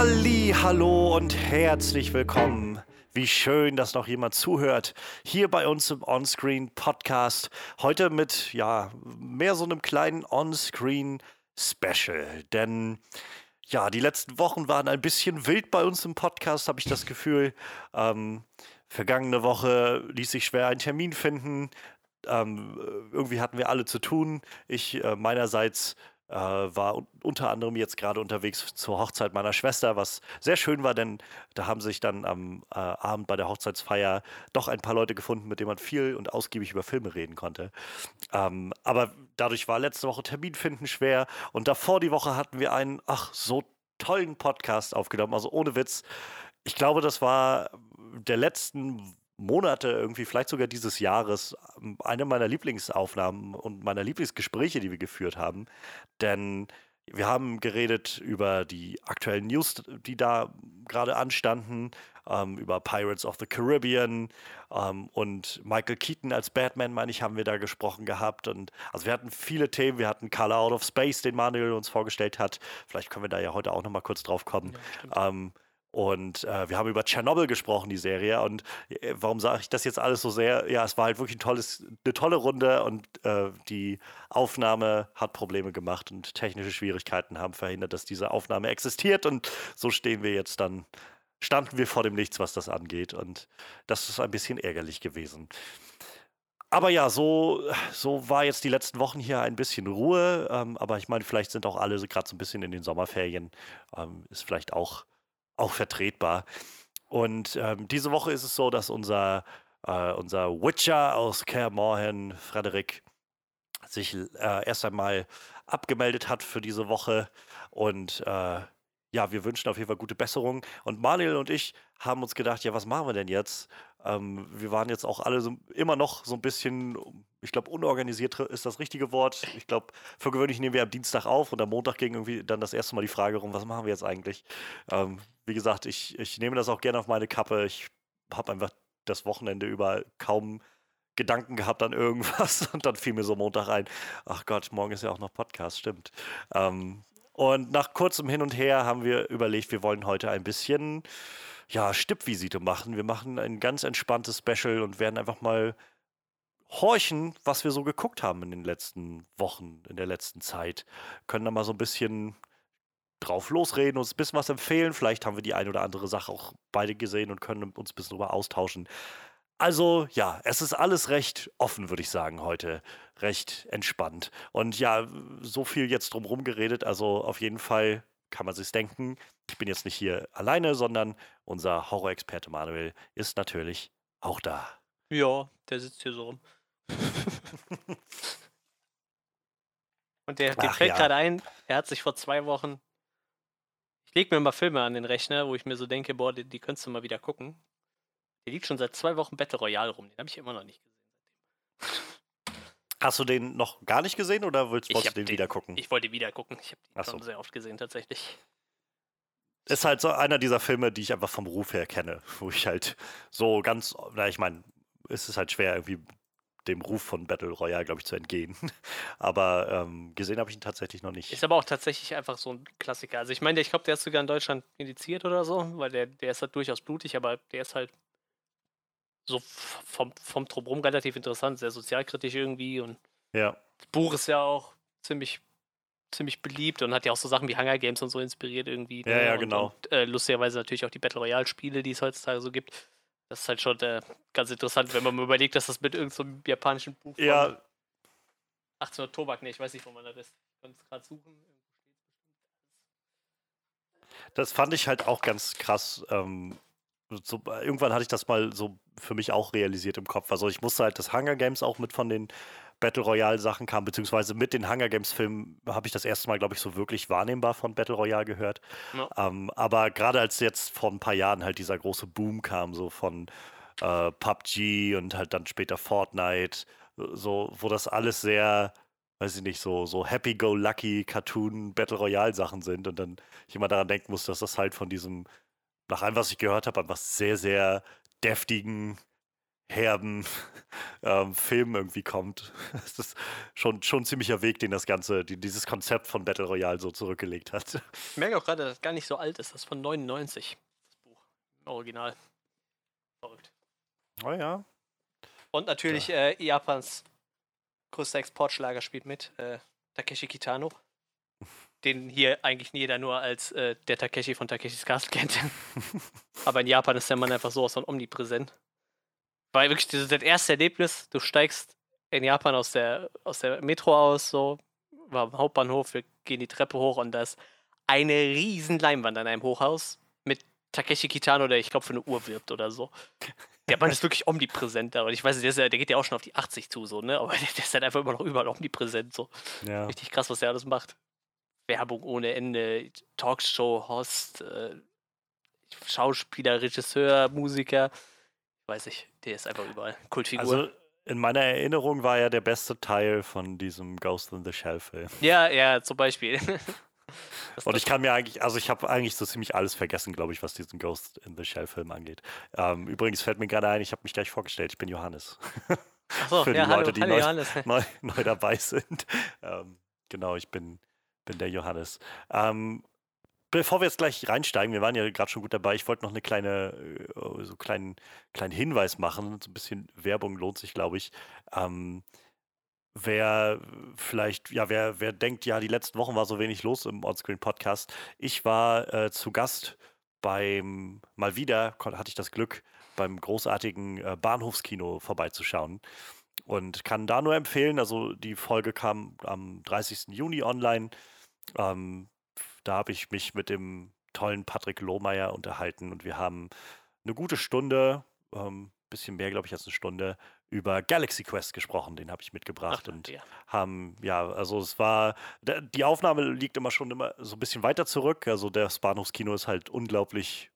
Halli, hallo und herzlich willkommen. Wie schön, dass noch jemand zuhört. Hier bei uns im Onscreen Podcast. Heute mit, ja, mehr so einem kleinen Onscreen Special. Denn, ja, die letzten Wochen waren ein bisschen wild bei uns im Podcast, habe ich das Gefühl. Ähm, vergangene Woche ließ sich schwer einen Termin finden. Ähm, irgendwie hatten wir alle zu tun. Ich äh, meinerseits äh, war unter anderem jetzt gerade unterwegs zur Hochzeit meiner Schwester, was sehr schön war, denn da haben sich dann am äh, Abend bei der Hochzeitsfeier doch ein paar Leute gefunden, mit denen man viel und ausgiebig über Filme reden konnte. Ähm, aber dadurch war letzte Woche Termin finden schwer und davor die Woche hatten wir einen, ach, so tollen Podcast aufgenommen, also ohne Witz. Ich glaube, das war der letzten Monate, irgendwie vielleicht sogar dieses Jahres, eine meiner Lieblingsaufnahmen und meiner Lieblingsgespräche, die wir geführt haben. Denn wir haben geredet über die aktuellen News, die da gerade anstanden, ähm, über Pirates of the Caribbean ähm, und Michael Keaton als Batman, meine ich, haben wir da gesprochen gehabt. Und also wir hatten viele Themen. Wir hatten Color Out of Space, den Manuel uns vorgestellt hat. Vielleicht können wir da ja heute auch noch mal kurz drauf kommen. Ja, und äh, wir haben über Tschernobyl gesprochen, die Serie. Und äh, warum sage ich das jetzt alles so sehr? Ja, es war halt wirklich ein tolles, eine tolle Runde und äh, die Aufnahme hat Probleme gemacht und technische Schwierigkeiten haben verhindert, dass diese Aufnahme existiert. Und so stehen wir jetzt dann, standen wir vor dem Nichts, was das angeht. Und das ist ein bisschen ärgerlich gewesen. Aber ja, so, so war jetzt die letzten Wochen hier ein bisschen Ruhe. Ähm, aber ich meine, vielleicht sind auch alle gerade so ein bisschen in den Sommerferien. Ähm, ist vielleicht auch auch vertretbar. Und ähm, diese Woche ist es so, dass unser, äh, unser Witcher aus Kaer Morhen, Frederik, sich äh, erst einmal abgemeldet hat für diese Woche. Und äh, ja, wir wünschen auf jeden Fall gute Besserung. Und Manuel und ich haben uns gedacht, ja, was machen wir denn jetzt? Ähm, wir waren jetzt auch alle so, immer noch so ein bisschen, ich glaube, unorganisiert ist das richtige Wort. Ich glaube, für gewöhnlich nehmen wir am Dienstag auf und am Montag ging irgendwie dann das erste Mal die Frage rum, was machen wir jetzt eigentlich? Ähm, wie gesagt, ich, ich nehme das auch gerne auf meine Kappe. Ich habe einfach das Wochenende über kaum Gedanken gehabt an irgendwas und dann fiel mir so Montag ein, ach Gott, morgen ist ja auch noch Podcast, stimmt. Ähm, und nach kurzem Hin und Her haben wir überlegt, wir wollen heute ein bisschen ja, Stippvisite machen. Wir machen ein ganz entspanntes Special und werden einfach mal horchen, was wir so geguckt haben in den letzten Wochen, in der letzten Zeit. Können da mal so ein bisschen drauf losreden, uns ein bisschen was empfehlen. Vielleicht haben wir die eine oder andere Sache auch beide gesehen und können uns ein bisschen drüber austauschen. Also ja, es ist alles recht offen, würde ich sagen, heute. Recht entspannt. Und ja, so viel jetzt drumherum geredet. Also auf jeden Fall kann man sich denken. Ich bin jetzt nicht hier alleine, sondern unser Horrorexperte Manuel ist natürlich auch da. Ja, der sitzt hier so rum. Und der, dem fällt ja. gerade ein, er hat sich vor zwei Wochen. Ich lege mir mal Filme an den Rechner, wo ich mir so denke, boah, die, die könntest du mal wieder gucken. Der liegt schon seit zwei Wochen Battle Royale rum. Den habe ich immer noch nicht gesehen Hast du den noch gar nicht gesehen oder willst, wolltest du den, den, wieder gucken? Ich wollte wieder gucken. Ich habe den schon sehr oft gesehen, tatsächlich. Ist halt so einer dieser Filme, die ich einfach vom Ruf her kenne, wo ich halt so ganz, na, ich meine, ist es halt schwer, irgendwie dem Ruf von Battle Royale, glaube ich, zu entgehen. aber ähm, gesehen habe ich ihn tatsächlich noch nicht. Ist aber auch tatsächlich einfach so ein Klassiker. Also ich meine, ich glaube, der ist sogar in Deutschland indiziert oder so, weil der, der ist halt durchaus blutig, aber der ist halt so vom, vom Drumherum relativ interessant, sehr sozialkritisch irgendwie und ja. das Buch ist ja auch ziemlich ziemlich beliebt und hat ja auch so Sachen wie Hunger Games und so inspiriert irgendwie. Ne? Ja, ja, genau. Und, und äh, lustigerweise natürlich auch die Battle Royale Spiele, die es heutzutage so gibt. Das ist halt schon äh, ganz interessant, wenn man mal überlegt, dass das mit irgendeinem so japanischen Buch ja. 1800 Tobak, ne, ich weiß nicht, wo man das ist. Ich kann es gerade suchen. Das fand ich halt auch ganz krass. Ähm, so, irgendwann hatte ich das mal so für mich auch realisiert im Kopf. Also ich musste halt das Hunger Games auch mit von den Battle Royale Sachen kam, beziehungsweise mit den Hunger Games Filmen habe ich das erste Mal, glaube ich, so wirklich wahrnehmbar von Battle Royale gehört. Ja. Ähm, aber gerade als jetzt vor ein paar Jahren halt dieser große Boom kam, so von äh, PUBG und halt dann später Fortnite, so, wo das alles sehr, weiß ich nicht, so, so happy-go-lucky Cartoon Battle Royale Sachen sind und dann ich immer daran denken muss, dass das halt von diesem nach allem, was ich gehört habe, einfach sehr, sehr deftigen, herben ähm, Film irgendwie kommt. Das ist schon, schon ein ziemlicher Weg, den das Ganze, die, dieses Konzept von Battle Royale so zurückgelegt hat. Ich merke auch gerade, dass das gar nicht so alt ist. Das ist von 99, das Buch. Im Original. Verrückt. Oh ja. Und natürlich ja. äh, Japans größter Exportschlager spielt mit. Äh, Takeshi Kitano. Den hier eigentlich jeder nur als äh, der Takeshi von Takeshis Castle kennt. Aber in Japan ist der Mann einfach sowas von omnipräsent. Weil wirklich das, das erste Erlebnis, du steigst in Japan aus der, aus der Metro aus, so, war am Hauptbahnhof, wir gehen die Treppe hoch und da ist eine riesen Leinwand an einem Hochhaus mit Takeshi Kitano, der ich glaube für eine Uhr wirbt oder so. Der Mann ist wirklich omnipräsent da. Und ich weiß nicht, der, der, geht ja auch schon auf die 80 zu, so, ne? Aber der, der ist halt einfach immer noch überall omnipräsent. So. Ja. Richtig krass, was der alles macht. Werbung ohne Ende, Talkshow-Host, äh, Schauspieler, Regisseur, Musiker. Weiß ich, der ist einfach überall. Kultfigur. Also in meiner Erinnerung war er der beste Teil von diesem Ghost in the Shell-Film. Ja, ja, zum Beispiel. Und ich kann mir eigentlich, also ich habe eigentlich so ziemlich alles vergessen, glaube ich, was diesen Ghost in the Shell-Film angeht. Ähm, übrigens fällt mir gerade ein, ich habe mich gleich vorgestellt, ich bin Johannes. Achso, Für die ja, Leute, hallo, die hallo, neu, neu, neu, dabei sind. Ähm, genau, ich bin, bin der Johannes. Ähm, bevor wir jetzt gleich reinsteigen, wir waren ja gerade schon gut dabei, ich wollte noch eine kleine, äh, so kleinen, kleinen Hinweis machen. So ein bisschen Werbung lohnt sich, glaube ich. Ähm, wer vielleicht, ja, wer, wer denkt, ja, die letzten Wochen war so wenig los im Onscreen-Podcast. Ich war äh, zu Gast beim, mal wieder hatte ich das Glück, beim großartigen äh, Bahnhofskino vorbeizuschauen. Und kann da nur empfehlen, also die Folge kam am 30. Juni online. Ähm, da habe ich mich mit dem tollen Patrick Lohmeier unterhalten und wir haben eine gute Stunde, ähm, bisschen mehr, glaube ich, als eine Stunde, über Galaxy Quest gesprochen. Den habe ich mitgebracht Ach, und ja. haben, ja, also es war, die Aufnahme liegt immer schon immer so ein bisschen weiter zurück. Also das Bahnhofskino ist halt unglaublich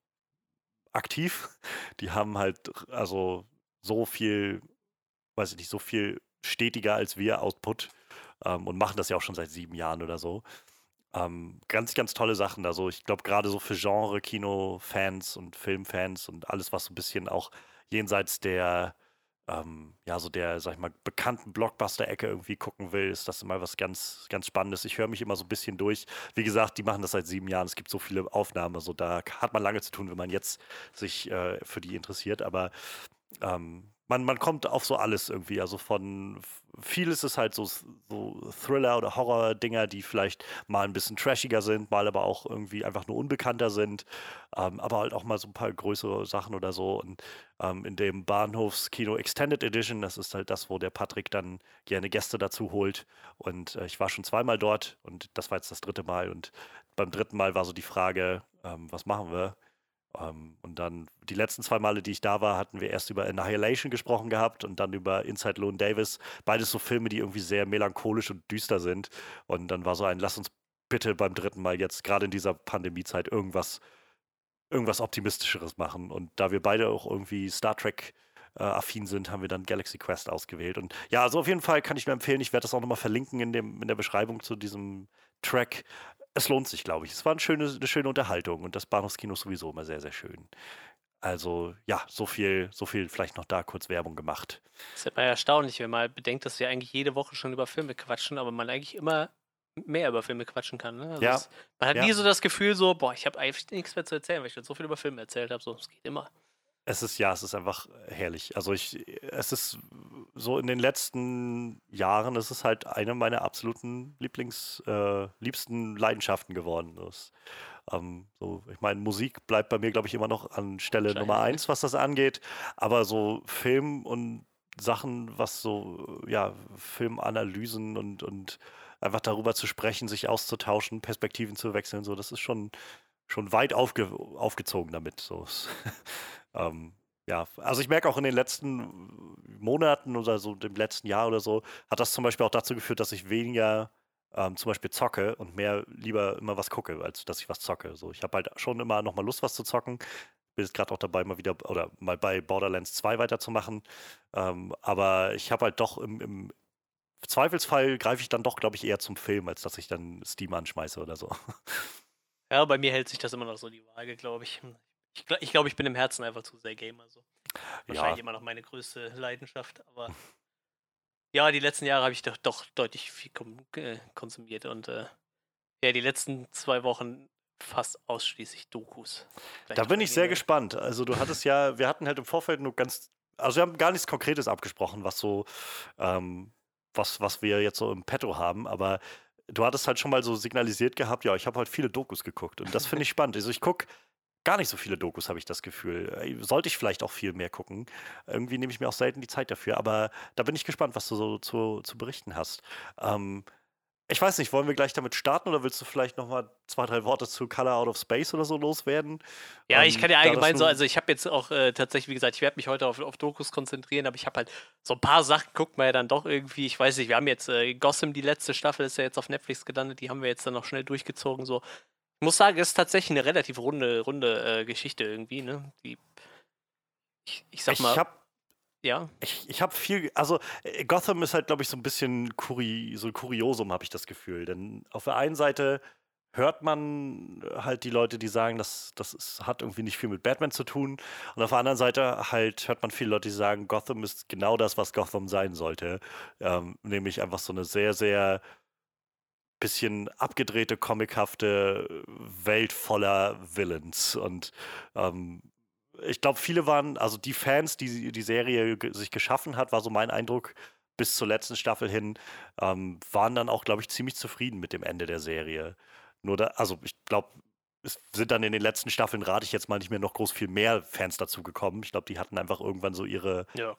aktiv. Die haben halt, also so viel, weiß ich nicht, so viel stetiger als wir Output ähm, und machen das ja auch schon seit sieben Jahren oder so. Ähm, ganz, ganz tolle Sachen. Also ich glaube, gerade so für Genre-Kino-Fans und Filmfans und alles, was so ein bisschen auch jenseits der, ähm, ja, so der, sag ich mal, bekannten Blockbuster-Ecke irgendwie gucken will, ist das immer was ganz, ganz Spannendes. Ich höre mich immer so ein bisschen durch. Wie gesagt, die machen das seit sieben Jahren. Es gibt so viele Aufnahmen. Also da hat man lange zu tun, wenn man jetzt sich äh, für die interessiert. Aber ähm, man, man kommt auf so alles irgendwie. Also von vieles ist halt so, so Thriller- oder Horror-Dinger, die vielleicht mal ein bisschen trashiger sind, mal aber auch irgendwie einfach nur unbekannter sind. Ähm, aber halt auch mal so ein paar größere Sachen oder so. Und ähm, in dem Bahnhofskino Extended Edition, das ist halt das, wo der Patrick dann gerne Gäste dazu holt. Und äh, ich war schon zweimal dort und das war jetzt das dritte Mal. Und beim dritten Mal war so die Frage, ähm, was machen wir? Ähm, und dann die letzten zwei Male, die ich da war, hatten wir erst über Annihilation gesprochen gehabt und dann über Inside Loan Davis. Beides so Filme, die irgendwie sehr melancholisch und düster sind. Und dann war so ein, lass uns bitte beim dritten Mal jetzt, gerade in dieser Pandemiezeit, irgendwas, irgendwas Optimistischeres machen. Und da wir beide auch irgendwie Star Trek äh, affin sind, haben wir dann Galaxy Quest ausgewählt. Und ja, also auf jeden Fall kann ich nur empfehlen, ich werde das auch nochmal verlinken in, dem, in der Beschreibung zu diesem Track es lohnt sich, glaube ich. Es war eine schöne, eine schöne Unterhaltung und das Bahnhofskino ist sowieso immer sehr, sehr schön. Also ja, so viel, so viel vielleicht noch da kurz Werbung gemacht. Das ist immer erstaunlich, wenn man bedenkt, dass wir eigentlich jede Woche schon über Filme quatschen, aber man eigentlich immer mehr über Filme quatschen kann. Ne? Also ja. Es, man hat ja. nie so das Gefühl, so, boah, ich habe eigentlich nichts mehr zu erzählen, weil ich schon so viel über Filme erzählt habe. So, es geht immer. Es ist ja, es ist einfach herrlich. Also ich, es ist so in den letzten Jahren, es ist halt eine meiner absoluten Lieblings, äh, liebsten Leidenschaften geworden. Das, ähm, so, ich meine, Musik bleibt bei mir, glaube ich, immer noch an Stelle Nummer eins, was das angeht. Aber so Film und Sachen, was so, ja, Filmanalysen und, und einfach darüber zu sprechen, sich auszutauschen, Perspektiven zu wechseln, so, das ist schon, schon weit aufge, aufgezogen damit. So. Ähm, ja, also ich merke auch in den letzten Monaten oder so dem letzten Jahr oder so, hat das zum Beispiel auch dazu geführt, dass ich weniger ähm, zum Beispiel zocke und mehr lieber immer was gucke, als dass ich was zocke. So, ich habe halt schon immer noch mal Lust, was zu zocken. Bin jetzt gerade auch dabei, mal wieder oder mal bei Borderlands 2 weiterzumachen. Ähm, aber ich habe halt doch im, im Zweifelsfall greife ich dann doch, glaube ich, eher zum Film, als dass ich dann Steam anschmeiße oder so. Ja, bei mir hält sich das immer noch so die Waage, glaube ich. Ich glaube, ich, glaub, ich bin im Herzen einfach zu sehr Gamer. So. Wahrscheinlich ja. immer noch meine größte Leidenschaft, aber ja, die letzten Jahre habe ich doch, doch deutlich viel äh, konsumiert und äh, ja, die letzten zwei Wochen fast ausschließlich Dokus. Vielleicht da bin ich sehr gespannt. Also du hattest ja, wir hatten halt im Vorfeld nur ganz, also wir haben gar nichts Konkretes abgesprochen, was so, ähm, was, was wir jetzt so im Petto haben, aber du hattest halt schon mal so signalisiert gehabt, ja, ich habe halt viele Dokus geguckt und das finde ich spannend. Also ich gucke gar nicht so viele Dokus, habe ich das Gefühl. Sollte ich vielleicht auch viel mehr gucken. Irgendwie nehme ich mir auch selten die Zeit dafür, aber da bin ich gespannt, was du so zu, zu berichten hast. Ähm, ich weiß nicht, wollen wir gleich damit starten oder willst du vielleicht noch mal zwei, drei Worte zu Color Out of Space oder so loswerden? Ja, ähm, ich kann ja allgemein so, also ich habe jetzt auch äh, tatsächlich, wie gesagt, ich werde mich heute auf, auf Dokus konzentrieren, aber ich habe halt so ein paar Sachen, guckt man ja dann doch irgendwie, ich weiß nicht, wir haben jetzt äh, Gotham, die letzte Staffel ist ja jetzt auf Netflix gelandet, die haben wir jetzt dann noch schnell durchgezogen, so. Ich muss sagen, es ist tatsächlich eine relativ runde, runde äh, Geschichte irgendwie, ne? Die, ich, ich sag mal. Ich ja. Ich, ich habe viel, also äh, Gotham ist halt, glaube ich, so ein bisschen Kuri, so Kuriosum, habe ich das Gefühl. Denn auf der einen Seite hört man halt die Leute, die sagen, das, das ist, hat irgendwie nicht viel mit Batman zu tun. Und auf der anderen Seite halt hört man viele Leute, die sagen, Gotham ist genau das, was Gotham sein sollte. Ähm, nämlich einfach so eine sehr, sehr bisschen abgedrehte, comichafte Welt voller Villains. Und ähm, ich glaube, viele waren, also die Fans, die die Serie sich geschaffen hat, war so mein Eindruck bis zur letzten Staffel hin, ähm, waren dann auch, glaube ich, ziemlich zufrieden mit dem Ende der Serie. Nur da, also ich glaube, es sind dann in den letzten Staffeln, rate ich jetzt mal, nicht mehr noch groß viel mehr Fans dazu gekommen. Ich glaube, die hatten einfach irgendwann so ihre, ja,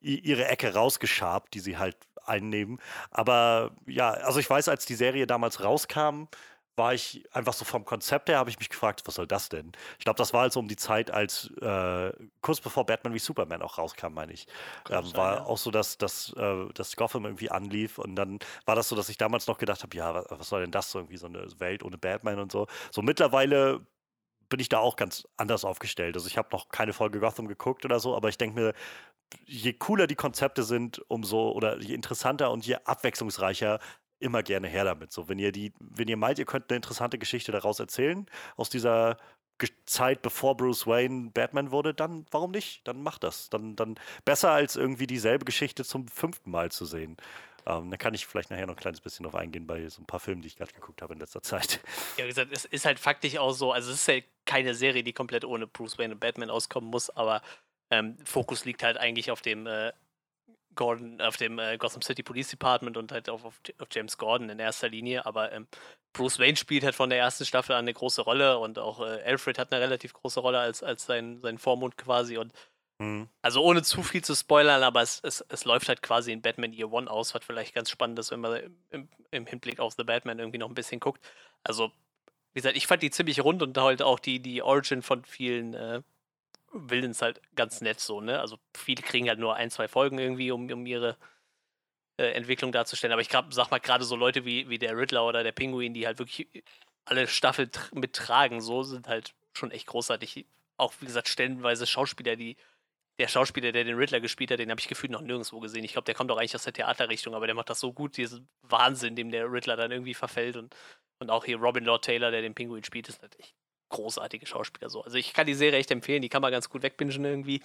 ihre Ecke rausgeschabt, die sie halt einnehmen. Aber ja, also ich weiß, als die Serie damals rauskam, war ich einfach so vom Konzept her, habe ich mich gefragt, was soll das denn? Ich glaube, das war also um die Zeit, als äh, kurz bevor Batman wie Superman auch rauskam, meine ich. Ähm, sein, war ja. auch so, dass, dass, äh, dass Gotham irgendwie anlief und dann war das so, dass ich damals noch gedacht habe, ja, was, was soll denn das so irgendwie, so eine Welt ohne Batman und so. So mittlerweile bin ich da auch ganz anders aufgestellt. Also ich habe noch keine Folge Gotham geguckt oder so, aber ich denke mir, je cooler die Konzepte sind, umso oder je interessanter und je abwechslungsreicher immer gerne her damit. So, wenn ihr die, wenn ihr meint, ihr könnt eine interessante Geschichte daraus erzählen, aus dieser Zeit, bevor Bruce Wayne Batman wurde, dann warum nicht? Dann macht das. Dann, dann besser als irgendwie dieselbe Geschichte zum fünften Mal zu sehen. Ähm, da kann ich vielleicht nachher noch ein kleines bisschen drauf eingehen bei so ein paar Filmen, die ich gerade geguckt habe in letzter Zeit. Ja, wie gesagt, es ist halt faktisch auch so, also es ist ja keine Serie, die komplett ohne Bruce Wayne und Batman auskommen muss, aber ähm, Fokus liegt halt eigentlich auf dem äh, Gordon, auf dem äh, Gotham City Police Department und halt auf, auf, auf James Gordon in erster Linie, aber ähm, Bruce Wayne spielt halt von der ersten Staffel an eine große Rolle und auch äh, Alfred hat eine relativ große Rolle als, als sein, sein Vormund quasi und mhm. also ohne zu viel zu spoilern, aber es, es, es läuft halt quasi in Batman Year One aus, was vielleicht ganz spannend ist, wenn man im, im Hinblick auf The Batman irgendwie noch ein bisschen guckt. Also, wie gesagt, ich fand die ziemlich rund und halt auch die, die Origin von vielen äh, Villains halt ganz nett so, ne? Also viele kriegen halt nur ein, zwei Folgen irgendwie, um, um ihre äh, Entwicklung darzustellen. Aber ich grad, sag mal, gerade so Leute wie, wie der Riddler oder der Pinguin, die halt wirklich alle Staffeln mittragen, so sind halt schon echt großartig. Auch, wie gesagt, stellenweise Schauspieler, die der Schauspieler, der den Riddler gespielt hat, den habe ich gefühlt noch nirgendwo gesehen. Ich glaube, der kommt auch eigentlich aus der Theaterrichtung, aber der macht das so gut, diesen Wahnsinn, dem der Riddler dann irgendwie verfällt. Und, und auch hier Robin Lord Taylor, der den Pinguin spielt, ist halt echt großartige Schauspieler so. Also ich kann die Serie echt empfehlen, die kann man ganz gut wegbingen irgendwie.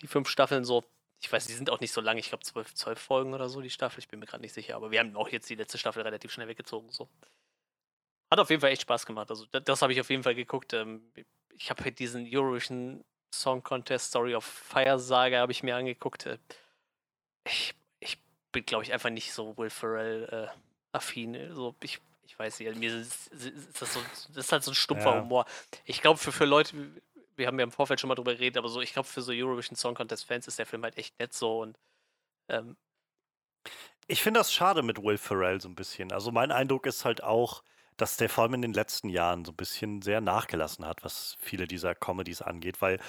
Die fünf Staffeln so. Ich weiß, die sind auch nicht so lang, ich glaube zwölf, zwölf Folgen oder so, die Staffel, ich bin mir gerade nicht sicher, aber wir haben auch jetzt die letzte Staffel relativ schnell weggezogen. So. Hat auf jeden Fall echt Spaß gemacht. Also das, das habe ich auf jeden Fall geguckt. Ähm, ich habe halt diesen Eurovision Song Contest Story of Fire Saga habe ich mir angeguckt. Äh, ich, ich bin, glaube ich, einfach nicht so Will Ferrell äh, affin. So, ich ich weiß nicht, mir ist, ist das, so, das ist halt so ein stumpfer ja. Humor. Ich glaube, für, für Leute, wir haben ja im Vorfeld schon mal drüber geredet, aber so, ich glaube, für so Eurovision Song Contest Fans ist der Film halt echt nett so und ähm, ich finde das schade mit Will Ferrell so ein bisschen. Also mein Eindruck ist halt auch, dass der vor allem in den letzten Jahren so ein bisschen sehr nachgelassen hat, was viele dieser Comedies angeht, weil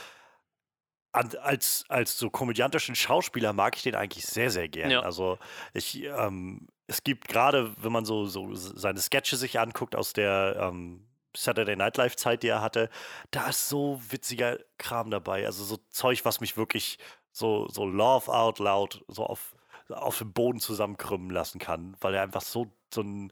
als, als so komödiantischen Schauspieler mag ich den eigentlich sehr, sehr gern. Ja. Also ich, ähm, es gibt gerade, wenn man so, so seine Sketche sich anguckt aus der ähm, Saturday Night Live Zeit, die er hatte, da ist so witziger Kram dabei. Also so Zeug, was mich wirklich so, so laugh out loud so auf, auf dem Boden zusammenkrümmen lassen kann, weil er einfach so, so einen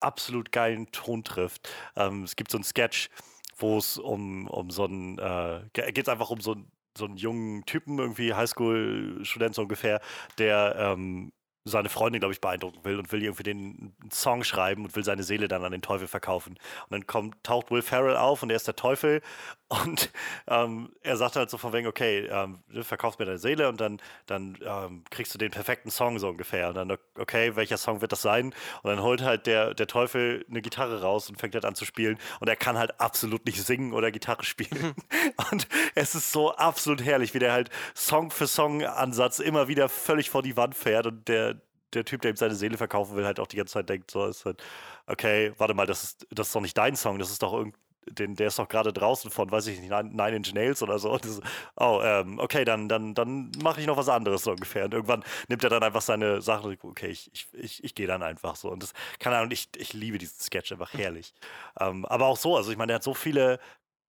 absolut geilen Ton trifft. Ähm, es gibt so einen Sketch, wo es um, um so ein, äh, geht es einfach um so ein so einen jungen Typen, irgendwie Highschool-Student so ungefähr, der ähm, seine Freundin, glaube ich, beeindrucken will und will irgendwie den Song schreiben und will seine Seele dann an den Teufel verkaufen. Und dann kommt, taucht Will Ferrell auf und er ist der Teufel und ähm, er sagt halt so von wegen, okay, ähm, du verkaufst mir deine Seele und dann, dann ähm, kriegst du den perfekten Song so ungefähr. Und dann, okay, welcher Song wird das sein? Und dann holt halt der, der Teufel eine Gitarre raus und fängt halt an zu spielen und er kann halt absolut nicht singen oder Gitarre spielen. und es ist so absolut herrlich, wie der halt Song für Song Ansatz immer wieder völlig vor die Wand fährt und der der Typ, der ihm seine Seele verkaufen will, halt auch die ganze Zeit denkt, so ist halt, okay, warte mal, das ist, das ist doch nicht dein Song, das ist doch irgend, den, der ist doch gerade draußen von, weiß ich nicht, Nine Inch Nails oder so. Das, oh, ähm, okay, dann, dann, dann mache ich noch was anderes so ungefähr. Und irgendwann nimmt er dann einfach seine Sachen, okay, ich, ich, ich, ich gehe dann einfach so. Und das, keine Ahnung, ich, ich liebe diesen Sketch einfach herrlich. ähm, aber auch so, also ich meine, er hat so viele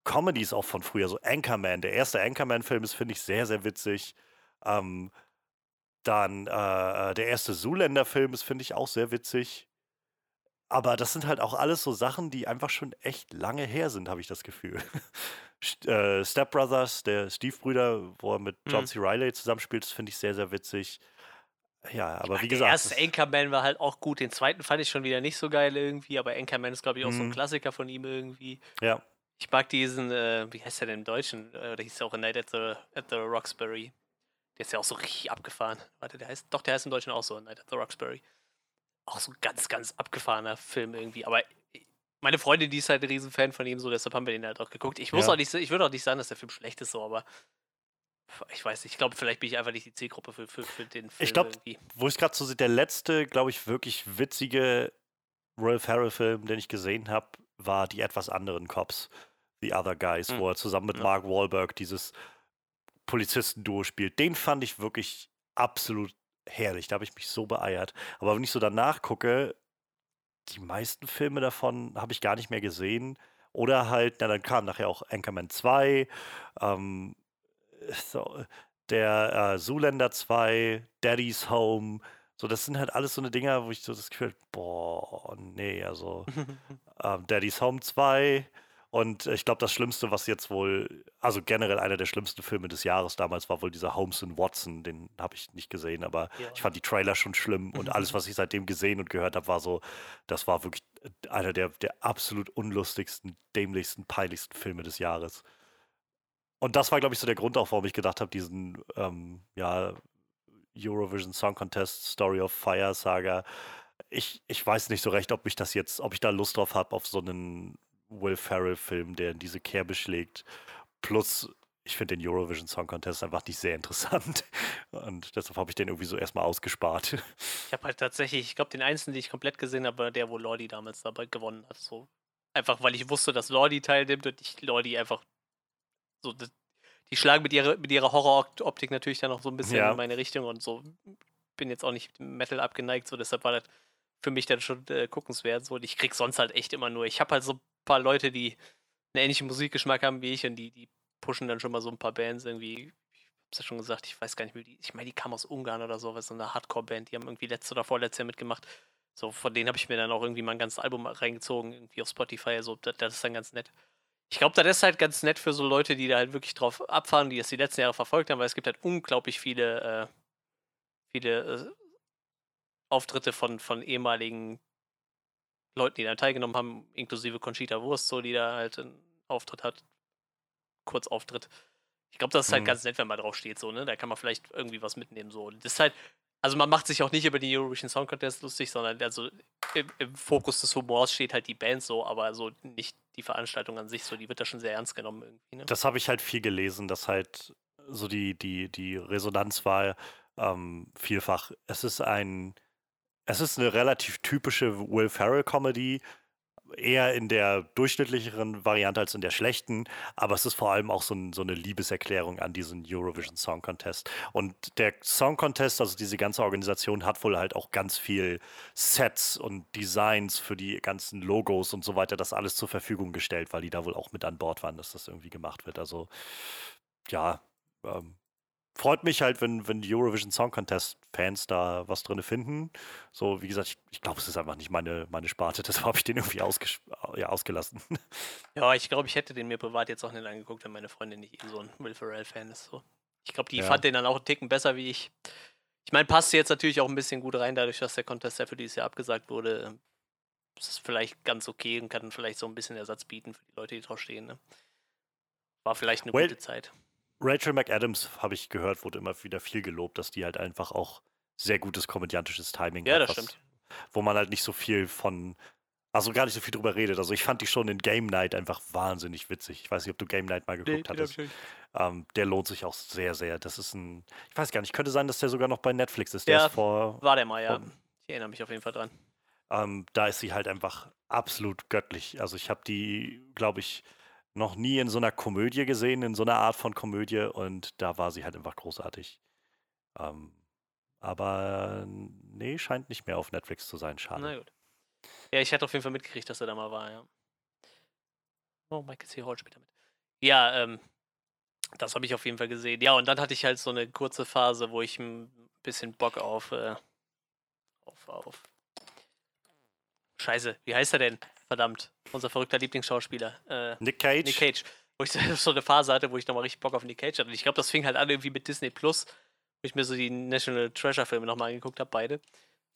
Comedies auch von früher, so Anchorman, der erste Anchorman-Film ist, finde ich, sehr, sehr witzig. Ähm, dann äh, äh, der erste Zoolander-Film ist, finde ich, auch sehr witzig. Aber das sind halt auch alles so Sachen, die einfach schon echt lange her sind, habe ich das Gefühl. äh, Step Brothers, der Steve-Brüder, wo er mit John mhm. C. Riley zusammenspielt, das finde ich sehr, sehr witzig. Ja, aber wie gesagt. Der erste Anchorman war halt auch gut. Den zweiten fand ich schon wieder nicht so geil irgendwie, aber Anchorman ist, glaube ich, auch mhm. so ein mhm. Klassiker von ihm irgendwie. Ja. Ich mag diesen, äh, wie heißt der denn im Deutschen? Äh, oder hieß er auch in Night at the, at the Roxbury? Der ist ja auch so richtig abgefahren. Warte, der heißt, doch, der heißt im Deutschen auch so, Night at the Roxbury. Auch so ein ganz, ganz abgefahrener Film irgendwie. Aber meine Freundin, die ist halt ein Riesenfan von ihm, so deshalb haben wir den halt auch geguckt. Ich muss ja. auch nicht, ich würde auch nicht sagen, dass der Film schlecht ist, so, aber ich weiß nicht, ich glaube, vielleicht bin ich einfach nicht die Zielgruppe für, für, für den Film. Ich glaube, wo ich gerade so sehe, der letzte, glaube ich, wirklich witzige Royal Ferrell-Film, den ich gesehen habe, war die etwas anderen Cops, The Other Guys, hm. wo er zusammen mit ja. Mark Wahlberg dieses Polizisten-Duo spielt. Den fand ich wirklich absolut herrlich. Da habe ich mich so beeiert. Aber wenn ich so danach gucke, die meisten Filme davon habe ich gar nicht mehr gesehen. Oder halt, na, dann kam nachher auch Anchorman 2, ähm, so, der äh, Zoolander 2, Daddy's Home. So, das sind halt alles so eine Dinger, wo ich so das Gefühl boah, nee, also ähm, Daddy's Home 2, und ich glaube, das Schlimmste, was jetzt wohl, also generell einer der schlimmsten Filme des Jahres damals war wohl dieser Holmes und Watson. Den habe ich nicht gesehen, aber ja. ich fand die Trailer schon schlimm. Und alles, was ich seitdem gesehen und gehört habe, war so, das war wirklich einer der, der absolut unlustigsten, dämlichsten, peinlichsten Filme des Jahres. Und das war, glaube ich, so der Grund auch, warum ich gedacht habe, diesen, ähm, ja, Eurovision Song Contest Story of Fire Saga. Ich, ich weiß nicht so recht, ob ich das jetzt, ob ich da Lust drauf habe, auf so einen Will Ferrell-Film, der in diese Kerbe schlägt. Plus, ich finde den Eurovision Song Contest einfach nicht sehr interessant. Und deshalb habe ich den irgendwie so erstmal ausgespart. Ich habe halt tatsächlich, ich glaube, den einzigen, den ich komplett gesehen habe, der, wo Lordi damals dabei gewonnen hat. So. Einfach weil ich wusste, dass Lordi teilnimmt und ich Lordi einfach so. Die schlagen mit ihrer, mit ihrer Horror-Optik natürlich dann auch so ein bisschen ja. in meine Richtung und so. Bin jetzt auch nicht Metal abgeneigt, so deshalb war das für mich dann schon äh, guckenswert. So. Und ich krieg sonst halt echt immer nur. Ich habe halt so paar Leute, die einen ähnlichen Musikgeschmack haben wie ich und die, die pushen dann schon mal so ein paar Bands irgendwie. Ich hab's ja schon gesagt, ich weiß gar nicht mehr, die, ich meine, die kamen aus Ungarn oder so, was so eine Hardcore-Band, die haben irgendwie letztes oder vorletztes Jahr mitgemacht. So, von denen habe ich mir dann auch irgendwie mal ein ganzes Album reingezogen, irgendwie auf Spotify. So, das, das ist dann ganz nett. Ich glaube, das ist halt ganz nett für so Leute, die da halt wirklich drauf abfahren, die das die letzten Jahre verfolgt haben, weil es gibt halt unglaublich viele, äh, viele äh, Auftritte von, von ehemaligen Leuten, die da teilgenommen haben, inklusive Conchita Wurst, so, die da halt einen Auftritt hat, Kurzauftritt. Ich glaube, das ist halt mhm. ganz nett, wenn man drauf steht, so, ne? Da kann man vielleicht irgendwie was mitnehmen, so. Das ist halt, also man macht sich auch nicht über den Eurovision Song Contest lustig, sondern also im, im, Fokus des Humors steht halt die Band so, aber so nicht die Veranstaltung an sich, so, die wird da schon sehr ernst genommen irgendwie, ne? Das habe ich halt viel gelesen, dass halt so die, die, die Resonanz war ähm, vielfach, es ist ein es ist eine relativ typische Will Ferrell-Comedy, eher in der durchschnittlicheren Variante als in der schlechten, aber es ist vor allem auch so, ein, so, eine Liebeserklärung an diesen Eurovision Song Contest. Und der Song Contest, also diese ganze Organisation, hat wohl halt auch ganz viel Sets und Designs für die ganzen Logos und so weiter, das alles zur Verfügung gestellt, weil die da wohl auch mit an Bord waren, dass das irgendwie gemacht wird. Also ja, ähm, freut mich halt, wenn, wenn die Eurovision Song Contest Fans da was drin finden. So, wie gesagt, ich, ich glaube, es ist einfach nicht meine, meine Sparte, deshalb habe ich den irgendwie ausges ja, ausgelassen. Ja, ich glaube, ich hätte den mir privat jetzt auch nicht angeguckt, wenn meine Freundin nicht eh so ein Will Ferrell-Fan ist. So. Ich glaube, die ja. fand den dann auch einen Ticken besser wie ich. Ich meine, passt jetzt natürlich auch ein bisschen gut rein, dadurch, dass der Contest ja für dieses Jahr abgesagt wurde. Das ist vielleicht ganz okay und kann vielleicht so ein bisschen Ersatz bieten für die Leute, die drauf stehen. Ne? War vielleicht eine well, gute Zeit. Rachel McAdams, habe ich gehört, wurde immer wieder viel gelobt, dass die halt einfach auch sehr gutes komödiantisches Timing ja, hat. Ja, das stimmt. Wo man halt nicht so viel von, also gar nicht so viel drüber redet. Also ich fand die schon in Game Night einfach wahnsinnig witzig. Ich weiß nicht, ob du Game Night mal geguckt nee, hattest. Ähm, der lohnt sich auch sehr, sehr. Das ist ein, ich weiß gar nicht, könnte sein, dass der sogar noch bei Netflix ist. Der ja, ist vor, war der mal, ja. ich erinnere mich auf jeden Fall dran. Ähm, da ist sie halt einfach absolut göttlich. Also ich habe die, glaube ich, noch nie in so einer Komödie gesehen, in so einer Art von Komödie und da war sie halt einfach großartig. Ähm, aber nee, scheint nicht mehr auf Netflix zu sein, schade. Na gut. Ja, ich hatte auf jeden Fall mitgekriegt, dass er da mal war, ja. Oh, Michael C. Hall spielt damit. Ja, ähm, das habe ich auf jeden Fall gesehen. Ja, und dann hatte ich halt so eine kurze Phase, wo ich ein bisschen Bock auf, äh, auf, auf. Scheiße, wie heißt er denn? Verdammt, unser verrückter Lieblingsschauspieler. Äh, Nick Cage. Nick Cage. Wo ich so eine Phase hatte, wo ich nochmal richtig Bock auf Nick Cage hatte. Und ich glaube, das fing halt an irgendwie mit Disney Plus, wo ich mir so die National Treasure Filme nochmal angeguckt habe, beide.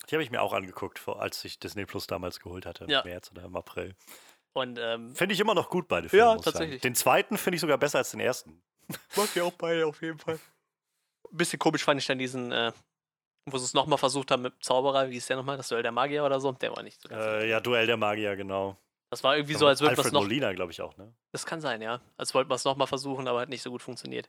Die habe ich mir auch angeguckt, als ich Disney Plus damals geholt hatte, im ja. März oder im April. Und ähm, finde ich immer noch gut beide Filme. Ja, tatsächlich. Den zweiten finde ich sogar besser als den ersten. Mag ich auch beide auf jeden Fall. Ein bisschen komisch fand ich dann diesen äh, wo sie es nochmal versucht haben mit Zauberer, wie ist der nochmal? Das Duell der Magier oder so? Der war nicht so ganz. Äh, ja, Duell der Magier, genau. Das war irgendwie so, als würde man es noch. Molina, glaube ich auch, ne? Das kann sein, ja. Als wollten wir es nochmal versuchen, aber hat nicht so gut funktioniert.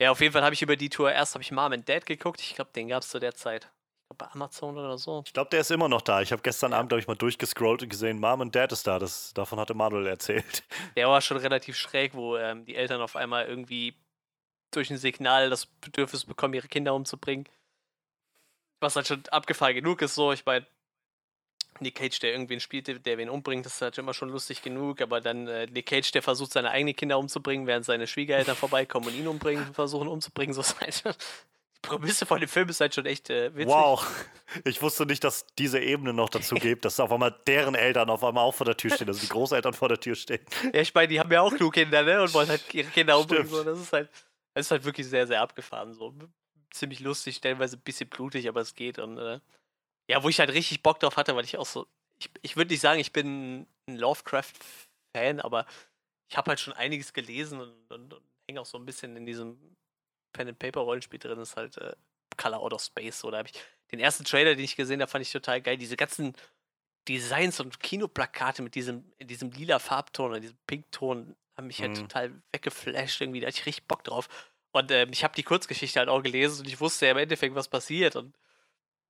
Ja, auf jeden Fall habe ich über die Tour erst habe ich Mom and Dad geguckt. Ich glaube, den gab es zu der Zeit. Ich glaube, bei Amazon oder so. Ich glaube, der ist immer noch da. Ich habe gestern ja. Abend, glaube ich, mal durchgescrollt und gesehen, Mom and Dad ist da. Das, davon hatte Manuel erzählt. Der war schon relativ schräg, wo ähm, die Eltern auf einmal irgendwie durch ein Signal das Bedürfnis bekommen, ihre Kinder umzubringen. Was halt schon abgefahren genug ist, so. Ich meine, Nick Cage, der irgendwen spielt, der wen umbringt, das ist halt immer schon lustig genug, aber dann äh, Nick Cage, der versucht, seine eigenen Kinder umzubringen, während seine Schwiegereltern vorbeikommen und ihn umbringen, versuchen umzubringen, so ist halt. Die Prämisse von dem Film ist halt schon echt äh, witzig. Wow, ich wusste nicht, dass diese Ebene noch dazu gibt, dass auf einmal deren Eltern auf einmal auch vor der Tür stehen, also die Großeltern vor der Tür stehen. Ja, ich meine, die haben ja auch genug Kinder, ne? Und wollen halt ihre Kinder umbringen. So. Das ist halt, das ist halt wirklich sehr, sehr abgefahren. So ziemlich lustig, stellenweise ein bisschen blutig, aber es geht. Und äh, ja, wo ich halt richtig Bock drauf hatte, weil ich auch so. Ich, ich würde nicht sagen, ich bin ein Lovecraft-Fan, aber ich habe halt schon einiges gelesen und, und, und hänge auch so ein bisschen in diesem Pen-and-Paper-Rollenspiel drin. Das ist halt äh, Color Out of Space. So, da habe ich den ersten Trailer, den ich gesehen habe, fand ich total geil. Diese ganzen Designs und Kinoplakate mit diesem, diesem lila Farbton und diesem Pinkton haben mich halt mhm. total weggeflasht irgendwie. Da hatte ich richtig Bock drauf. Und ähm, ich habe die Kurzgeschichte halt auch gelesen und ich wusste ja im Endeffekt, was passiert. Und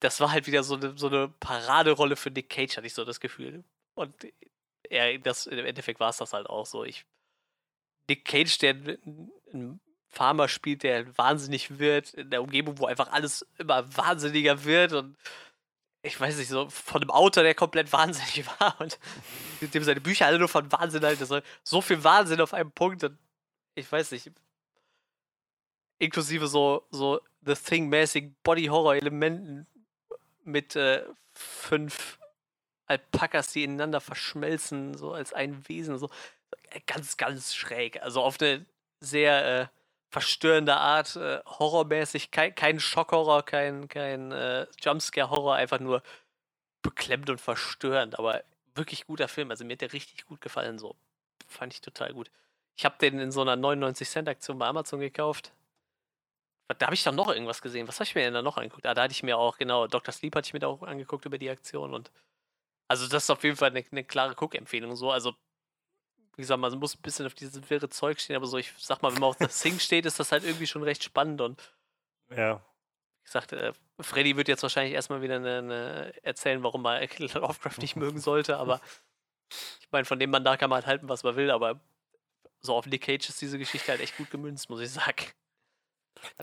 das war halt wieder so eine, so eine Paraderolle für Nick Cage, hatte ich so das Gefühl. Und er, das, im Endeffekt war es das halt auch so. Ich, Nick Cage, der ein Farmer spielt, der wahnsinnig wird, in der Umgebung, wo einfach alles immer wahnsinniger wird und ich weiß nicht, so von einem Autor, der komplett wahnsinnig war und dem seine Bücher alle nur von Wahnsinn halten. So viel Wahnsinn auf einem Punkt und ich weiß nicht, inklusive so, so The Thing-mäßigen Body-Horror-Elementen mit äh, fünf Alpakas, die ineinander verschmelzen, so als ein Wesen, so äh, ganz, ganz schräg. Also auf eine sehr äh, verstörende Art, äh, horrormäßig, kein, kein Schockhorror, kein, kein äh, Jumpscare-Horror, einfach nur beklemmt und verstörend, aber wirklich guter Film. Also mir hat der richtig gut gefallen, so. Fand ich total gut. Ich habe den in so einer 99 Cent Aktion bei Amazon gekauft da habe ich dann noch irgendwas gesehen. Was habe ich mir denn da noch angeguckt? Ah, da hatte ich mir auch, genau, Dr. Sleep hatte ich mir da auch angeguckt über die Aktion und also das ist auf jeden Fall eine, eine klare Guckempfehlung. So, also wie gesagt, man muss ein bisschen auf dieses wirre Zeug stehen, aber so, ich sag mal, wenn man auf das Sing steht, ist das halt irgendwie schon recht spannend und ja. Wie gesagt, äh, Freddy wird jetzt wahrscheinlich erstmal wieder eine, eine erzählen, warum man Lovecraft nicht mögen sollte, aber ich meine, von dem man da kann man halt halten, was man will, aber so auf Nick Cage ist diese Geschichte halt echt gut gemünzt, muss ich sagen.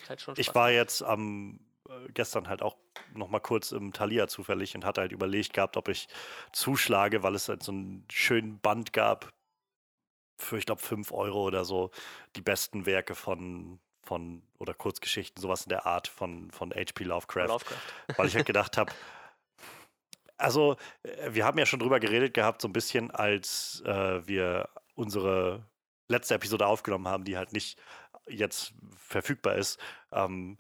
Halt ich war jetzt am äh, gestern halt auch noch mal kurz im Thalia zufällig und hatte halt überlegt gehabt, ob ich zuschlage, weil es halt so einen schönen Band gab für, ich glaube, 5 Euro oder so, die besten Werke von, von oder Kurzgeschichten, sowas in der Art von, von H.P. Lovecraft, Lovecraft. Weil ich halt gedacht habe, also äh, wir haben ja schon drüber geredet gehabt, so ein bisschen, als äh, wir unsere letzte Episode aufgenommen haben, die halt nicht jetzt verfügbar ist. Ähm,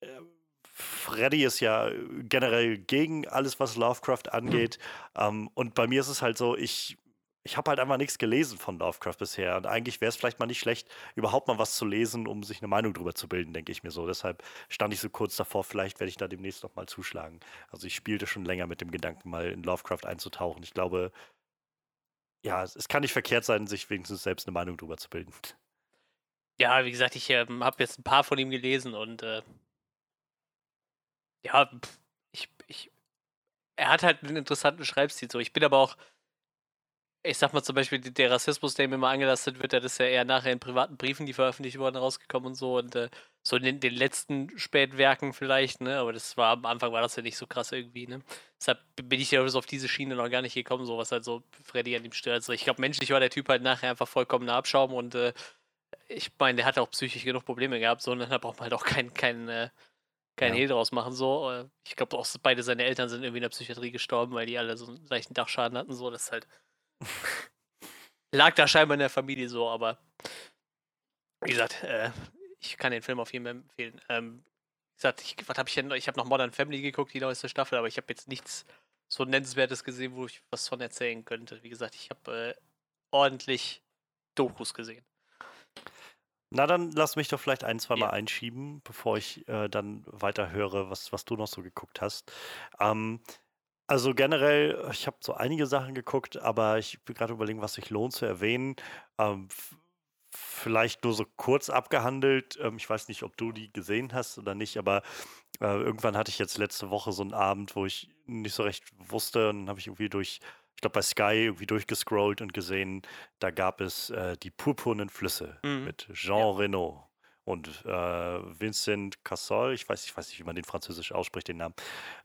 äh, Freddy ist ja generell gegen alles, was Lovecraft angeht. Mhm. Ähm, und bei mir ist es halt so, ich, ich habe halt einfach nichts gelesen von Lovecraft bisher. Und eigentlich wäre es vielleicht mal nicht schlecht, überhaupt mal was zu lesen, um sich eine Meinung drüber zu bilden, denke ich mir so. Deshalb stand ich so kurz davor, vielleicht werde ich da demnächst noch mal zuschlagen. Also ich spielte schon länger mit dem Gedanken, mal in Lovecraft einzutauchen. Ich glaube, ja, es kann nicht verkehrt sein, sich wenigstens selbst eine Meinung drüber zu bilden. Ja, wie gesagt, ich äh, habe jetzt ein paar von ihm gelesen und äh, ja, ich, ich, er hat halt einen interessanten Schreibstil. So. Ich bin aber auch, ich sag mal zum Beispiel, der Rassismus, der mir mal angelastet wird, der ist ja eher nachher in privaten Briefen, die veröffentlicht wurden, rausgekommen und so. Und äh, so in den, den, letzten Spätwerken vielleicht, ne? Aber das war am Anfang war das ja nicht so krass irgendwie, ne? Deshalb bin ich ja so auf diese Schiene noch gar nicht gekommen, so was halt so Freddy an ihm stört. Also ich glaube, menschlich war der Typ halt nachher einfach vollkommener Abschaum und äh, ich meine, der hat auch psychisch genug Probleme gehabt, so, und dann braucht man halt auch keinen kein, äh, kein ja. Hehl draus machen. So. Äh, ich glaube auch beide seine Eltern sind irgendwie in der Psychiatrie gestorben, weil die alle so einen leichten Dachschaden hatten. So, das halt lag da scheinbar in der Familie so, aber wie gesagt, äh, ich kann den Film auf jeden Fall empfehlen. Ähm, wie gesagt, ich, was habe ich denn? Ich habe noch Modern Family geguckt, die neueste Staffel, aber ich habe jetzt nichts so nennenswertes gesehen, wo ich was von erzählen könnte. Wie gesagt, ich habe äh, ordentlich Dokus gesehen. Na, dann lass mich doch vielleicht ein, zwei Mal ja. einschieben, bevor ich äh, dann weiter höre, was, was du noch so geguckt hast. Ähm, also generell, ich habe so einige Sachen geguckt, aber ich bin gerade überlegen, was sich lohnt zu erwähnen. Ähm, vielleicht nur so kurz abgehandelt. Ähm, ich weiß nicht, ob du die gesehen hast oder nicht, aber äh, irgendwann hatte ich jetzt letzte Woche so einen Abend, wo ich nicht so recht wusste und dann habe ich irgendwie durch ich glaube, bei Sky irgendwie durchgescrollt und gesehen, da gab es äh, die purpurnen Flüsse mhm. mit Jean ja. Reno und äh, Vincent Cassol. Ich weiß, ich weiß nicht, wie man den Französisch ausspricht, den Namen.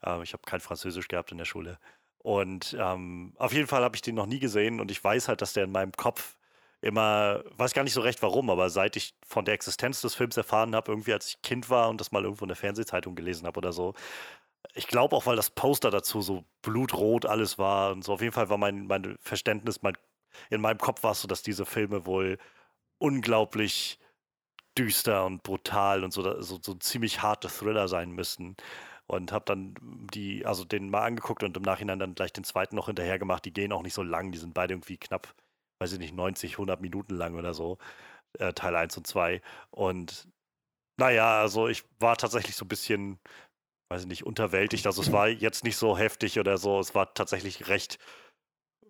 Äh, ich habe kein Französisch gehabt in der Schule. Und ähm, auf jeden Fall habe ich den noch nie gesehen und ich weiß halt, dass der in meinem Kopf immer, weiß gar nicht so recht warum, aber seit ich von der Existenz des Films erfahren habe, irgendwie als ich Kind war und das mal irgendwo in der Fernsehzeitung gelesen habe oder so, ich glaube auch, weil das Poster dazu so blutrot alles war und so. Auf jeden Fall war mein, mein Verständnis, mein, in meinem Kopf war es so, dass diese Filme wohl unglaublich düster und brutal und so, so, so ziemlich harte Thriller sein müssten. Und habe dann die, also den mal angeguckt und im Nachhinein dann gleich den zweiten noch hinterher gemacht. Die gehen auch nicht so lang, die sind beide irgendwie knapp, weiß ich nicht, 90, 100 Minuten lang oder so. Äh, Teil 1 und 2. Und naja, also ich war tatsächlich so ein bisschen weiß ich nicht, unterwältigt. Also es war jetzt nicht so heftig oder so. Es war tatsächlich recht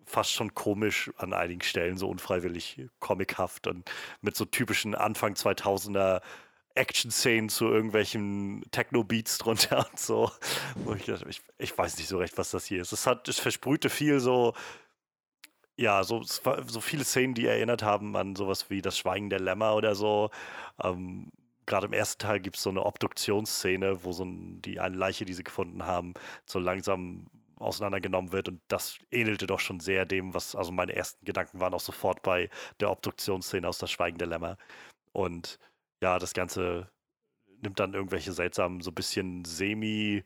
fast schon komisch an einigen Stellen, so unfreiwillig comichaft und mit so typischen Anfang 2000er Action-Szenen zu irgendwelchen Techno-Beats drunter und so. Und ich, ich, ich, weiß nicht so recht, was das hier ist. Es, hat, es versprühte viel so, ja, so, so viele Szenen, die erinnert haben an sowas wie das Schweigen der Lämmer oder so. Ähm, gerade im ersten Teil gibt es so eine Obduktionsszene, wo so ein, die eine Leiche, die sie gefunden haben, so langsam auseinandergenommen wird und das ähnelte doch schon sehr dem, was, also meine ersten Gedanken waren auch sofort bei der Obduktionsszene aus Das Schweigen der Lämmer. Und ja, das Ganze nimmt dann irgendwelche seltsamen, so ein bisschen semi-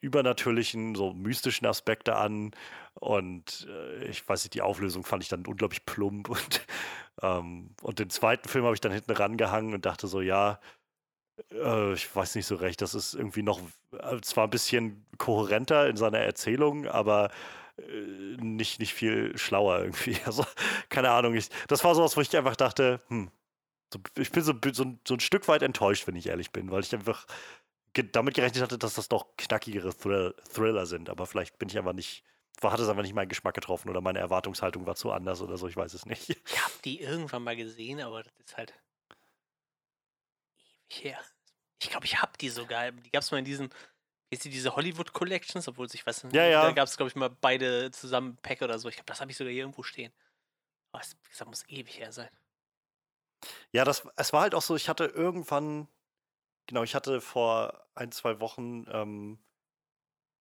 übernatürlichen, so mystischen Aspekte an. Und äh, ich weiß nicht, die Auflösung fand ich dann unglaublich plump. Und, ähm, und den zweiten Film habe ich dann hinten rangehangen und dachte so, ja, äh, ich weiß nicht so recht, das ist irgendwie noch äh, zwar ein bisschen kohärenter in seiner Erzählung, aber äh, nicht, nicht viel schlauer irgendwie. Also, keine Ahnung. Ich, das war sowas, wo ich einfach dachte, hm, so, ich bin so, so, so ein Stück weit enttäuscht, wenn ich ehrlich bin, weil ich einfach damit gerechnet hatte, dass das doch knackigere Thrill Thriller sind. Aber vielleicht bin ich einfach nicht, hat es einfach nicht meinen Geschmack getroffen oder meine Erwartungshaltung war zu anders oder so, ich weiß es nicht. Ich habe die irgendwann mal gesehen, aber das ist halt ewig her. Ich glaube, ich habe die sogar. Die gab es mal in diesen, ist die diese Hollywood Collections, obwohl ich weiß nicht, ja, ja. da gab es, glaube ich, mal beide zusammen Pack oder so. Ich glaube, das habe ich sogar hier irgendwo stehen. Aber das muss ewig her sein. Ja, das, es war halt auch so, ich hatte irgendwann Genau, ich hatte vor ein, zwei Wochen ähm,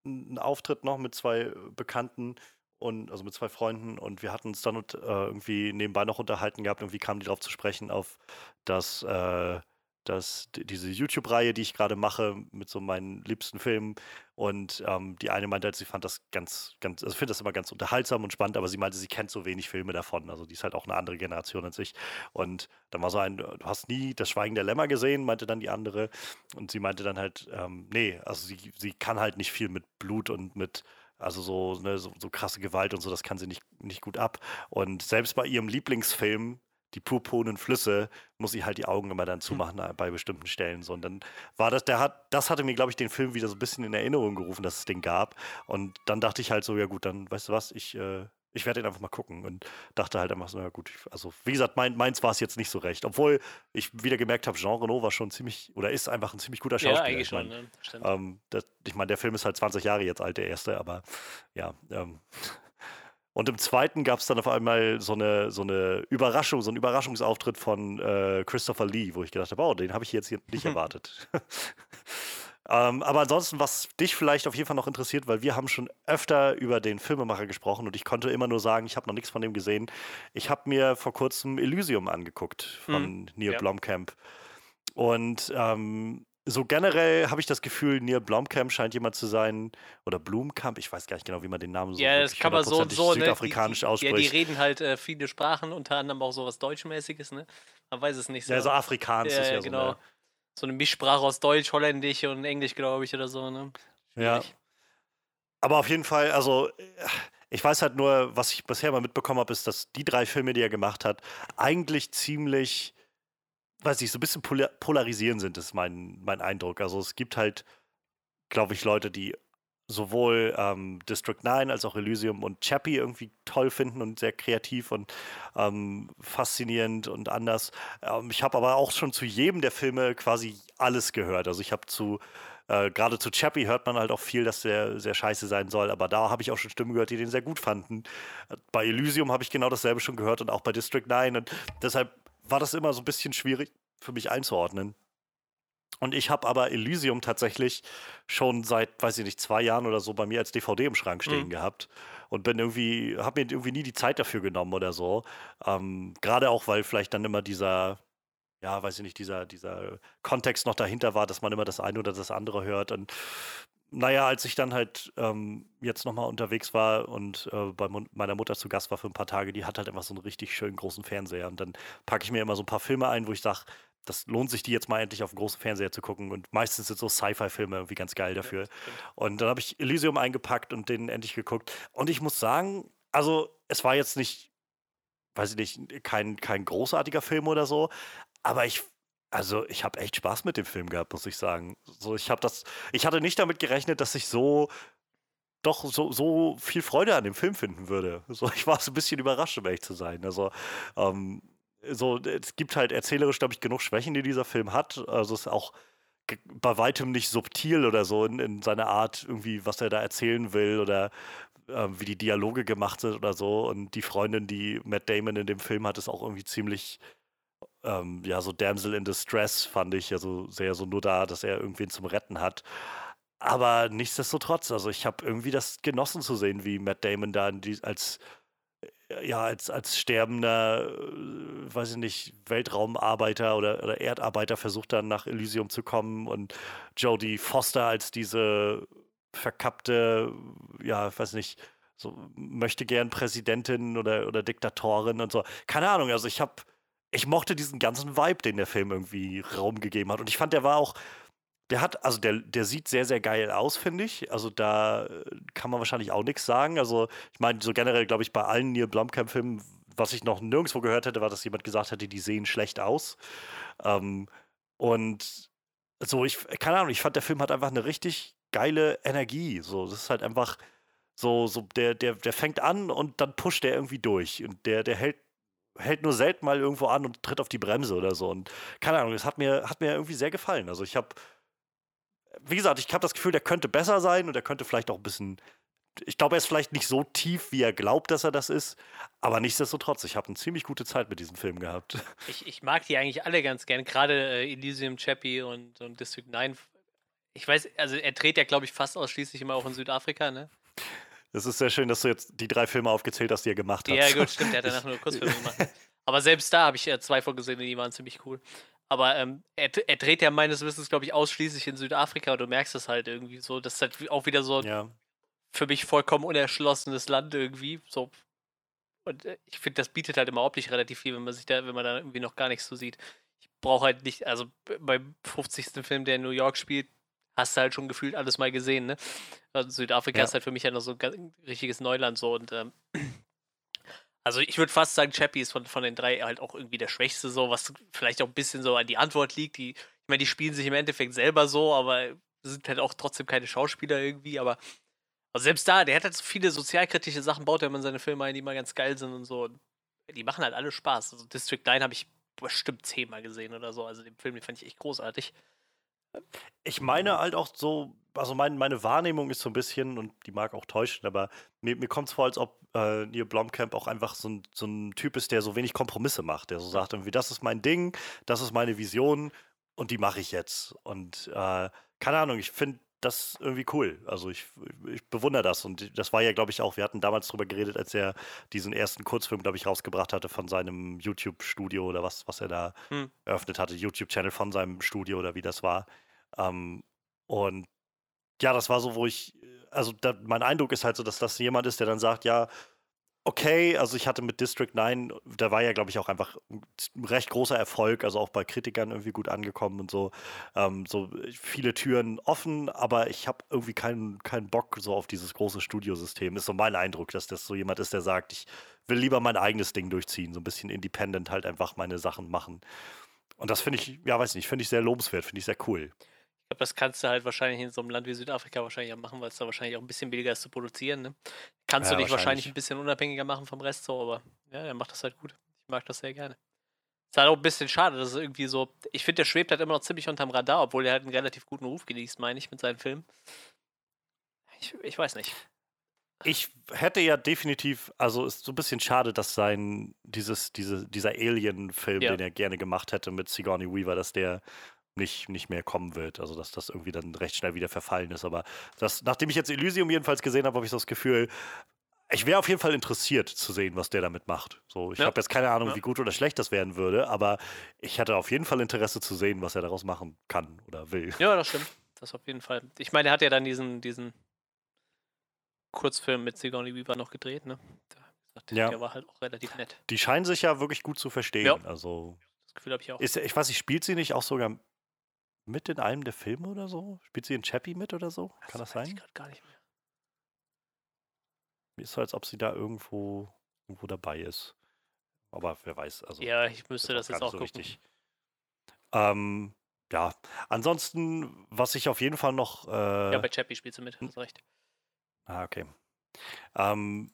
einen Auftritt noch mit zwei äh, Bekannten und also mit zwei Freunden und wir hatten uns dann äh, irgendwie nebenbei noch unterhalten gehabt. Irgendwie kamen die darauf zu sprechen, auf das, äh, das, diese YouTube-Reihe, die ich gerade mache, mit so meinen liebsten Filmen. Und ähm, die eine meinte, halt, sie fand das ganz, ganz, also finde das immer ganz unterhaltsam und spannend, aber sie meinte, sie kennt so wenig Filme davon. Also die ist halt auch eine andere Generation als ich. Und dann war so ein, du hast nie das Schweigen der Lämmer gesehen, meinte dann die andere. Und sie meinte dann halt, ähm, nee, also sie, sie kann halt nicht viel mit Blut und mit also so, ne, so, so, krasse Gewalt und so, das kann sie nicht, nicht gut ab. Und selbst bei ihrem Lieblingsfilm, die purpurnen Flüsse, muss ich halt die Augen immer dann hm. zumachen mhm. bei bestimmten Stellen. So, und dann war das, der hat, das hatte mir, glaube ich, den Film wieder so ein bisschen in Erinnerung gerufen, dass es den gab. Und dann dachte ich halt so, ja gut, dann weißt du was, ich, äh, ich werde ihn einfach mal gucken und dachte halt einfach so, ja gut, also wie gesagt, mein, meins war es jetzt nicht so recht. Obwohl ich wieder gemerkt habe, Jean Renault war schon ziemlich, oder ist einfach ein ziemlich guter Schauspieler. Ja, eigentlich ich mein, schon, ne? ähm, das, ich meine, der Film ist halt 20 Jahre jetzt alt, der erste, aber ja, ähm, und im zweiten gab es dann auf einmal so eine, so eine Überraschung, so einen Überraschungsauftritt von äh, Christopher Lee, wo ich gedacht habe, oh, den habe ich jetzt hier nicht erwartet. ähm, aber ansonsten, was dich vielleicht auf jeden Fall noch interessiert, weil wir haben schon öfter über den Filmemacher gesprochen und ich konnte immer nur sagen, ich habe noch nichts von dem gesehen. Ich habe mir vor kurzem Elysium angeguckt von mhm, Neil ja. Blomkamp. Und ähm, so generell habe ich das Gefühl, Neil Blomkamp scheint jemand zu sein, oder Blumkamp, ich weiß gar nicht genau, wie man den Namen so Ja, das kann man so und so, ne? südafrikanisch die, ausspricht. Ja, die reden halt äh, viele Sprachen, unter anderem auch sowas Deutschmäßiges, ne? Man weiß es nicht so. Ja, so Afrikaans ja, ist ja, genau. so eine... So eine Mischsprache aus Deutsch, Holländisch und Englisch, glaube ich, oder so, ne? Ja. Aber auf jeden Fall, also ich weiß halt nur, was ich bisher mal mitbekommen habe, ist, dass die drei Filme, die er gemacht hat, eigentlich ziemlich weiß ich, so ein bisschen polarisieren sind, ist mein, mein Eindruck. Also es gibt halt, glaube ich, Leute, die sowohl ähm, District 9 als auch Elysium und Chappie irgendwie toll finden und sehr kreativ und ähm, faszinierend und anders. Ähm, ich habe aber auch schon zu jedem der Filme quasi alles gehört. Also ich habe zu äh, gerade zu Chappie hört man halt auch viel, dass der sehr scheiße sein soll, aber da habe ich auch schon Stimmen gehört, die den sehr gut fanden. Bei Elysium habe ich genau dasselbe schon gehört und auch bei District 9 und deshalb war das immer so ein bisschen schwierig für mich einzuordnen. Und ich habe aber Elysium tatsächlich schon seit, weiß ich nicht, zwei Jahren oder so bei mir als DVD im Schrank stehen mhm. gehabt und bin irgendwie, habe mir irgendwie nie die Zeit dafür genommen oder so. Ähm, Gerade auch, weil vielleicht dann immer dieser, ja, weiß ich nicht, dieser, dieser Kontext noch dahinter war, dass man immer das eine oder das andere hört. Und naja, als ich dann halt ähm, jetzt nochmal unterwegs war und äh, bei meiner Mutter zu Gast war für ein paar Tage, die hat halt einfach so einen richtig schönen großen Fernseher. Und dann packe ich mir immer so ein paar Filme ein, wo ich sage, das lohnt sich, die jetzt mal endlich auf dem großen Fernseher zu gucken. Und meistens sind so Sci-Fi-Filme irgendwie ganz geil dafür. Ja, und dann habe ich Elysium eingepackt und den endlich geguckt. Und ich muss sagen, also es war jetzt nicht, weiß ich nicht, kein, kein großartiger Film oder so, aber ich also ich habe echt Spaß mit dem Film gehabt, muss ich sagen. So, ich habe das, ich hatte nicht damit gerechnet, dass ich so doch so, so viel Freude an dem Film finden würde. So, ich war so ein bisschen überrascht, um ehrlich zu sein. Also ähm, so, es gibt halt erzählerisch, glaube ich, genug Schwächen, die dieser Film hat. Also es ist auch bei weitem nicht subtil oder so in, in seiner Art, irgendwie, was er da erzählen will oder äh, wie die Dialoge gemacht sind oder so. Und die Freundin, die Matt Damon in dem Film hat, ist auch irgendwie ziemlich, ähm, ja, so Damsel in Distress, fand ich. Also sehr so nur da, dass er irgendwen zum Retten hat. Aber nichtsdestotrotz, also ich habe irgendwie das genossen zu sehen, wie Matt Damon da die, als ja, als, als sterbender, äh, weiß ich nicht, Weltraumarbeiter oder, oder Erdarbeiter versucht dann nach Elysium zu kommen und Jodie Foster als diese verkappte, ja, weiß nicht, so möchte gern Präsidentin oder, oder Diktatorin und so. Keine Ahnung, also ich habe, ich mochte diesen ganzen Vibe, den der Film irgendwie Raum gegeben hat und ich fand, der war auch der hat, also der, der sieht sehr, sehr geil aus, finde ich. Also da äh, kann man wahrscheinlich auch nichts sagen. Also ich meine, so generell, glaube ich, bei allen Neil Blomkamp-Filmen, was ich noch nirgendwo gehört hätte, war, dass jemand gesagt hätte, die sehen schlecht aus. Ähm, und so, ich, keine Ahnung, ich fand, der Film hat einfach eine richtig geile Energie. So, das ist halt einfach so, so der, der, der fängt an und dann pusht der irgendwie durch. Und der, der hält hält nur selten mal irgendwo an und tritt auf die Bremse oder so. Und keine Ahnung, es hat mir, hat mir irgendwie sehr gefallen. Also ich habe wie gesagt, ich habe das Gefühl, der könnte besser sein und er könnte vielleicht auch ein bisschen. Ich glaube, er ist vielleicht nicht so tief, wie er glaubt, dass er das ist. Aber nichtsdestotrotz, ich habe eine ziemlich gute Zeit mit diesem Film gehabt. Ich, ich mag die eigentlich alle ganz gern. Gerade äh, Elysium, Chappie und, und District 9. Ich weiß, also er dreht ja, glaube ich, fast ausschließlich immer auch in Südafrika, ne? Es ist sehr schön, dass du jetzt die drei Filme aufgezählt hast, die er gemacht hat. Ja, gut, stimmt. Er hat danach nur Kurzfilme gemacht. Aber selbst da habe ich ja zwei vorgesehen, die waren ziemlich cool. Aber ähm, er, er, dreht ja meines Wissens, glaube ich, ausschließlich in Südafrika und du merkst es halt irgendwie so. Das ist halt auch wieder so ja. für mich vollkommen unerschlossenes Land irgendwie. So. Und äh, ich finde, das bietet halt immer optisch relativ viel, wenn man sich da, wenn man da irgendwie noch gar nichts so sieht. Ich brauche halt nicht, also beim 50. Film, der in New York spielt, hast du halt schon gefühlt alles mal gesehen, ne? Also Südafrika ja. ist halt für mich ja noch so ein richtiges Neuland so und ähm, also ich würde fast sagen, Chappie ist von, von den drei halt auch irgendwie der Schwächste, so, was vielleicht auch ein bisschen so an die Antwort liegt. Die, ich meine, die spielen sich im Endeffekt selber so, aber sind halt auch trotzdem keine Schauspieler irgendwie, aber also selbst da, der hat halt so viele sozialkritische Sachen, baut er immer seine Filme ein, die mal ganz geil sind und so. Die machen halt alle Spaß. Also District 9 habe ich bestimmt zehnmal gesehen oder so. Also den Film, den fand ich echt großartig. Ich meine halt auch so, also mein, meine Wahrnehmung ist so ein bisschen, und die mag auch täuschen, aber mir, mir kommt es vor, als ob äh, Neil Blomkamp auch einfach so ein, so ein Typ ist, der so wenig Kompromisse macht. Der so sagt irgendwie, das ist mein Ding, das ist meine Vision und die mache ich jetzt. Und äh, keine Ahnung, ich finde das irgendwie cool. Also ich, ich bewundere das. Und das war ja, glaube ich, auch, wir hatten damals drüber geredet, als er diesen ersten Kurzfilm, glaube ich, rausgebracht hatte von seinem YouTube-Studio oder was, was er da hm. eröffnet hatte, YouTube-Channel von seinem Studio oder wie das war. Ähm, und ja, das war so, wo ich, also da, mein Eindruck ist halt so, dass das jemand ist, der dann sagt, ja, okay, also ich hatte mit District 9, da war ja, glaube ich, auch einfach ein recht großer Erfolg, also auch bei Kritikern irgendwie gut angekommen und so. Ähm, so viele Türen offen, aber ich habe irgendwie keinen, keinen Bock so auf dieses große Studiosystem. Ist so mein Eindruck, dass das so jemand ist, der sagt, ich will lieber mein eigenes Ding durchziehen, so ein bisschen independent halt einfach meine Sachen machen. Und das finde ich, ja, weiß nicht, finde ich sehr lobenswert, finde ich sehr cool. Ich glaube, das kannst du halt wahrscheinlich in so einem Land wie Südafrika wahrscheinlich auch machen, weil es da wahrscheinlich auch ein bisschen billiger ist zu produzieren. Ne? Kannst ja, du dich wahrscheinlich. wahrscheinlich ein bisschen unabhängiger machen vom Rest so, aber ja, er macht das halt gut. Ich mag das sehr gerne. Ist halt auch ein bisschen schade, dass es irgendwie so. Ich finde, der schwebt halt immer noch ziemlich unterm Radar, obwohl er halt einen relativ guten Ruf genießt, meine ich, mit seinen Filmen. Ich, ich weiß nicht. Ich hätte ja definitiv, also ist so ein bisschen schade, dass sein, dieses, diese, dieser Alien-Film, ja. den er gerne gemacht hätte mit Sigourney Weaver, dass der nicht, nicht mehr kommen wird. Also, dass das irgendwie dann recht schnell wieder verfallen ist. Aber das, nachdem ich jetzt Elysium jedenfalls gesehen habe, habe ich das Gefühl, ich wäre auf jeden Fall interessiert zu sehen, was der damit macht. So, ich ja. habe jetzt keine Ahnung, ja. wie gut oder schlecht das werden würde, aber ich hatte auf jeden Fall Interesse zu sehen, was er daraus machen kann oder will. Ja, das stimmt. Das auf jeden Fall. Ich meine, er hat ja dann diesen, diesen Kurzfilm mit Sigourney Weaver noch gedreht, ne? Der, ja. der war halt auch relativ nett. Die scheinen sich ja wirklich gut zu verstehen. Ja. Also, das Gefühl habe ich auch. Ist, ich weiß nicht, spielt sie nicht auch sogar mit in einem der Filme oder so? Spielt sie in Chappie mit oder so? Kann das, das sein? Ich gar nicht mehr. Mir ist so, als ob sie da irgendwo, irgendwo dabei ist. Aber wer weiß. Also, ja, ich müsste das, das jetzt auch so gucken. Richtig. Ähm, ja, ansonsten, was ich auf jeden Fall noch. Äh, ja, bei Chappie spielt sie mit, hast recht. Ah, okay. Ähm,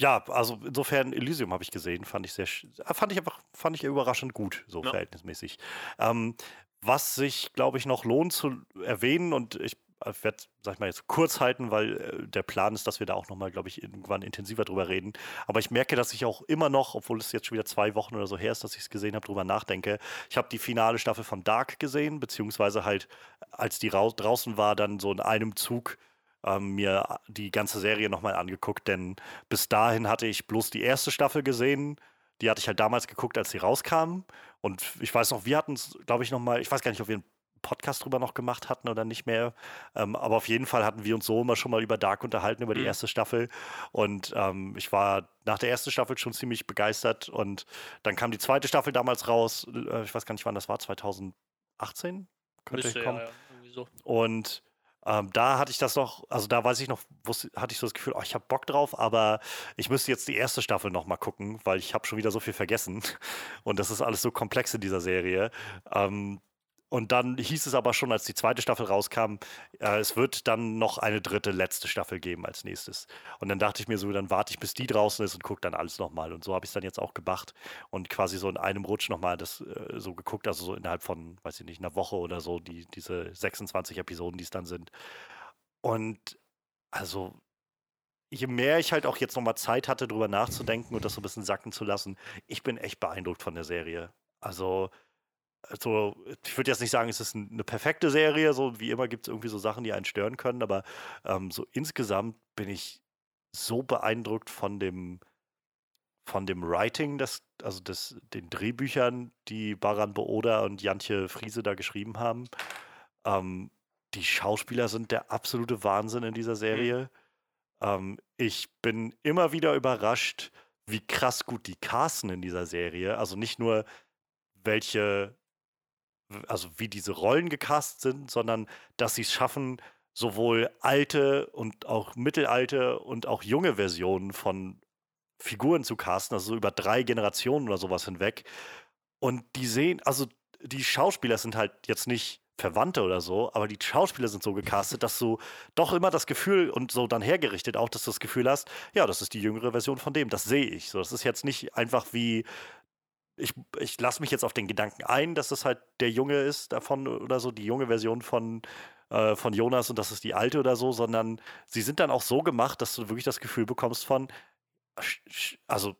ja, also insofern Elysium habe ich gesehen, fand ich sehr, fand ich einfach, fand ich überraschend gut, so ja. verhältnismäßig. Ähm, was sich, glaube ich, noch lohnt zu erwähnen und ich äh, werde, sag ich mal, jetzt kurz halten, weil äh, der Plan ist, dass wir da auch nochmal, glaube ich, irgendwann intensiver drüber reden. Aber ich merke, dass ich auch immer noch, obwohl es jetzt schon wieder zwei Wochen oder so her ist, dass ich es gesehen habe, drüber nachdenke. Ich habe die finale Staffel von Dark gesehen, beziehungsweise halt, als die draußen war, dann so in einem Zug ähm, mir die ganze Serie nochmal angeguckt, denn bis dahin hatte ich bloß die erste Staffel gesehen die hatte ich halt damals geguckt, als sie rauskamen. Und ich weiß noch, wir hatten es, glaube ich, nochmal, ich weiß gar nicht, ob wir einen Podcast drüber noch gemacht hatten oder nicht mehr. Ähm, aber auf jeden Fall hatten wir uns so immer schon mal über Dark unterhalten, über die mhm. erste Staffel. Und ähm, ich war nach der ersten Staffel schon ziemlich begeistert. Und dann kam die zweite Staffel damals raus. Äh, ich weiß gar nicht, wann das war, 2018? Könnte Müsste, kommen. Ja, ja, so. Und ähm, da hatte ich das noch, also da weiß ich noch, wusste, hatte ich so das Gefühl, oh, ich habe Bock drauf, aber ich müsste jetzt die erste Staffel noch mal gucken, weil ich habe schon wieder so viel vergessen und das ist alles so komplex in dieser Serie. Ähm, und dann hieß es aber schon, als die zweite Staffel rauskam, äh, es wird dann noch eine dritte, letzte Staffel geben als nächstes. Und dann dachte ich mir so, dann warte ich, bis die draußen ist und gucke dann alles nochmal. Und so habe ich es dann jetzt auch gemacht und quasi so in einem Rutsch nochmal das äh, so geguckt, also so innerhalb von, weiß ich nicht, einer Woche oder so, die, diese 26 Episoden, die es dann sind. Und also je mehr ich halt auch jetzt nochmal Zeit hatte, drüber nachzudenken und das so ein bisschen sacken zu lassen, ich bin echt beeindruckt von der Serie. Also also, ich würde jetzt nicht sagen, es ist eine perfekte Serie, so wie immer gibt es irgendwie so Sachen, die einen stören können, aber ähm, so insgesamt bin ich so beeindruckt von dem, von dem Writing des, also des, den Drehbüchern, die Baran Booda und Jantje Friese da geschrieben haben. Ähm, die Schauspieler sind der absolute Wahnsinn in dieser mhm. Serie. Mhm. Ähm, ich bin immer wieder überrascht, wie krass gut die casten in dieser Serie. Also nicht nur welche, also wie diese Rollen gecast sind, sondern dass sie es schaffen, sowohl alte und auch mittelalte und auch junge Versionen von Figuren zu casten, also so über drei Generationen oder sowas hinweg. Und die sehen, also die Schauspieler sind halt jetzt nicht Verwandte oder so, aber die Schauspieler sind so gecastet, dass du doch immer das Gefühl und so dann hergerichtet auch, dass du das Gefühl hast, ja, das ist die jüngere Version von dem, das sehe ich. So, das ist jetzt nicht einfach wie, ich, ich lasse mich jetzt auf den Gedanken ein, dass das halt der Junge ist davon oder so, die junge Version von, äh, von Jonas und das ist die alte oder so, sondern sie sind dann auch so gemacht, dass du wirklich das Gefühl bekommst von, also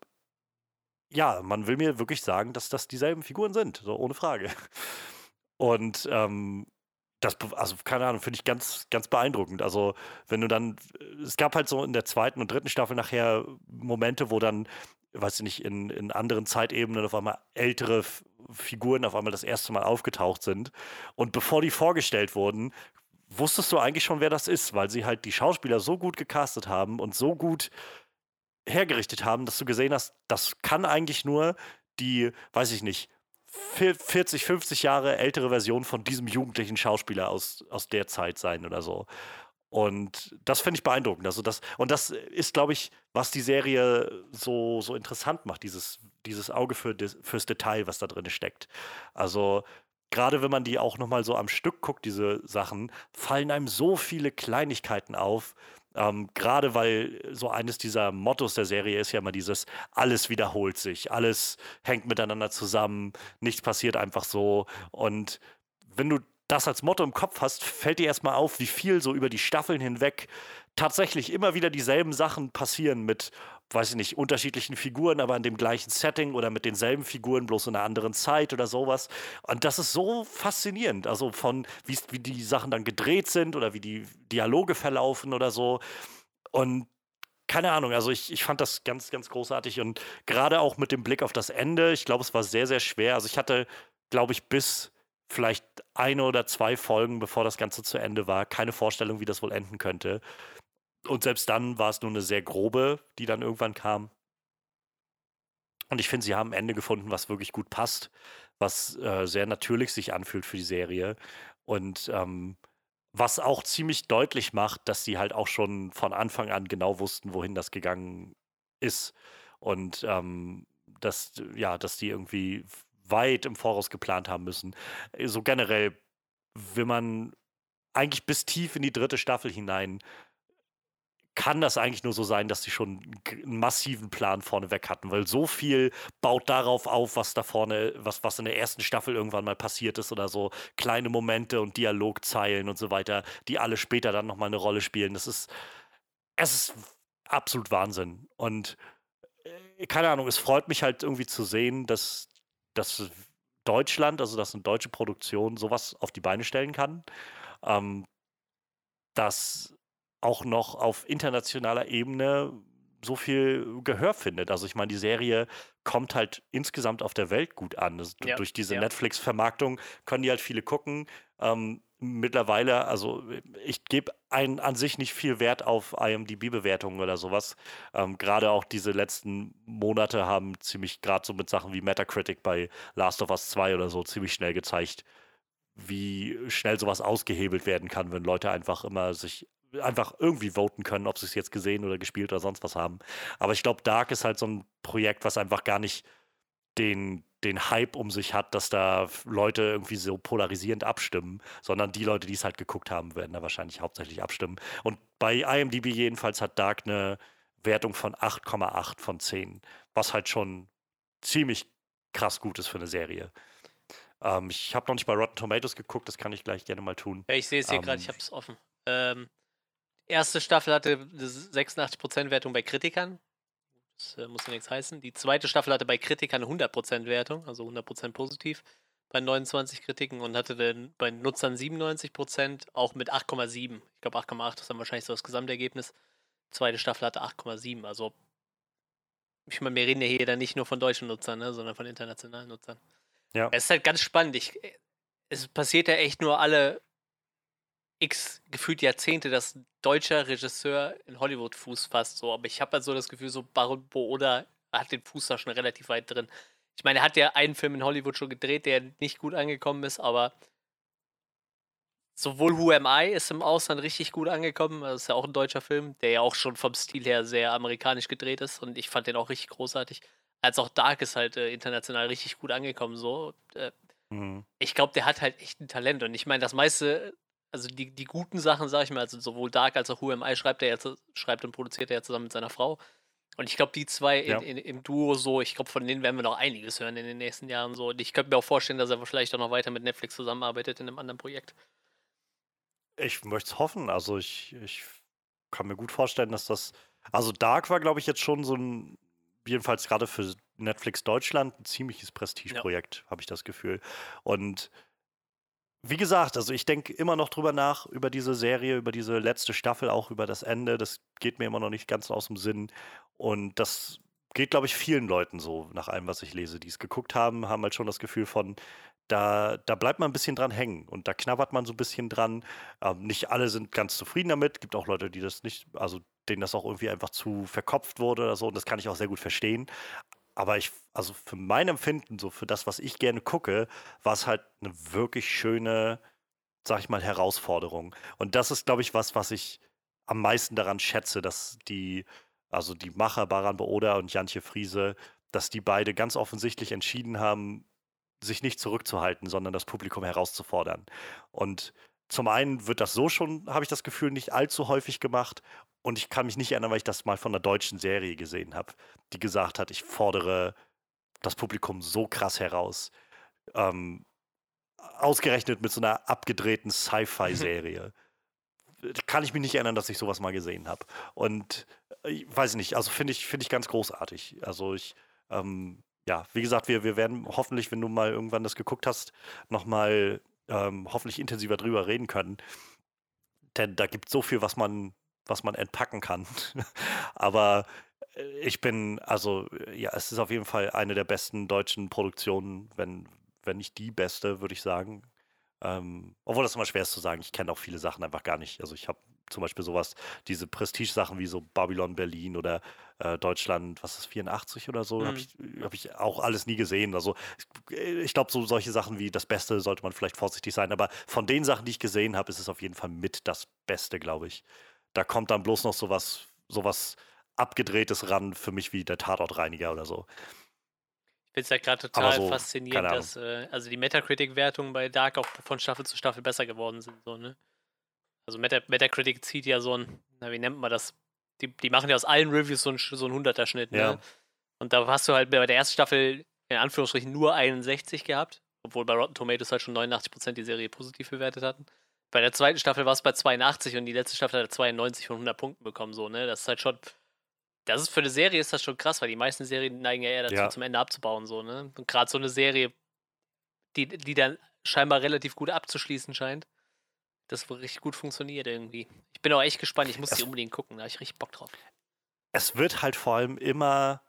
ja, man will mir wirklich sagen, dass das dieselben Figuren sind, so ohne Frage. Und ähm, das, also keine Ahnung, finde ich ganz, ganz beeindruckend. Also, wenn du dann, es gab halt so in der zweiten und dritten Staffel nachher Momente, wo dann, weiß ich nicht, in, in anderen Zeitebenen auf einmal ältere Figuren auf einmal das erste Mal aufgetaucht sind. Und bevor die vorgestellt wurden, wusstest du eigentlich schon, wer das ist, weil sie halt die Schauspieler so gut gecastet haben und so gut hergerichtet haben, dass du gesehen hast, das kann eigentlich nur die, weiß ich nicht, 40, 50 Jahre ältere Version von diesem jugendlichen Schauspieler aus, aus der Zeit sein oder so. Und das finde ich beeindruckend. Also das, und das ist, glaube ich, was die Serie so, so interessant macht, dieses, dieses Auge für, fürs Detail, was da drin steckt. Also gerade wenn man die auch nochmal so am Stück guckt, diese Sachen, fallen einem so viele Kleinigkeiten auf, ähm, Gerade weil so eines dieser Mottos der Serie ist ja immer dieses, alles wiederholt sich, alles hängt miteinander zusammen, nichts passiert einfach so. Und wenn du das als Motto im Kopf hast, fällt dir erstmal auf, wie viel so über die Staffeln hinweg tatsächlich immer wieder dieselben Sachen passieren mit, weiß ich nicht, unterschiedlichen Figuren, aber in dem gleichen Setting oder mit denselben Figuren, bloß in einer anderen Zeit oder sowas. Und das ist so faszinierend. Also von, wie, die Sachen dann gedreht sind oder wie die Dialoge verlaufen oder so. Und keine Ahnung, also ich, ich fand das ganz, ganz großartig und gerade auch mit dem Blick auf das Ende, ich glaube, es war sehr, sehr schwer. Also ich hatte, glaube ich, bis vielleicht eine oder zwei Folgen, bevor das Ganze zu Ende war, keine Vorstellung, wie das wohl enden könnte. Und selbst dann war es nur eine sehr grobe, die dann irgendwann kam. Und ich finde, sie haben ein Ende gefunden, was wirklich gut passt, was äh, sehr natürlich sich anfühlt für die Serie. Und ähm, was auch ziemlich deutlich macht, dass sie halt auch schon von Anfang an genau wussten, wohin das gegangen ist. Und ähm, dass, ja, dass die irgendwie weit im Voraus geplant haben müssen. So generell, wenn man eigentlich bis tief in die dritte Staffel hinein kann das eigentlich nur so sein, dass sie schon einen massiven Plan vorneweg hatten, weil so viel baut darauf auf, was da vorne, was, was in der ersten Staffel irgendwann mal passiert ist oder so kleine Momente und Dialogzeilen und so weiter, die alle später dann nochmal eine Rolle spielen. Das ist, es ist absolut Wahnsinn. Und äh, keine Ahnung, es freut mich halt irgendwie zu sehen, dass, dass Deutschland, also dass eine deutsche Produktion sowas auf die Beine stellen kann. Ähm, dass auch noch auf internationaler Ebene so viel Gehör findet. Also ich meine, die Serie kommt halt insgesamt auf der Welt gut an. Das, ja, durch diese ja. Netflix-Vermarktung können die halt viele gucken. Ähm, mittlerweile, also ich gebe an sich nicht viel Wert auf IMDb-Bewertungen oder sowas. Ähm, gerade auch diese letzten Monate haben ziemlich, gerade so mit Sachen wie Metacritic bei Last of Us 2 oder so, ziemlich schnell gezeigt, wie schnell sowas ausgehebelt werden kann, wenn Leute einfach immer sich einfach irgendwie voten können, ob sie es jetzt gesehen oder gespielt oder sonst was haben. Aber ich glaube, Dark ist halt so ein Projekt, was einfach gar nicht den, den Hype um sich hat, dass da Leute irgendwie so polarisierend abstimmen, sondern die Leute, die es halt geguckt haben, werden da wahrscheinlich hauptsächlich abstimmen. Und bei IMDb jedenfalls hat Dark eine Wertung von 8,8 von 10, was halt schon ziemlich krass gut ist für eine Serie. Ähm, ich habe noch nicht bei Rotten Tomatoes geguckt, das kann ich gleich gerne mal tun. Ich sehe es hier ähm, gerade, ich habe es offen. Ähm, erste Staffel hatte 86% Wertung bei Kritikern. Das äh, muss ja nichts heißen. Die zweite Staffel hatte bei Kritikern 100% Wertung, also 100% positiv bei 29 Kritiken und hatte dann bei Nutzern 97%, auch mit 8,7. Ich glaube 8,8 ist dann wahrscheinlich so das Gesamtergebnis. Die zweite Staffel hatte 8,7. Also ich meine, wir reden ja hier dann nicht nur von deutschen Nutzern, ne, sondern von internationalen Nutzern. Ja. Es ist halt ganz spannend. Ich, es passiert ja echt nur alle x gefühlt Jahrzehnte, dass ein deutscher Regisseur in Hollywood Fuß fasst. So. Aber ich habe halt so das Gefühl, so Baron Booda hat den Fuß da schon relativ weit drin. Ich meine, er hat ja einen Film in Hollywood schon gedreht, der nicht gut angekommen ist, aber sowohl Who Am I ist im Ausland richtig gut angekommen. Das ist ja auch ein deutscher Film, der ja auch schon vom Stil her sehr amerikanisch gedreht ist und ich fand den auch richtig großartig. Als auch Dark ist halt äh, international richtig gut angekommen. So. Äh, mhm. Ich glaube, der hat halt echt ein Talent und ich meine, das meiste, also die, die guten Sachen, sag ich mal, also sowohl Dark als auch Who Am I schreibt er ja, schreibt und produziert er ja zusammen mit seiner Frau. Und ich glaube, die zwei ja. in, in, im Duo so, ich glaube, von denen werden wir noch einiges hören in den nächsten Jahren so. Und ich könnte mir auch vorstellen, dass er vielleicht auch noch weiter mit Netflix zusammenarbeitet in einem anderen Projekt. Ich möchte es hoffen. Also ich, ich kann mir gut vorstellen, dass das. Also Dark war, glaube ich, jetzt schon so ein, jedenfalls gerade für Netflix Deutschland, ein ziemliches Prestigeprojekt, ja. habe ich das Gefühl. Und wie gesagt, also ich denke immer noch drüber nach, über diese Serie, über diese letzte Staffel, auch über das Ende. Das geht mir immer noch nicht ganz aus dem Sinn. Und das geht, glaube ich, vielen Leuten so, nach allem, was ich lese, die es geguckt haben, haben halt schon das Gefühl von, da, da bleibt man ein bisschen dran hängen und da knabbert man so ein bisschen dran. Ähm, nicht alle sind ganz zufrieden damit. Gibt auch Leute, die das nicht, also denen das auch irgendwie einfach zu verkopft wurde oder so. Und das kann ich auch sehr gut verstehen. Aber ich, also für mein Empfinden, so für das, was ich gerne gucke, war es halt eine wirklich schöne, sag ich mal, Herausforderung. Und das ist, glaube ich, was, was ich am meisten daran schätze, dass die, also die Macher Baran Booda und Jantje Friese, dass die beide ganz offensichtlich entschieden haben, sich nicht zurückzuhalten, sondern das Publikum herauszufordern. Und zum einen wird das so schon, habe ich das Gefühl, nicht allzu häufig gemacht. Und ich kann mich nicht erinnern, weil ich das mal von einer deutschen Serie gesehen habe, die gesagt hat, ich fordere das Publikum so krass heraus. Ähm, ausgerechnet mit so einer abgedrehten Sci-Fi-Serie. kann ich mich nicht erinnern, dass ich sowas mal gesehen habe. Und äh, ich weiß nicht, also finde ich, find ich ganz großartig. Also ich, ähm, ja, wie gesagt, wir, wir werden hoffentlich, wenn du mal irgendwann das geguckt hast, nochmal ähm, hoffentlich intensiver drüber reden können. Denn da gibt es so viel, was man, was man entpacken kann. Aber äh, ich bin, also, ja, es ist auf jeden Fall eine der besten deutschen Produktionen, wenn, wenn nicht die beste, würde ich sagen. Ähm, obwohl das immer schwer ist zu sagen. Ich kenne auch viele Sachen einfach gar nicht. Also ich habe zum Beispiel sowas, diese Prestige-Sachen wie so Babylon Berlin oder äh, Deutschland, was ist 84 oder so, mhm. habe ich, hab ich auch alles nie gesehen. Also ich, ich glaube, so solche Sachen wie das Beste sollte man vielleicht vorsichtig sein. Aber von den Sachen, die ich gesehen habe, ist es auf jeden Fall mit das Beste, glaube ich. Da kommt dann bloß noch sowas, sowas abgedrehtes ran für mich wie der Tatortreiniger oder so. Ich finde es ja gerade total so, faszinierend, dass äh, also die Metacritic-Wertungen bei Dark auch von Staffel zu Staffel besser geworden sind. So, ne? Also Meta Metacritic zieht ja so ein, na, wie nennt man das? Die, die machen ja aus allen Reviews so, ein, so einen 100er-Schnitt. Ne? Ja. Und da hast du halt bei der ersten Staffel in Anführungsstrichen nur 61 gehabt, obwohl bei Rotten Tomatoes halt schon 89% die Serie positiv bewertet hatten. Bei der zweiten Staffel war es bei 82 und die letzte Staffel hat 92 von 100 Punkten bekommen. So, ne? Das ist halt schon das ist für eine Serie ist das schon krass, weil die meisten Serien neigen ja eher dazu, ja. zum Ende abzubauen, so, ne? Und gerade so eine Serie, die, die dann scheinbar relativ gut abzuschließen scheint, das richtig gut funktioniert irgendwie. Ich bin auch echt gespannt, ich muss es, die unbedingt gucken, da habe ich richtig Bock drauf. Es wird halt vor allem immer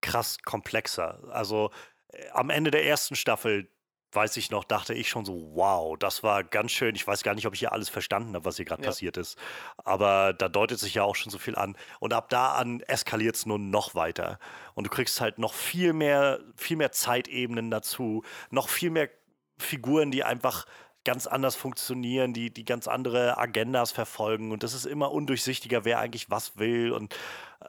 krass komplexer. Also äh, am Ende der ersten Staffel weiß ich noch, dachte ich schon so, wow, das war ganz schön. Ich weiß gar nicht, ob ich hier alles verstanden habe, was hier gerade ja. passiert ist. Aber da deutet sich ja auch schon so viel an. Und ab da an eskaliert es nur noch weiter. Und du kriegst halt noch viel mehr, viel mehr Zeitebenen dazu, noch viel mehr Figuren, die einfach ganz anders funktionieren, die, die ganz andere Agendas verfolgen. Und das ist immer undurchsichtiger, wer eigentlich was will. Und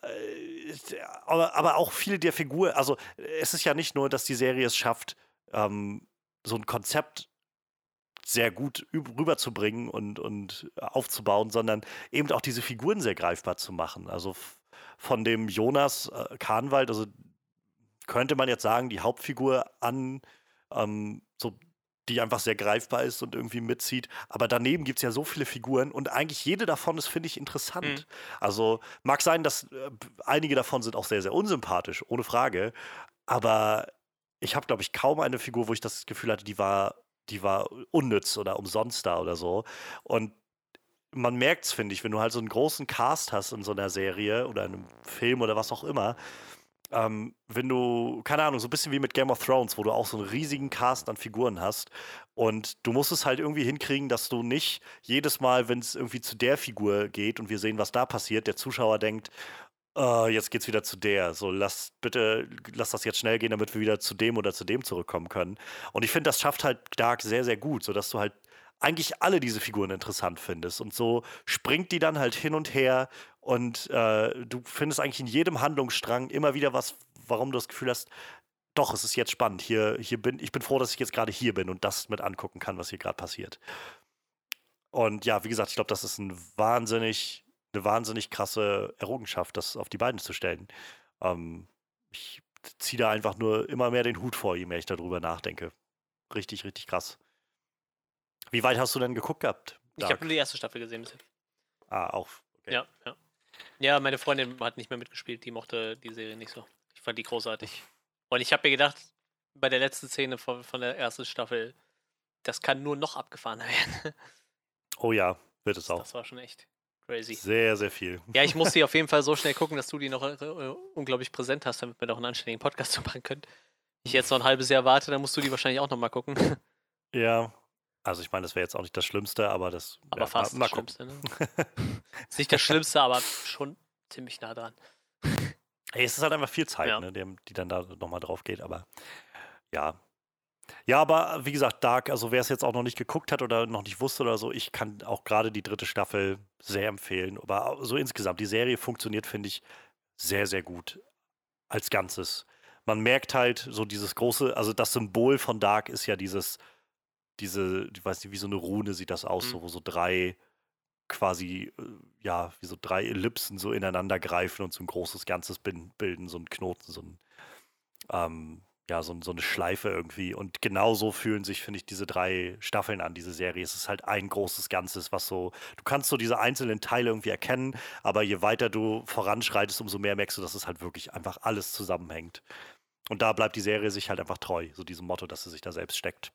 äh, aber, aber auch viele der Figuren, also es ist ja nicht nur, dass die Serie es schafft, ähm, so ein Konzept sehr gut rüberzubringen und, und aufzubauen, sondern eben auch diese Figuren sehr greifbar zu machen. Also von dem Jonas äh, Kahnwald, also könnte man jetzt sagen, die Hauptfigur an, ähm, so, die einfach sehr greifbar ist und irgendwie mitzieht. Aber daneben gibt es ja so viele Figuren und eigentlich jede davon ist, finde ich, interessant. Mhm. Also mag sein, dass äh, einige davon sind auch sehr, sehr unsympathisch, ohne Frage. Aber ich habe, glaube ich, kaum eine Figur, wo ich das Gefühl hatte, die war, die war unnütz oder umsonst da oder so. Und man merkt es, finde ich, wenn du halt so einen großen Cast hast in so einer Serie oder einem Film oder was auch immer, ähm, wenn du, keine Ahnung, so ein bisschen wie mit Game of Thrones, wo du auch so einen riesigen Cast an Figuren hast und du musst es halt irgendwie hinkriegen, dass du nicht jedes Mal, wenn es irgendwie zu der Figur geht und wir sehen, was da passiert, der Zuschauer denkt, uh, jetzt geht's wieder zu der. So, lass bitte, lass das jetzt schnell gehen, damit wir wieder zu dem oder zu dem zurückkommen können. Und ich finde, das schafft halt Dark sehr, sehr gut, sodass du halt eigentlich alle diese Figuren interessant findest. Und so springt die dann halt hin und her und äh, du findest eigentlich in jedem Handlungsstrang immer wieder was, warum du das Gefühl hast, doch, es ist jetzt spannend. Hier, hier bin, ich bin froh, dass ich jetzt gerade hier bin und das mit angucken kann, was hier gerade passiert. Und ja, wie gesagt, ich glaube, das ist ein wahnsinnig, eine wahnsinnig krasse Errungenschaft, das auf die Beine zu stellen. Ähm, ich ziehe da einfach nur immer mehr den Hut vor, je mehr ich darüber nachdenke. Richtig, richtig krass. Wie weit hast du denn geguckt gehabt? Ich habe nur die erste Staffel gesehen. Ah, auch. Okay. Ja, ja. Ja, meine Freundin hat nicht mehr mitgespielt, die mochte die Serie nicht so. Ich fand die großartig. Und ich habe mir gedacht, bei der letzten Szene von, von der ersten Staffel, das kann nur noch abgefahrener werden. Oh ja, wird es auch. Das war schon echt crazy. Sehr, sehr viel. Ja, ich muss die auf jeden Fall so schnell gucken, dass du die noch äh, unglaublich präsent hast, damit wir noch einen anständigen Podcast zu machen können. Ich jetzt noch ein halbes Jahr warte, dann musst du die wahrscheinlich auch nochmal gucken. Ja, also ich meine, das wäre jetzt auch nicht das Schlimmste, aber das. Aber ja, fast mal, mal das Schlimmste, ne? ist nicht das Schlimmste, aber schon ziemlich nah dran. Hey, es ist halt einfach viel Zeit, ja. ne, die, die, dann da nochmal drauf geht, aber ja. Ja, aber wie gesagt, Dark, also wer es jetzt auch noch nicht geguckt hat oder noch nicht wusste oder so, ich kann auch gerade die dritte Staffel sehr empfehlen. Aber so insgesamt, die Serie funktioniert, finde ich, sehr, sehr gut als Ganzes. Man merkt halt so dieses große, also das Symbol von Dark ist ja dieses diese, ich weiß nicht, wie so eine Rune sieht das aus, mhm. so, wo so drei quasi, äh, ja, wie so drei Ellipsen so ineinander greifen und so ein großes Ganzes bilden, so ein Knoten, so ein, ähm, ja, so, so, eine Schleife irgendwie. Und genauso fühlen sich, finde ich, diese drei Staffeln an, diese Serie. Es ist halt ein großes Ganzes, was so, du kannst so diese einzelnen Teile irgendwie erkennen, aber je weiter du voranschreitest, umso mehr merkst du, dass es halt wirklich einfach alles zusammenhängt. Und da bleibt die Serie sich halt einfach treu, so diesem Motto, dass sie sich da selbst steckt.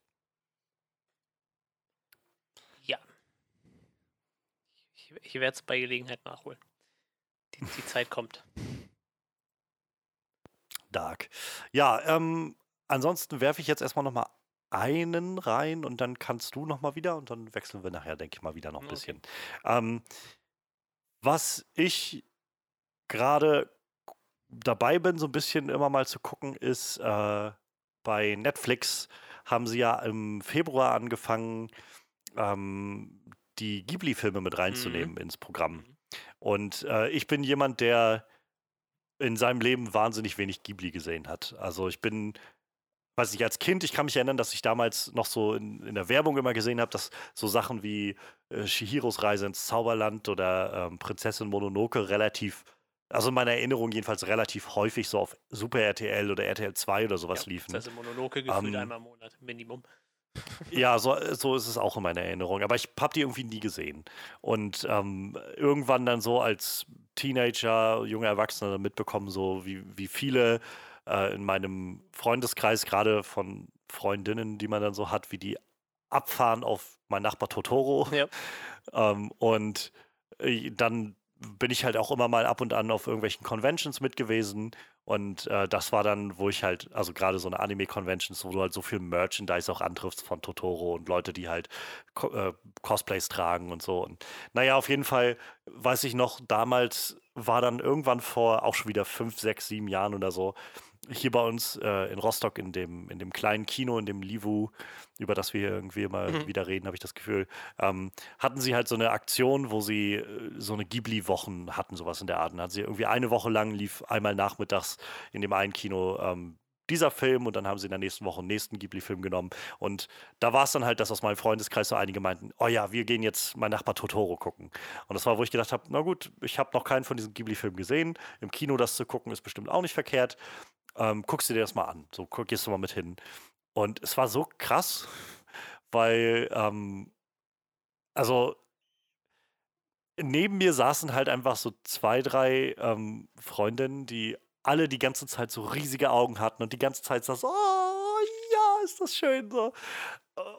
Ich, ich werde es bei Gelegenheit nachholen. Die, die Zeit kommt. Dark. Ja, ähm, ansonsten werfe ich jetzt erstmal nochmal einen rein und dann kannst du nochmal wieder und dann wechseln wir nachher, denke ich mal, wieder noch ein bisschen. Okay. Ähm, was ich gerade dabei bin, so ein bisschen immer mal zu gucken, ist äh, bei Netflix haben sie ja im Februar angefangen, ähm, die Ghibli-Filme mit reinzunehmen mhm. ins Programm. Mhm. Und äh, ich bin jemand, der in seinem Leben wahnsinnig wenig Ghibli gesehen hat. Also ich bin, weiß ich, als Kind, ich kann mich erinnern, dass ich damals noch so in, in der Werbung immer gesehen habe, dass so Sachen wie äh, Shihiros Reise ins Zauberland oder ähm, Prinzessin Mononoke relativ, also in meiner Erinnerung jedenfalls relativ häufig so auf Super RTL oder RTL 2 oder sowas ja, liefen. Prinzessin Mononoke gefühlt ähm, einmal im Monat, Minimum. Ja, so, so ist es auch in meiner Erinnerung. Aber ich habe die irgendwie nie gesehen. Und ähm, irgendwann dann so als Teenager, junger Erwachsener mitbekommen, so wie, wie viele äh, in meinem Freundeskreis, gerade von Freundinnen, die man dann so hat, wie die abfahren auf mein Nachbar Totoro. Ja. Ähm, und äh, dann bin ich halt auch immer mal ab und an auf irgendwelchen Conventions mit gewesen und äh, das war dann, wo ich halt, also gerade so eine Anime-Convention, wo du halt so viel Merchandise auch antriffst von Totoro und Leute, die halt Co äh, Cosplays tragen und so. Und naja, auf jeden Fall weiß ich noch, damals war dann irgendwann vor auch schon wieder fünf, sechs, sieben Jahren oder so, hier bei uns äh, in Rostock in dem, in dem kleinen Kino, in dem Livu, über das wir hier irgendwie immer mhm. wieder reden, habe ich das Gefühl, ähm, hatten sie halt so eine Aktion, wo sie äh, so eine Ghibli-Wochen hatten, sowas in der Art. Und hatten sie irgendwie eine Woche lang lief einmal nachmittags in dem einen Kino ähm, dieser Film und dann haben sie in der nächsten Woche einen nächsten Ghibli-Film genommen. Und da war es dann halt, dass aus meinem Freundeskreis so einige meinten, oh ja, wir gehen jetzt mein Nachbar Totoro gucken. Und das war, wo ich gedacht habe, na gut, ich habe noch keinen von diesen Ghibli-Filmen gesehen. Im Kino das zu gucken ist bestimmt auch nicht verkehrt. Ähm, guckst du dir das mal an. So gehst du mal mit hin. Und es war so krass, weil, ähm, also neben mir saßen halt einfach so zwei, drei ähm, Freundinnen, die alle die ganze Zeit so riesige Augen hatten und die ganze Zeit so, oh ja, ist das schön so.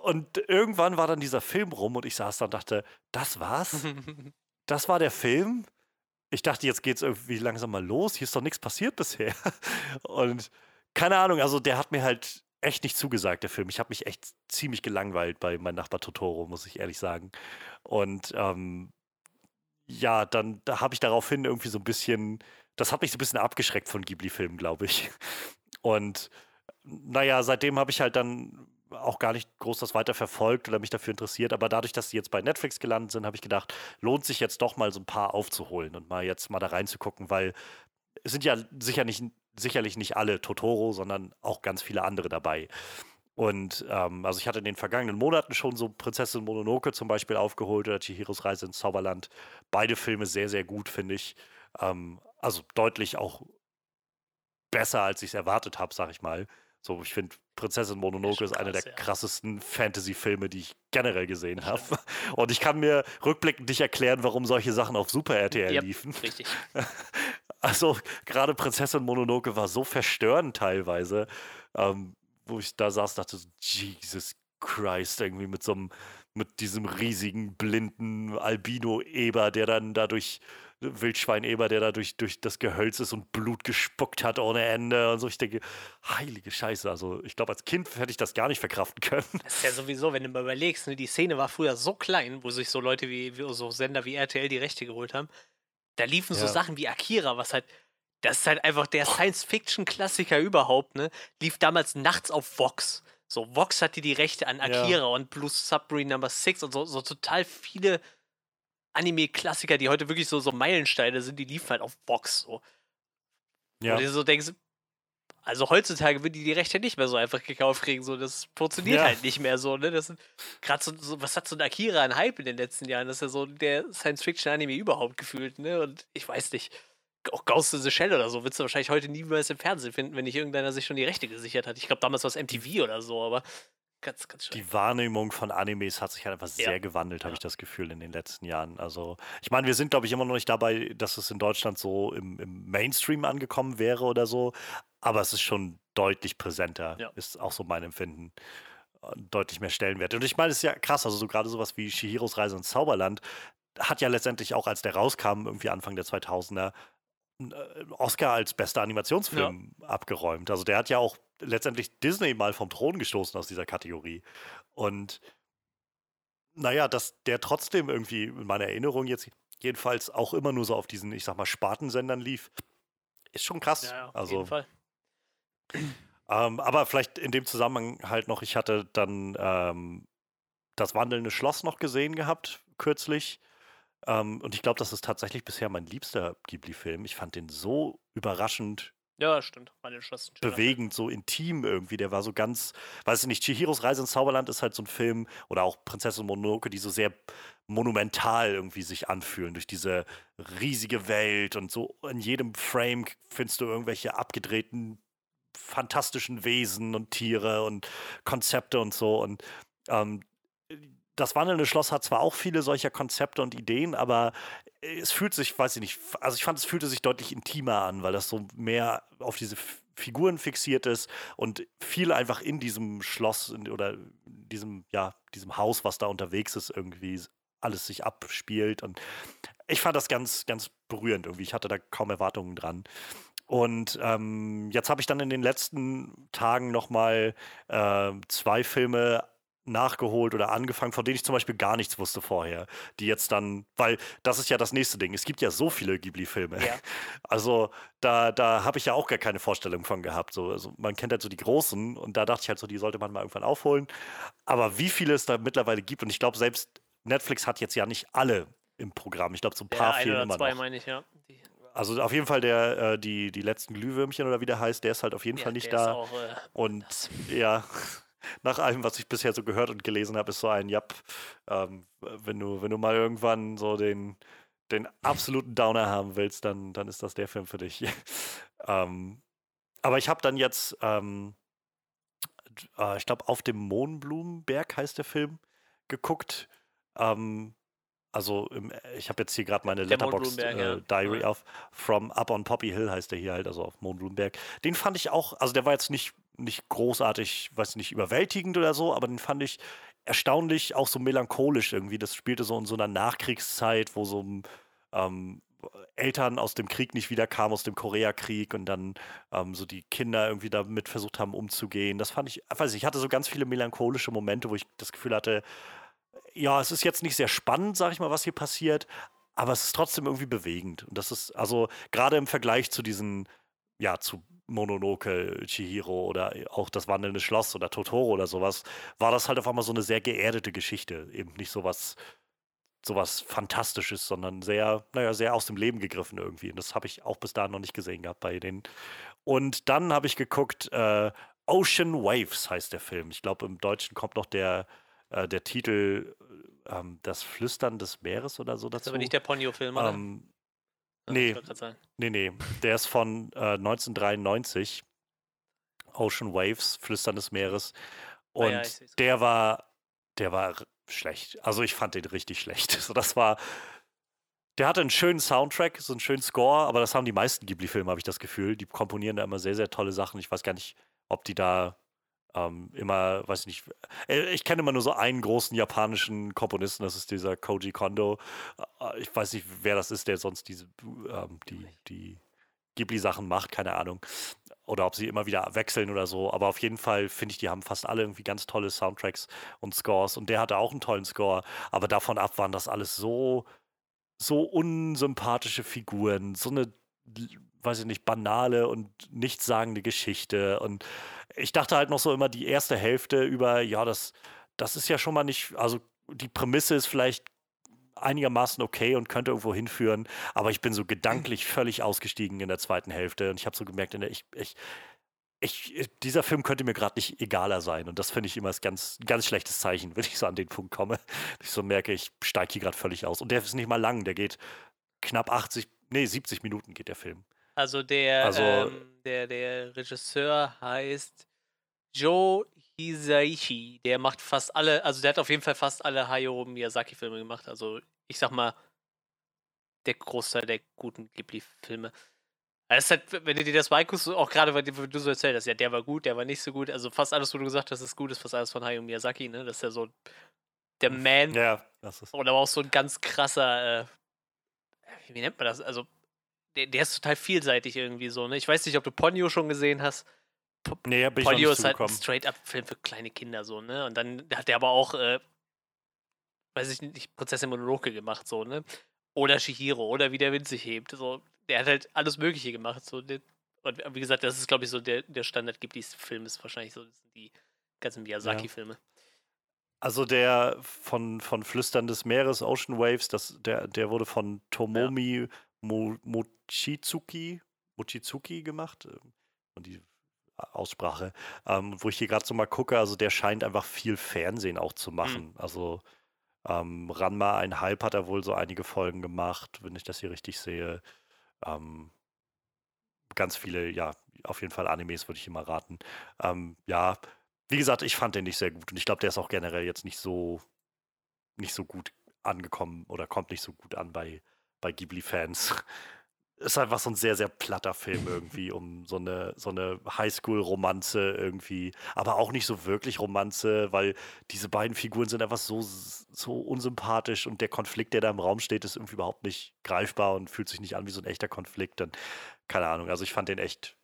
Und irgendwann war dann dieser Film rum und ich saß da und dachte, das war's? Das war der Film? Ich dachte, jetzt geht es irgendwie langsam mal los. Hier ist doch nichts passiert bisher. Und keine Ahnung, also der hat mir halt echt nicht zugesagt, der Film. Ich habe mich echt ziemlich gelangweilt bei Mein Nachbar Totoro, muss ich ehrlich sagen. Und ähm, ja, dann da habe ich daraufhin irgendwie so ein bisschen, das hat mich so ein bisschen abgeschreckt von Ghibli-Filmen, glaube ich. Und naja, seitdem habe ich halt dann auch gar nicht groß das weiter verfolgt oder mich dafür interessiert, aber dadurch, dass sie jetzt bei Netflix gelandet sind, habe ich gedacht, lohnt sich jetzt doch mal so ein paar aufzuholen und mal jetzt mal da reinzugucken, weil es sind ja sicher nicht, sicherlich nicht alle Totoro, sondern auch ganz viele andere dabei. Und ähm, also ich hatte in den vergangenen Monaten schon so Prinzessin Mononoke zum Beispiel aufgeholt oder Chihiros Reise ins Zauberland. Beide Filme sehr, sehr gut, finde ich. Ähm, also deutlich auch besser, als ich es erwartet habe, sag ich mal. So, ich finde, Prinzessin Mononoke ist, ist einer der ja. krassesten Fantasy-Filme, die ich generell gesehen habe. Und ich kann mir rückblickend nicht erklären, warum solche Sachen auf Super RTL yep, liefen. Richtig. Also, gerade Prinzessin Mononoke war so verstörend teilweise, ähm, wo ich da saß und dachte, Jesus Christ, irgendwie mit so einem, mit diesem riesigen, blinden Albino-Eber, der dann dadurch Wildschweineber, der da durch, durch das Gehölz ist und Blut gespuckt hat ohne Ende und so. Ich denke, heilige Scheiße. Also, ich glaube, als Kind hätte ich das gar nicht verkraften können. Das ist ja sowieso, wenn du mal überlegst, ne, die Szene war früher so klein, wo sich so Leute wie, so Sender wie RTL die Rechte geholt haben. Da liefen ja. so Sachen wie Akira, was halt das ist halt einfach der Science-Fiction-Klassiker überhaupt, ne? Lief damals nachts auf Vox. So, Vox hatte die Rechte an Akira ja. und Blue Submarine Number 6 und so, so total viele Anime-Klassiker, die heute wirklich so, so Meilensteine sind, die liefen halt auf Box so. Ja. Und du so denkst, also heutzutage würden die die Rechte nicht mehr so einfach gekauft kriegen, so das funktioniert ja. halt nicht mehr so, ne? Das sind gerade so, so, was hat so ein Akira an Hype in den letzten Jahren? Das ist ja so der Science-Fiction-Anime überhaupt gefühlt, ne? Und ich weiß nicht, auch Ghost in the Shell oder so, willst du wahrscheinlich heute niemals im Fernsehen finden, wenn nicht irgendeiner sich schon die Rechte gesichert hat. Ich glaube, damals war es MTV oder so, aber Ganz, ganz Die Wahrnehmung von Animes hat sich halt einfach sehr ja. gewandelt, habe ja. ich das Gefühl, in den letzten Jahren. Also, ich meine, wir sind, glaube ich, immer noch nicht dabei, dass es in Deutschland so im, im Mainstream angekommen wäre oder so, aber es ist schon deutlich präsenter, ja. ist auch so mein Empfinden. Äh, deutlich mehr Stellenwert. Und ich meine, es ist ja krass, also so gerade sowas wie Shihiros Reise ins Zauberland hat ja letztendlich auch, als der rauskam, irgendwie Anfang der 2000er, äh, Oscar als bester Animationsfilm ja. abgeräumt. Also der hat ja auch letztendlich Disney mal vom Thron gestoßen aus dieser Kategorie. Und naja, dass der trotzdem irgendwie in meiner Erinnerung jetzt jedenfalls auch immer nur so auf diesen, ich sag mal, Spartensendern lief, ist schon krass. Ja, ja auf also, jeden Fall. Ähm, aber vielleicht in dem Zusammenhang halt noch, ich hatte dann ähm, das wandelnde Schloss noch gesehen gehabt, kürzlich. Ähm, und ich glaube, das ist tatsächlich bisher mein liebster Ghibli-Film. Ich fand den so überraschend ja, stimmt. bewegend, so intim irgendwie. Der war so ganz, weiß ich nicht, Chihiros Reise ins Zauberland ist halt so ein Film oder auch Prinzessin Mononoke, die so sehr monumental irgendwie sich anfühlen durch diese riesige Welt und so in jedem Frame findest du irgendwelche abgedrehten fantastischen Wesen und Tiere und Konzepte und so und ähm, das wandelnde Schloss hat zwar auch viele solcher Konzepte und Ideen, aber es fühlt sich, weiß ich nicht, also ich fand, es fühlte sich deutlich intimer an, weil das so mehr auf diese Figuren fixiert ist und viel einfach in diesem Schloss oder diesem, ja, diesem Haus, was da unterwegs ist, irgendwie alles sich abspielt. Und ich fand das ganz, ganz berührend irgendwie. Ich hatte da kaum Erwartungen dran. Und ähm, jetzt habe ich dann in den letzten Tagen nochmal äh, zwei Filme nachgeholt oder angefangen, von denen ich zum Beispiel gar nichts wusste vorher. Die jetzt dann, weil das ist ja das nächste Ding. Es gibt ja so viele Ghibli-Filme. Ja. Also da, da habe ich ja auch gar keine Vorstellung von gehabt. So, also man kennt halt so die großen und da dachte ich halt so, die sollte man mal irgendwann aufholen. Aber wie viele es da mittlerweile gibt und ich glaube, selbst Netflix hat jetzt ja nicht alle im Programm. Ich glaube, so ein paar ja, immer zwei, noch. meine ich, ja. Die also auf jeden Fall der, äh, die, die letzten Glühwürmchen oder wie der heißt, der ist halt auf jeden ja, Fall nicht da. Auch, äh, und ja, nach allem, was ich bisher so gehört und gelesen habe, ist so ein, ja, ähm, wenn du, wenn du mal irgendwann so den, den absoluten Downer haben willst, dann, dann ist das der Film für dich. ähm, aber ich habe dann jetzt, ähm, äh, ich glaube, auf dem Mohnblumenberg heißt der Film, geguckt. Ähm, also im, ich habe jetzt hier gerade meine Letterbox äh, Diary ja. auf From Up on Poppy Hill heißt der hier halt, also auf Mohnblumenberg. Den fand ich auch, also der war jetzt nicht nicht großartig, weiß nicht, überwältigend oder so, aber den fand ich erstaunlich auch so melancholisch irgendwie. Das spielte so in so einer Nachkriegszeit, wo so ähm, Eltern aus dem Krieg nicht wiederkamen, aus dem Koreakrieg und dann ähm, so die Kinder irgendwie damit versucht haben umzugehen. Das fand ich, weiß ich, ich hatte so ganz viele melancholische Momente, wo ich das Gefühl hatte, ja, es ist jetzt nicht sehr spannend, sag ich mal, was hier passiert, aber es ist trotzdem irgendwie bewegend. Und das ist, also gerade im Vergleich zu diesen, ja, zu Mononoke, Chihiro oder auch das wandelnde Schloss oder Totoro oder sowas, war das halt auf einmal so eine sehr geerdete Geschichte. Eben nicht sowas, sowas Fantastisches, sondern sehr, naja, sehr aus dem Leben gegriffen irgendwie. Und das habe ich auch bis dahin noch nicht gesehen gehabt bei denen. Und dann habe ich geguckt, äh, Ocean Waves heißt der Film. Ich glaube, im Deutschen kommt noch der, äh, der Titel ähm, Das Flüstern des Meeres oder so dazu. Das ist aber nicht der Ponyo-Film, oder? Ähm, nee, nee, nee. Der ist von äh, 1993. Ocean Waves, Flüstern des Meeres. Und ah, ja, der war, der war schlecht. Also ich fand den richtig schlecht. So, das war. Der hatte einen schönen Soundtrack, so einen schönen Score, aber das haben die meisten Ghibli-Filme, habe ich das Gefühl. Die komponieren da immer sehr, sehr tolle Sachen. Ich weiß gar nicht, ob die da ähm, immer, weiß ich nicht, äh, ich kenne immer nur so einen großen japanischen Komponisten, das ist dieser Koji Kondo. Äh, ich weiß nicht, wer das ist, der sonst diese, ähm, die, die Ghibli-Sachen macht, keine Ahnung. Oder ob sie immer wieder wechseln oder so. Aber auf jeden Fall finde ich, die haben fast alle irgendwie ganz tolle Soundtracks und Scores. Und der hatte auch einen tollen Score. Aber davon ab waren das alles so, so unsympathische Figuren. So eine weiß ich nicht, banale und nichtssagende Geschichte. Und ich dachte halt noch so immer die erste Hälfte über, ja, das, das ist ja schon mal nicht, also die Prämisse ist vielleicht einigermaßen okay und könnte irgendwo hinführen, aber ich bin so gedanklich völlig ausgestiegen in der zweiten Hälfte und ich habe so gemerkt, in der, ich, ich, ich, dieser Film könnte mir gerade nicht egaler sein und das finde ich immer ein ganz, ganz schlechtes Zeichen, wenn ich so an den Punkt komme. Ich so merke, ich steige hier gerade völlig aus. Und der ist nicht mal lang, der geht knapp 80, nee, 70 Minuten geht der Film. Also der, also, ähm, der, der Regisseur heißt Joe Hisaishi. Der macht fast alle, also der hat auf jeden Fall fast alle Hayao Miyazaki-Filme gemacht. Also ich sag mal, der Großteil der guten Ghibli-Filme. Also halt, wenn du dir das mal anguckst, auch gerade, weil du so erzählt hast, ja, der war gut, der war nicht so gut. Also fast alles, wo du gesagt hast, ist gut, ist fast alles von Hayao Miyazaki, ne? Das ist ja so der hm, Man. Ja, das ist. Oder auch so ein ganz krasser, äh, wie nennt man das? Also der, der, ist total vielseitig irgendwie so, ne? Ich weiß nicht, ob du Ponyo schon gesehen hast. P nee, bin Ponyo ist halt ein Straight-Up-Film für kleine Kinder so, ne? Und dann hat der aber auch, äh, weiß ich nicht, Prinzessin Mononoke gemacht, so, ne? Oder Shihiro, oder wie der Wind sich hebt. So, der hat halt alles Mögliche gemacht. So, und wie gesagt, das ist, glaube ich, so der, der Standard Ghibli-Film ist wahrscheinlich so, die ganzen Miyazaki-Filme. Ja. Also der von, von Flüstern des Meeres, Ocean Waves, das, der, der wurde von Tomomi ja. Mo Mochizuki, Mochizuki gemacht. Ähm, und die Aussprache, ähm, wo ich hier gerade so mal gucke, also der scheint einfach viel Fernsehen auch zu mhm. machen. Mhm. Also ähm, Ranma ein Halb hat er wohl so einige Folgen gemacht, wenn ich das hier richtig sehe. Ähm, ganz viele, ja, auf jeden Fall Animes würde ich immer raten. Ähm, ja, wie gesagt, ich fand den nicht sehr gut und ich glaube, der ist auch generell jetzt nicht so nicht so gut angekommen oder kommt nicht so gut an bei bei Ghibli-Fans. Ist einfach so ein sehr, sehr platter Film irgendwie, um so eine, so eine Highschool-Romanze irgendwie, aber auch nicht so wirklich Romanze, weil diese beiden Figuren sind einfach so, so unsympathisch und der Konflikt, der da im Raum steht, ist irgendwie überhaupt nicht greifbar und fühlt sich nicht an wie so ein echter Konflikt. Dann, keine Ahnung, also ich fand den echt,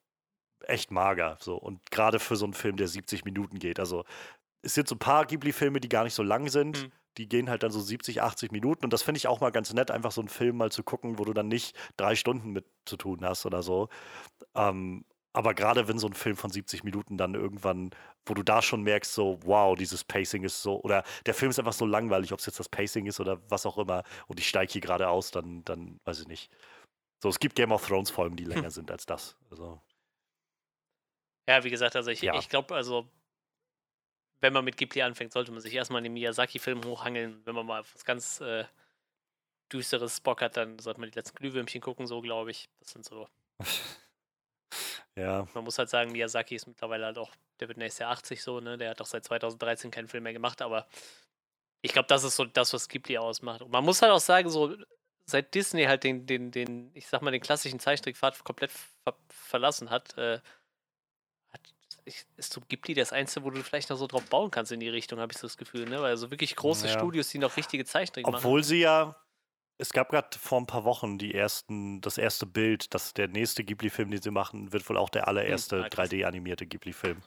echt mager. So. Und gerade für so einen Film, der 70 Minuten geht. Also es sind so ein paar Ghibli-Filme, die gar nicht so lang sind. Mhm die gehen halt dann so 70, 80 Minuten. Und das finde ich auch mal ganz nett, einfach so einen Film mal zu gucken, wo du dann nicht drei Stunden mit zu tun hast oder so. Ähm, aber gerade wenn so ein Film von 70 Minuten dann irgendwann, wo du da schon merkst, so, wow, dieses Pacing ist so, oder der Film ist einfach so langweilig, ob es jetzt das Pacing ist oder was auch immer, und ich steige hier gerade aus, dann, dann weiß ich nicht. So, es gibt Game of Thrones Folgen, die länger hm. sind als das. Also. Ja, wie gesagt, also ich, ja. ich glaube, also wenn man mit Ghibli anfängt, sollte man sich erstmal in den Miyazaki-Film hochhangeln. Wenn man mal was ganz äh, düsteres Bock hat, dann sollte man die letzten Glühwürmchen gucken, so glaube ich. Das sind so. ja. Man muss halt sagen, Miyazaki ist mittlerweile halt auch, der wird nächstes Jahr 80 so, ne? Der hat doch seit 2013 keinen Film mehr gemacht, aber ich glaube, das ist so das, was Ghibli ausmacht. Und man muss halt auch sagen, so, seit Disney halt den, den, den, ich sag mal, den klassischen Zeichentrickpfad komplett ver verlassen hat, äh, ist so Ghibli das Einzige, wo du vielleicht noch so drauf bauen kannst in die Richtung, habe ich so das Gefühl, ne? Weil so wirklich große ja. Studios, die noch richtige Zeichentrick machen. Obwohl sie ja, es gab gerade vor ein paar Wochen die ersten, das erste Bild, dass der nächste Ghibli-Film, den sie machen, wird wohl auch der allererste hm, 3D-animierte Ghibli-Film,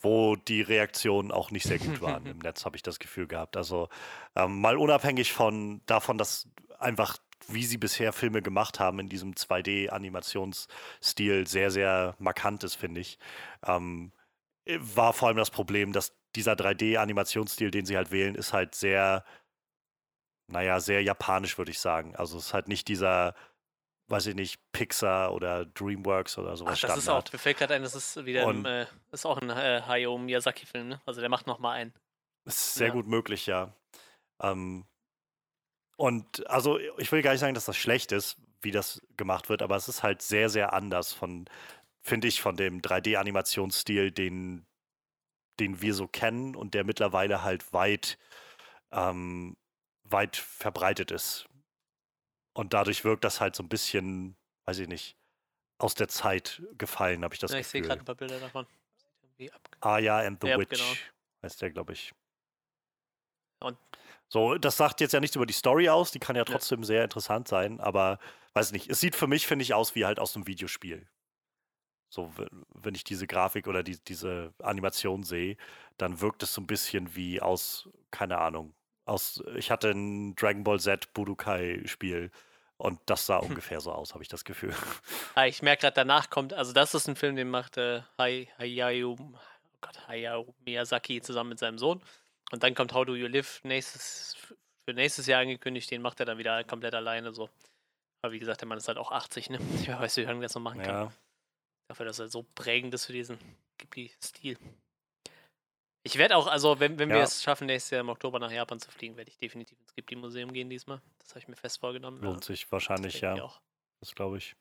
wo die Reaktionen auch nicht sehr gut waren im Netz, habe ich das Gefühl gehabt. Also ähm, mal unabhängig von davon, dass einfach wie sie bisher Filme gemacht haben in diesem 2D-Animationsstil sehr, sehr markant ist, finde ich. Ähm, war vor allem das Problem, dass dieser 3D-Animationsstil, den sie halt wählen, ist halt sehr, naja, sehr japanisch, würde ich sagen. Also es ist halt nicht dieser, weiß ich nicht, Pixar oder DreamWorks oder sowas. Ach, das Standard. ist auch, mir fällt gerade ein, das ist wieder ein, äh, ist auch ein äh, Hayao Miyazaki-Film, ne? Also der macht nochmal einen. Ist sehr ja. gut möglich, ja. Ähm, und also ich will gar nicht sagen, dass das schlecht ist, wie das gemacht wird, aber es ist halt sehr, sehr anders von, finde ich, von dem 3D-Animationsstil, den, den wir so kennen und der mittlerweile halt weit, ähm, weit verbreitet ist. Und dadurch wirkt das halt so ein bisschen, weiß ich nicht, aus der Zeit gefallen, habe ich das ja, ich Gefühl. Ich sehe gerade ein paar Bilder davon. Aya and the ja, Witch genau. heißt der, glaube ich. Und so, das sagt jetzt ja nichts über die Story aus, die kann ja trotzdem ja. sehr interessant sein, aber weiß nicht, es sieht für mich, finde ich, aus wie halt aus einem Videospiel. So, wenn ich diese Grafik oder die, diese Animation sehe, dann wirkt es so ein bisschen wie aus, keine Ahnung, aus, ich hatte ein Dragon Ball Z Budokai-Spiel und das sah hm. ungefähr so aus, habe ich das Gefühl. Ah, ich merke gerade, danach kommt, also das ist ein Film, den macht äh, Hayao, oh Gott, Hayao Miyazaki zusammen mit seinem Sohn. Und dann kommt How Do You Live nächstes, für nächstes Jahr angekündigt, den macht er dann wieder komplett alleine so. Aber wie gesagt, der Mann ist halt auch 80, ne? Ich weiß, wie lange das noch machen kann. Ja. Dafür, dass er so prägend ist für diesen Ghibli-Stil. Ich werde auch, also wenn, wenn ja. wir es schaffen, nächstes Jahr im Oktober nach Japan zu fliegen, werde ich definitiv ins Ghibli-Museum gehen diesmal. Das habe ich mir fest vorgenommen. Lohnt sich wahrscheinlich, ja. Das glaube ich.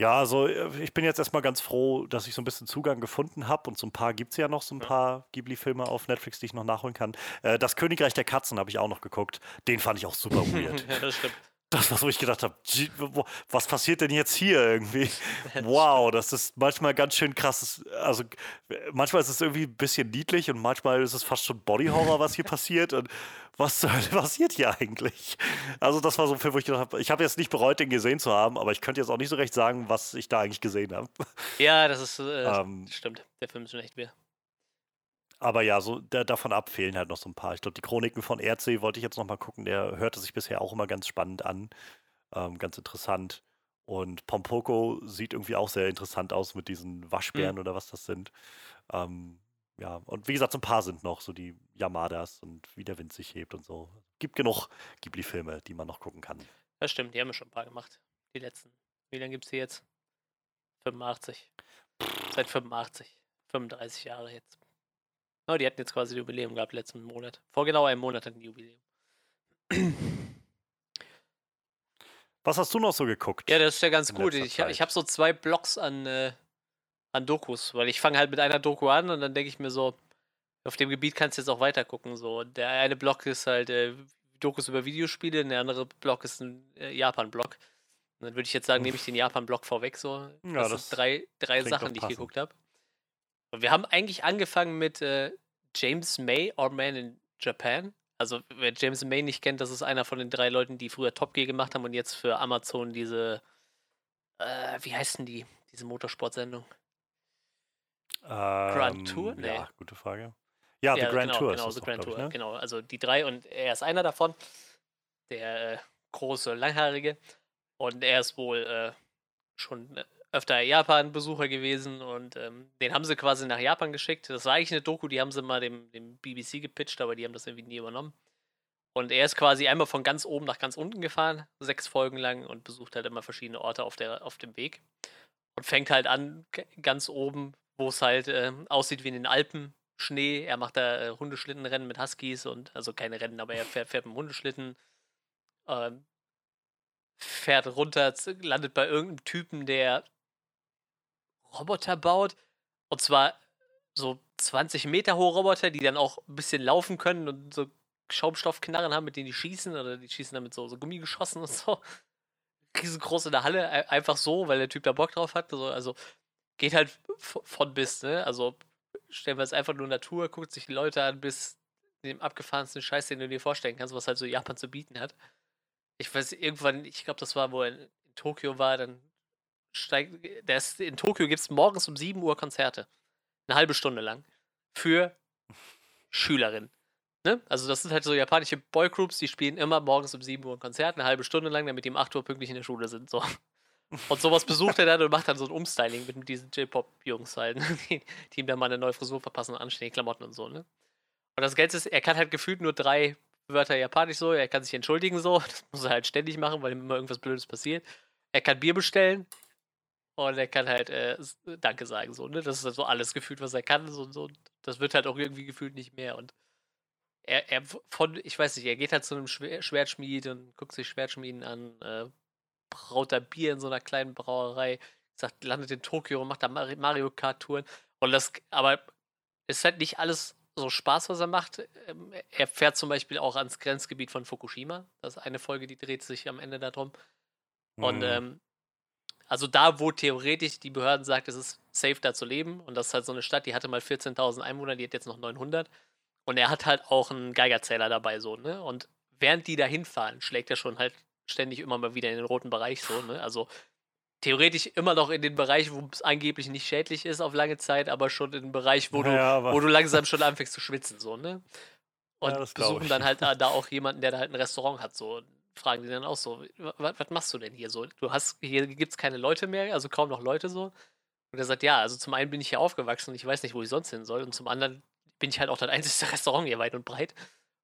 Ja, also äh, ich bin jetzt erstmal ganz froh, dass ich so ein bisschen Zugang gefunden habe und so ein paar gibt es ja noch, so ein paar Ghibli-Filme auf Netflix, die ich noch nachholen kann. Äh, das Königreich der Katzen habe ich auch noch geguckt. Den fand ich auch super weird. ja, das stimmt. Das war wo ich gedacht habe, was passiert denn jetzt hier irgendwie? Wow, das ist manchmal ganz schön krasses. Also manchmal ist es irgendwie ein bisschen niedlich und manchmal ist es fast schon Bodyhorror, was hier passiert. Und was passiert hier eigentlich? Also das war so ein Film, wo ich gedacht habe, ich habe jetzt nicht bereut, den gesehen zu haben, aber ich könnte jetzt auch nicht so recht sagen, was ich da eigentlich gesehen habe. Ja, das ist äh, ähm, stimmt. Der Film ist schon echt mehr. Aber ja, so da, davon ab fehlen halt noch so ein paar. Ich glaube, die Chroniken von Erdsee wollte ich jetzt noch mal gucken. Der hörte sich bisher auch immer ganz spannend an. Ähm, ganz interessant. Und Pompoko sieht irgendwie auch sehr interessant aus mit diesen Waschbären mhm. oder was das sind. Ähm, ja, und wie gesagt, so ein paar sind noch, so die Yamadas und wie der Wind sich hebt und so. Gibt genug Ghibli-Filme, die man noch gucken kann. Das stimmt, die haben wir schon ein paar gemacht. Die letzten. Wie lange gibt es die jetzt? 85. Seit 85. 35 Jahre jetzt. Oh, die hatten jetzt quasi Jubiläum gehabt letzten Monat. Vor genau einem Monat hatten die Jubiläum. Was hast du noch so geguckt? Ja, das ist ja ganz gut. Ich, ich habe so zwei Blocks an, äh, an Dokus, weil ich fange halt mit einer Doku an und dann denke ich mir so, auf dem Gebiet kannst du jetzt auch weiter gucken. So. Der eine Block ist halt äh, Dokus über Videospiele, der andere Block ist ein äh, Japan-Block. Und dann würde ich jetzt sagen, nehme ich den Japan-Block vorweg. So. Das, ja, das sind drei, drei Sachen, die ich geguckt habe. Wir haben eigentlich angefangen mit äh, James May, Our Man in Japan. Also, wer James May nicht kennt, das ist einer von den drei Leuten, die früher Top Gear gemacht haben und jetzt für Amazon diese, äh, wie heißen die, diese Motorsportsendung? Ähm, Grand Tour? Nee. Ja, gute Frage. Ja, ja The Grand genau, Tour. Genau, The Grand Tour, ich, ne? genau. Also die drei und er ist einer davon, der äh, große, langhaarige. Und er ist wohl äh, schon äh, öfter Japan-Besucher gewesen und ähm, den haben sie quasi nach Japan geschickt. Das war eigentlich eine Doku, die haben sie mal dem, dem BBC gepitcht, aber die haben das irgendwie nie übernommen. Und er ist quasi einmal von ganz oben nach ganz unten gefahren, sechs Folgen lang und besucht halt immer verschiedene Orte auf, der, auf dem Weg. Und fängt halt an, ganz oben, wo es halt äh, aussieht wie in den Alpen, Schnee. Er macht da äh, Hundeschlittenrennen mit Huskies und, also keine Rennen, aber er fährt, fährt mit dem Hundeschlitten. Ähm, fährt runter, landet bei irgendeinem Typen, der Roboter baut. Und zwar so 20 Meter hohe Roboter, die dann auch ein bisschen laufen können und so Schaumstoffknarren haben, mit denen die schießen. Oder die schießen dann mit so, so Gummigeschossen und so. Riesengroß in der Halle, einfach so, weil der Typ da Bock drauf hat. Also, also geht halt von bis, ne? Also stellen wir es einfach nur Natur, guckt sich die Leute an, bis dem abgefahrensten Scheiß, den du dir vorstellen kannst, was halt so Japan zu bieten hat. ich weiß, irgendwann, ich glaube, das war, wo er in Tokio war, dann steigt, der ist, in Tokio gibt es morgens um 7 Uhr Konzerte. Eine halbe Stunde lang. Für Schülerinnen. Ne? Also das sind halt so japanische Boygroups, die spielen immer morgens um 7 Uhr ein Konzert, eine halbe Stunde lang, damit die um 8 Uhr pünktlich in der Schule sind. So. Und sowas besucht er dann und macht dann so ein Umstyling mit diesen J-Pop-Jungs halt, die, die, ihm dann mal eine neue Frisur verpassen und anständige Klamotten und so, ne? Und das Geld ist, er kann halt gefühlt nur drei Wörter japanisch so, er kann sich entschuldigen so, das muss er halt ständig machen, weil ihm immer irgendwas Blödes passiert. Er kann Bier bestellen und er kann halt äh, Danke sagen, so, ne? Das ist halt so alles gefühlt, was er kann, so, so. Das wird halt auch irgendwie gefühlt nicht mehr und er, er von, ich weiß nicht, er geht halt zu einem Schwertschmied und guckt sich Schwertschmieden an, äh, braut da Bier in so einer kleinen Brauerei, sagt, landet in Tokio und macht da Mario Kart-Touren. Und das, aber es ist halt nicht alles so Spaß, was er macht. Ähm, er fährt zum Beispiel auch ans Grenzgebiet von Fukushima. Das ist eine Folge, die dreht sich am Ende darum. Mhm. Und ähm, also da, wo theoretisch die Behörden sagt, es ist safe da zu leben. Und das ist halt so eine Stadt, die hatte mal 14.000 Einwohner, die hat jetzt noch 900. Und er hat halt auch einen Geigerzähler dabei, so, ne? Und während die da hinfahren, schlägt er schon halt ständig immer mal wieder in den roten Bereich so, ne? Also theoretisch immer noch in den Bereich, wo es angeblich nicht schädlich ist auf lange Zeit, aber schon in den Bereich, wo, ja, du, wo du langsam schon anfängst zu schwitzen, so, ne? Und ja, besuchen dann halt da, da, auch jemanden, der da halt ein Restaurant hat, so. Fragen die dann auch so, was machst du denn hier so? Du hast, hier gibt es keine Leute mehr, also kaum noch Leute so. Und er sagt, ja, also zum einen bin ich hier aufgewachsen und ich weiß nicht, wo ich sonst hin soll. Und zum anderen bin ich halt auch das einzige Restaurant hier weit und breit.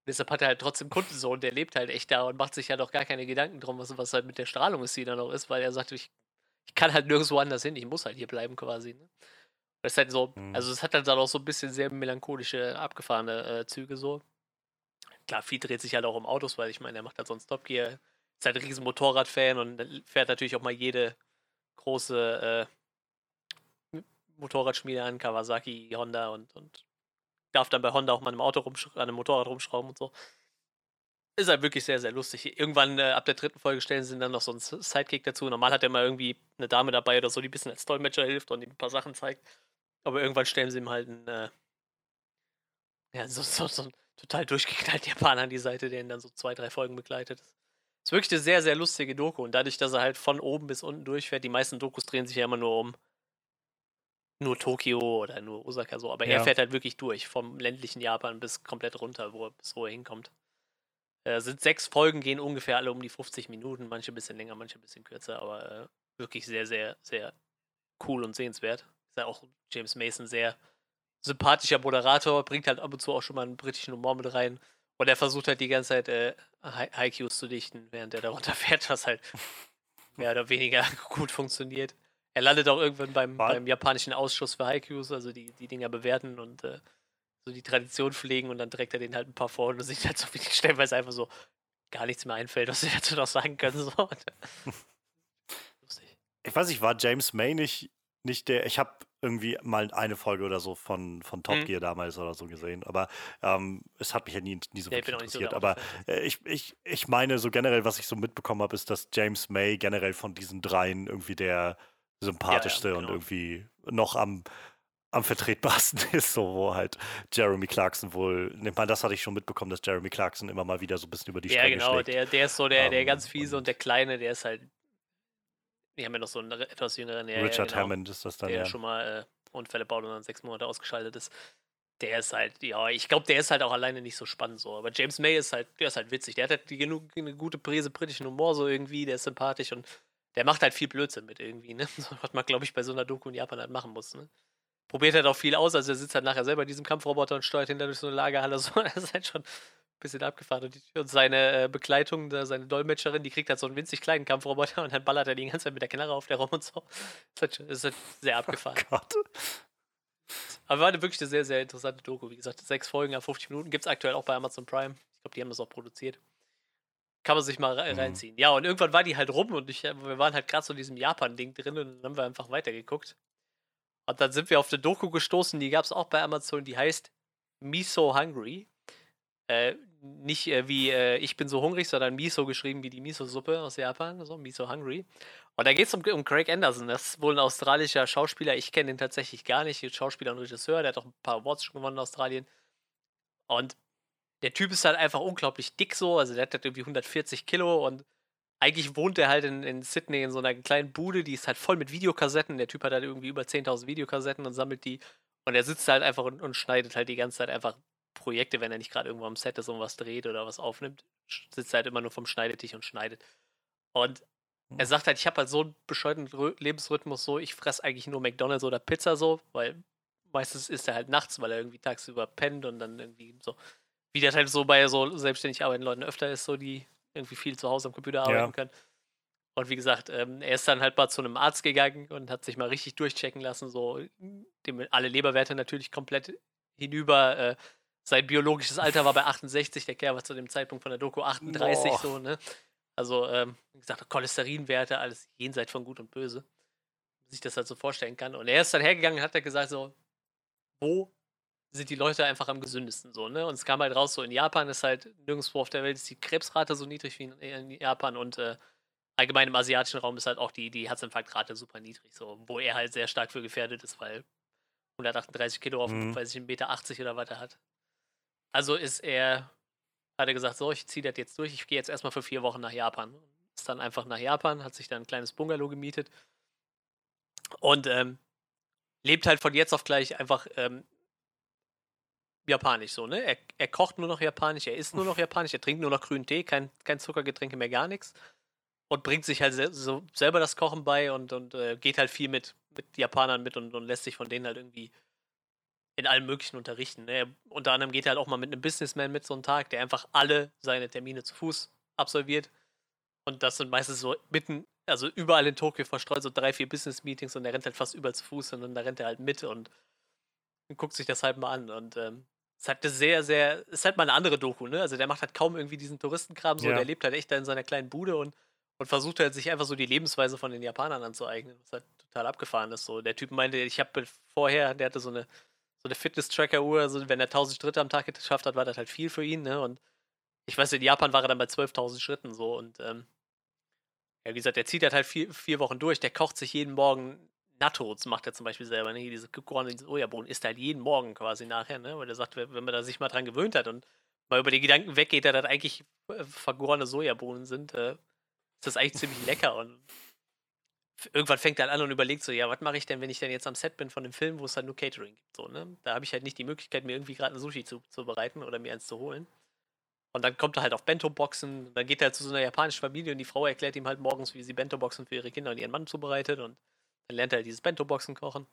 Deshalb hat er halt trotzdem Kundensohn, der lebt halt echt da und macht sich ja halt doch gar keine Gedanken drum, was, was halt mit der Strahlung ist, die da noch ist, weil er sagt, ich, ich kann halt nirgendwo anders hin, ich muss halt hier bleiben quasi. Ne? Das ist halt so, mhm. also es hat halt dann auch so ein bisschen sehr melancholische, abgefahrene äh, Züge so. Klar, viel dreht sich halt auch um Autos, weil ich meine, er macht halt sonst Top Gear, ist halt ein riesen Motorradfan und fährt natürlich auch mal jede große äh, Motorradschmiede an, Kawasaki, Honda und, und darf dann bei Honda auch mal einem Auto an einem Motorrad rumschrauben und so. Ist halt wirklich sehr, sehr lustig. Irgendwann äh, ab der dritten Folge stellen sie dann noch so einen Sidekick dazu. Normal hat er mal irgendwie eine Dame dabei oder so, die ein bisschen als Dolmetscher hilft und ihm ein paar Sachen zeigt. Aber irgendwann stellen sie ihm halt einen, äh, ja, so, so, so total durchgeknallten Japaner an die Seite, der ihn dann so zwei, drei Folgen begleitet. Ist wirklich eine sehr, sehr lustige Doku. Und dadurch, dass er halt von oben bis unten durchfährt, die meisten Dokus drehen sich ja immer nur um nur Tokio oder nur Osaka so, aber ja. er fährt halt wirklich durch, vom ländlichen Japan bis komplett runter, wo, bis wo er hinkommt. Äh, sind sechs Folgen, gehen ungefähr alle um die 50 Minuten, manche ein bisschen länger, manche ein bisschen kürzer, aber äh, wirklich sehr, sehr, sehr cool und sehenswert. Ist ja auch James Mason sehr sympathischer Moderator, bringt halt ab und zu auch schon mal einen britischen Humor mit rein. Und er versucht halt die ganze Zeit äh, Haikus zu dichten, während er darunter fährt, was halt mehr oder weniger gut funktioniert. Er landet auch irgendwann beim, beim japanischen Ausschuss für Haikus, also die, die Dinger bewerten und äh, so die Tradition pflegen und dann trägt er den halt ein paar vor und du siehst halt so, wie stellenweise einfach so gar nichts mehr einfällt, was sie dazu noch sagen können. So. Lustig. Ich weiß nicht, war James May nicht, nicht der, ich habe irgendwie mal eine Folge oder so von, von Top mhm. Gear damals oder so gesehen, aber ähm, es hat mich ja nie, nie so ja, interessiert. So aber äh, ich, ich, ich meine, so generell, was ich so mitbekommen habe, ist, dass James May generell von diesen dreien irgendwie der sympathischste ja, ja, genau. und irgendwie noch am, am vertretbarsten ist, so wo halt Jeremy Clarkson wohl, nimmt man, das hatte ich schon mitbekommen, dass Jeremy Clarkson immer mal wieder so ein bisschen über die ja, Stränge genau, schlägt. Der, der ist so der, der um, ganz fiese und der Kleine, der ist halt, wir haben ja noch so einen etwas jüngeren, der, Richard genau, Hammond ist das dann, der ja. schon mal äh, Unfälle baut und dann sechs Monate ausgeschaltet ist. Der ist halt, ja, ich glaube, der ist halt auch alleine nicht so spannend so. Aber James May ist halt, der ist halt witzig. Der hat halt die, genug, eine gute Prise britischen Humor so irgendwie, der ist sympathisch und der macht halt viel Blödsinn mit irgendwie, ne? was man, glaube ich, bei so einer Doku in Japan halt machen muss, ne? Probiert halt auch viel aus, also er sitzt halt nachher selber in diesem Kampfroboter und steuert hinter durch so eine Lagerhalle, so, das ist halt schon bisschen abgefahren. Und, und seine äh, Begleitung, seine Dolmetscherin, die kriegt halt so einen winzig kleinen Kampfroboter und dann ballert er die ganze Zeit mit der Knarre auf der rum und so. Das ist halt, das ist halt sehr oh abgefahren. Oh Gott. Aber war eine wirklich eine sehr, sehr interessante Doku. Wie gesagt, sechs Folgen auf 50 Minuten gibt es aktuell auch bei Amazon Prime. Ich glaube, die haben das auch produziert. Kann man sich mal mhm. reinziehen. Mhm. Ja, und irgendwann war die halt rum und ich, wir waren halt gerade so in diesem Japan-Ding drin und dann haben wir einfach weitergeguckt. Und dann sind wir auf eine Doku gestoßen, die gab es auch bei Amazon, die heißt Miso Hungry. Äh, nicht äh, wie äh, ich bin so hungrig, sondern Miso geschrieben wie die Miso-Suppe aus Japan, so Miso Hungry. Und da geht es um, um Craig Anderson, das ist wohl ein australischer Schauspieler. Ich kenne ihn tatsächlich gar nicht, Schauspieler und Regisseur, der hat auch ein paar Awards schon gewonnen in Australien. Und der Typ ist halt einfach unglaublich dick so, also der hat halt irgendwie 140 Kilo und eigentlich wohnt er halt in, in Sydney in so einer kleinen Bude, die ist halt voll mit Videokassetten. Der Typ hat halt irgendwie über 10.000 Videokassetten und sammelt die. Und er sitzt halt einfach und, und schneidet halt die ganze Zeit einfach Projekte, wenn er nicht gerade irgendwo am Set ist und was dreht oder was aufnimmt. Sitzt halt immer nur vom Schneidetisch und schneidet. Und er hm. sagt halt, ich habe halt so einen bescheuerten Lebensrhythmus, so ich fresse eigentlich nur McDonalds oder Pizza so, weil meistens ist er halt nachts, weil er irgendwie tagsüber pennt und dann irgendwie so, wie das halt so bei so selbstständig arbeitenden Leuten öfter ist, so die irgendwie viel zu Hause am Computer arbeiten ja. können. Und wie gesagt, ähm, er ist dann halt mal zu einem Arzt gegangen und hat sich mal richtig durchchecken lassen, so dem alle Leberwerte natürlich komplett hinüber. Äh, sein biologisches Alter war bei 68, der Kerl war zu dem Zeitpunkt von der Doku 38, Boah. so, ne? Also, ähm, wie gesagt, Cholesterinwerte, alles jenseits von Gut und Böse. Sich das halt so vorstellen kann. Und er ist dann hergegangen und hat er gesagt, so, wo sind die Leute einfach am gesündesten so, ne? Und es kam halt raus, so in Japan ist halt nirgendwo auf der Welt ist die Krebsrate so niedrig wie in, Japan und äh, allgemein im asiatischen Raum ist halt auch die, die Herzinfarktrate super niedrig, so, wo er halt sehr stark für gefährdet ist, weil 138 Kilo auf, mhm. weiß ich, 1,80 Meter oder weiter hat. Also ist er, hat er gesagt, so, ich ziehe das jetzt durch, ich gehe jetzt erstmal für vier Wochen nach Japan. Ist dann einfach nach Japan, hat sich dann ein kleines Bungalow gemietet und ähm, lebt halt von jetzt auf gleich einfach ähm, japanisch so, ne? Er, er, kocht nur noch japanisch, er isst nur noch japanisch, er trinkt nur noch grünen Tee, kein, kein Zuckergetränke mehr, gar nichts. Und bringt sich halt se so selber das Kochen bei und, und äh, geht halt viel mit, mit Japanern mit und, und lässt sich von denen halt irgendwie in allem Möglichen unterrichten. Ne? Unter anderem geht er halt auch mal mit einem Businessman mit so einem Tag, der einfach alle seine Termine zu Fuß absolviert. Und das sind meistens so mitten, also überall in Tokio verstreut, so drei, vier Business-Meetings und er rennt halt fast überall zu Fuß und dann rennt er halt mit und guckt sich das halt mal an. Und ähm, ist halt eine sehr, sehr, ist halt mal eine andere Doku, ne? Also der macht halt kaum irgendwie diesen Touristenkram so, ja. der lebt halt echt da in seiner kleinen Bude und, und versucht halt sich einfach so die Lebensweise von den Japanern anzueignen, was halt total abgefahren ist. So, der Typ meinte, ich habe vorher, der hatte so eine, so eine Fitness-Tracker-Uhr, also wenn er 1000 Schritte am Tag geschafft hat, war das halt viel für ihn, ne? Und ich weiß, in Japan war er dann bei 12.000 Schritten so und ähm, ja, wie gesagt, der zieht halt halt vier, vier Wochen durch, der kocht sich jeden Morgen Nattos macht er zum Beispiel selber, ne? Diese gegorene Sojabohnen isst er halt jeden Morgen quasi nachher, ne? Weil er sagt, wenn man da sich mal dran gewöhnt hat und mal über die Gedanken weggeht, dass das eigentlich äh, vergorene Sojabohnen sind, äh, ist das eigentlich ziemlich lecker und irgendwann fängt er halt an und überlegt so, ja, was mache ich denn, wenn ich denn jetzt am Set bin von einem Film, wo es halt nur Catering gibt, so, ne? Da habe ich halt nicht die Möglichkeit, mir irgendwie gerade ein Sushi zu, zu bereiten oder mir eins zu holen. Und dann kommt er halt auf Bento-Boxen, dann geht er halt zu so einer japanischen Familie und die Frau erklärt ihm halt morgens, wie sie Bento-Boxen für ihre Kinder und ihren Mann zubereitet und dann lernt er halt dieses Bento-Boxen kochen.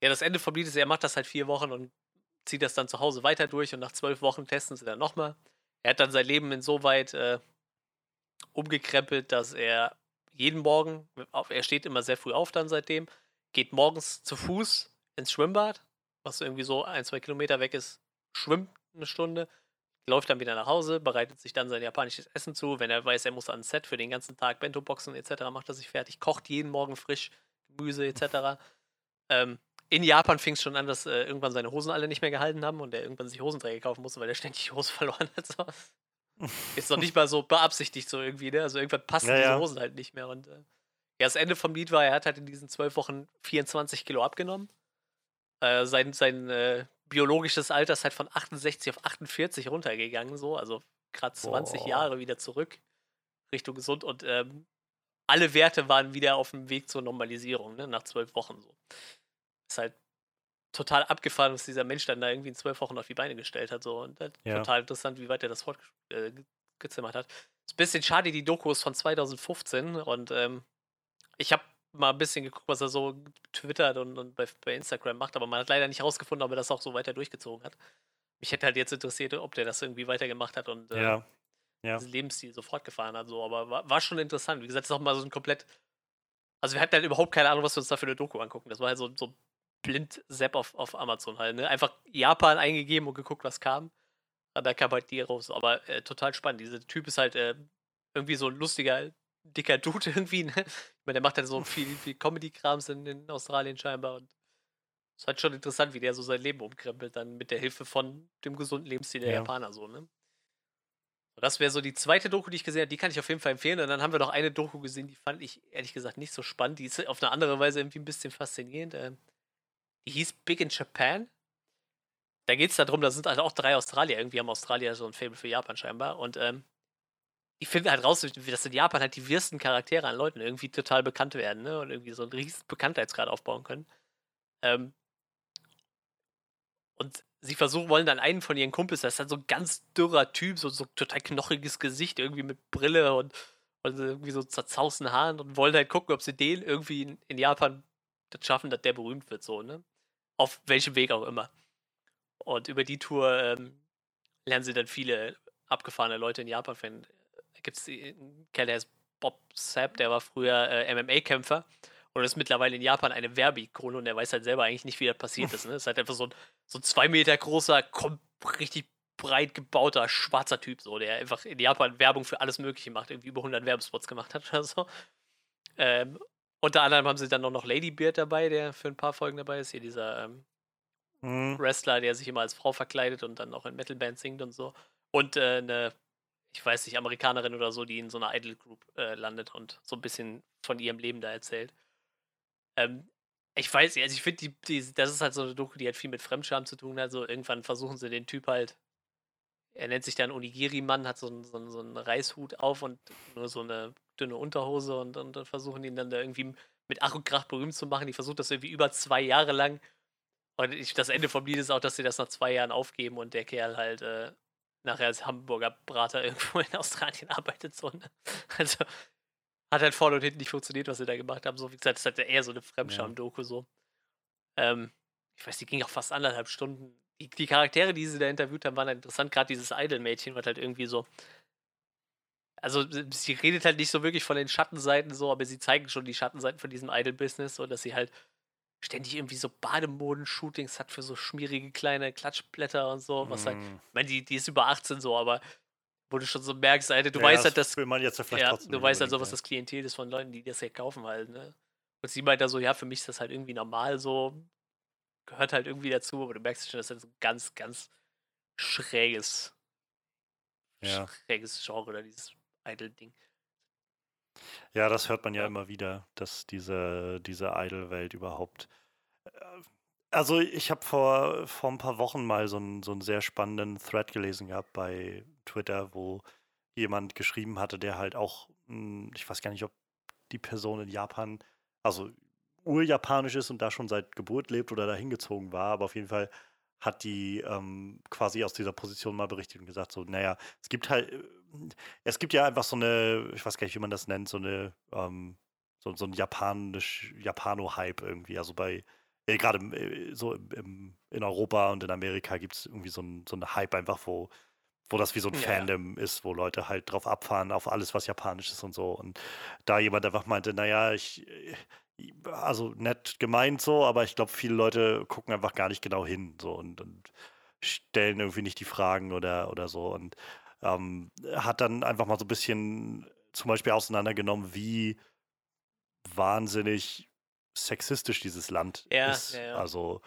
Ja, das Ende vom Lied ist, er macht das halt vier Wochen und zieht das dann zu Hause weiter durch und nach zwölf Wochen testen sie dann nochmal. Er hat dann sein Leben insoweit äh, umgekrempelt, dass er jeden Morgen, er steht immer sehr früh auf dann seitdem, geht morgens zu Fuß ins Schwimmbad, was irgendwie so ein, zwei Kilometer weg ist, schwimmt eine Stunde, läuft dann wieder nach Hause, bereitet sich dann sein japanisches Essen zu. Wenn er weiß, er muss ans Set für den ganzen Tag Bento-Boxen etc., macht er sich fertig, kocht jeden Morgen frisch Gemüse etc. Ähm, in Japan fing es schon an, dass äh, irgendwann seine Hosen alle nicht mehr gehalten haben und er irgendwann sich Hosenträger kaufen musste, weil er ständig die Hose verloren hat. So. Ist noch nicht mal so beabsichtigt so irgendwie, ne? Also irgendwann passen ja, diese. Hosen halt nicht mehr. Und äh, ja, das Ende vom Lied war, er hat halt in diesen zwölf Wochen 24 Kilo abgenommen. Äh, sein sein äh, biologisches Alter ist halt von 68 auf 48 runtergegangen, so, also gerade 20 Boah. Jahre wieder zurück Richtung gesund und ähm, alle Werte waren wieder auf dem Weg zur Normalisierung, ne, nach zwölf Wochen so. Ist halt total abgefahren, was dieser Mensch dann da irgendwie in zwölf Wochen auf die Beine gestellt hat, so und halt ja. total interessant, wie weit er das fortgezimmert äh, hat. Ist ein bisschen schade, die Doku ist von 2015 und ähm, ich habe mal ein bisschen geguckt, was er so twittert und, und bei, bei, Instagram macht, aber man hat leider nicht herausgefunden, ob er das auch so weiter durchgezogen hat. Mich hätte halt jetzt interessiert, ob der das irgendwie weitergemacht hat und äh, ja. Ja. diesen Lebensstil so fortgefahren hat. So. Aber war, war schon interessant. Wie gesagt, das ist auch mal so ein komplett. Also, wir hatten halt überhaupt keine Ahnung, was wir uns da für eine Doku angucken. Das war halt so, so blind Sepp auf, auf Amazon halt. Ne? Einfach Japan eingegeben und geguckt, was kam. Da kam halt die raus. Aber äh, total spannend. Dieser Typ ist halt äh, irgendwie so ein lustiger dicker Dude irgendwie, ne? Ich meine, der macht halt so viel, viel Comedy-Krams in, in, Australien scheinbar und es ist halt schon interessant, wie der so sein Leben umkrempelt, dann mit der Hilfe von dem gesunden Lebensstil der ja. Japaner so, ne? Das wäre so die zweite Doku, die ich gesehen habe, die kann ich auf jeden Fall empfehlen. Und dann haben wir noch eine Doku gesehen, die fand ich ehrlich gesagt nicht so spannend. Die ist auf eine andere Weise irgendwie ein bisschen faszinierend. Ähm, die hieß Big in Japan. Da geht es darum, da sind halt auch drei Australier. Irgendwie haben Australier so ein Fable für Japan scheinbar. Und ähm, ich finde halt raus, dass in Japan halt die wirsten Charaktere an Leuten irgendwie total bekannt werden, ne? Und irgendwie so einen riesen Bekanntheitsgrad aufbauen können. Ähm, und sie versuchen, wollen dann einen von ihren Kumpels, das ist halt so ein ganz dürrer Typ, so, so total knochiges Gesicht, irgendwie mit Brille und, und irgendwie so zerzausten Haaren und wollen halt gucken, ob sie den irgendwie in, in Japan das schaffen, dass der berühmt wird, so, ne? Auf welchem Weg auch immer. Und über die Tour ähm, lernen sie dann viele abgefahrene Leute in Japan kennen. Da gibt es einen Kerl, der heißt Bob Sapp, der war früher äh, MMA-Kämpfer und ist mittlerweile in Japan eine Werbeikone und er weiß halt selber eigentlich nicht, wie das passiert ist. Ne? Ist halt einfach so ein, so ein zwei Meter großer, richtig breit gebauter, schwarzer Typ, so, der einfach in Japan Werbung für alles Mögliche macht, irgendwie über 100 Werbespots gemacht hat oder so. Ähm, unter anderem haben sie dann noch Lady Beard dabei, der für ein paar Folgen dabei ist. Hier dieser ähm, mhm. Wrestler, der sich immer als Frau verkleidet und dann auch in Metalbands singt und so. Und äh, eine, ich weiß nicht, Amerikanerin oder so, die in so einer Idol Group äh, landet und so ein bisschen von ihrem Leben da erzählt. Ähm, ich weiß, also ich finde, die, die, das ist halt so eine Doku, die hat viel mit Fremdscham zu tun. Also irgendwann versuchen sie den Typ halt, er nennt sich dann Onigiri-Mann, hat so einen, so, so einen Reishut auf und nur so eine dünne Unterhose und, und, und versuchen ihn dann da irgendwie mit Ach und Krach berühmt zu machen. Die versuchen das irgendwie über zwei Jahre lang. Und ich, das Ende vom Lied ist auch, dass sie das nach zwei Jahren aufgeben und der Kerl halt äh, nachher als Hamburger Brater irgendwo in Australien arbeitet. So, ne? Also hat halt vorne und hinten nicht funktioniert, was sie da gemacht haben. So, wie gesagt, das ist halt eher so eine Fremdscham-Doku so. Ähm, ich weiß, die ging auch fast anderthalb Stunden. Die, die, Charaktere, die sie da interviewt haben, waren halt interessant. Gerade dieses Idol-Mädchen, was halt irgendwie so. Also, sie redet halt nicht so wirklich von den Schattenseiten so, aber sie zeigen schon die Schattenseiten von diesem Idol-Business, so dass sie halt ständig irgendwie so Bademoden-Shootings hat für so schmierige kleine Klatschblätter und so. Was mm. halt, mhm. ich meine, die, die ist über 18 so, aber wo du schon so merkst, Alter, du ja, weißt halt, dass. Will man jetzt ja vielleicht ja, trotzdem du weißt halt so, was das Klientel ist von Leuten, die das halt kaufen halt, ne? Und sie meint da so, ja, für mich ist das halt irgendwie normal so, gehört halt irgendwie dazu, aber du merkst schon, das ist ein ganz, ganz schräges, ja. schräges Genre oder dieses Idol-Ding. Ja, das hört man ja immer wieder, dass diese, diese Idol-Welt überhaupt. Äh, also ich habe vor, vor ein paar Wochen mal so einen, so einen sehr spannenden Thread gelesen gehabt bei Twitter, wo jemand geschrieben hatte, der halt auch, hm, ich weiß gar nicht, ob die Person in Japan, also urjapanisch ist und da schon seit Geburt lebt oder da hingezogen war, aber auf jeden Fall hat die ähm, quasi aus dieser Position mal berichtet und gesagt, so, naja, es gibt halt, äh, es gibt ja einfach so eine, ich weiß gar nicht, wie man das nennt, so eine, ähm, so, so ein japanisch, Japano-Hype irgendwie, also bei äh, gerade äh, so im, in Europa und in Amerika gibt es irgendwie so ein, so einen Hype einfach, wo, wo das wie so ein ja. Fandom ist, wo Leute halt drauf abfahren, auf alles, was japanisch ist und so. Und da jemand einfach meinte, naja, ich, äh, also nett gemeint so, aber ich glaube, viele Leute gucken einfach gar nicht genau hin so und, und stellen irgendwie nicht die Fragen oder, oder so. Und ähm, hat dann einfach mal so ein bisschen zum Beispiel auseinandergenommen, wie wahnsinnig sexistisch dieses Land ja, ist. Ja, ja. Also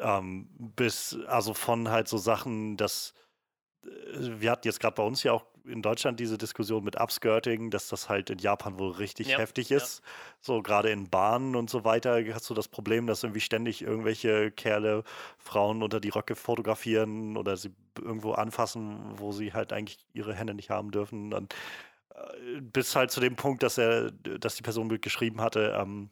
ähm, bis, also von halt so Sachen, dass wir hatten jetzt gerade bei uns ja auch in Deutschland diese Diskussion mit Upskirting, dass das halt in Japan wohl richtig ja, heftig ist. Ja. So gerade in Bahnen und so weiter hast du das Problem, dass irgendwie ständig irgendwelche Kerle Frauen unter die Röcke fotografieren oder sie irgendwo anfassen, wo sie halt eigentlich ihre Hände nicht haben dürfen. Und, äh, bis halt zu dem Punkt, dass er, dass die Person geschrieben hatte, ähm,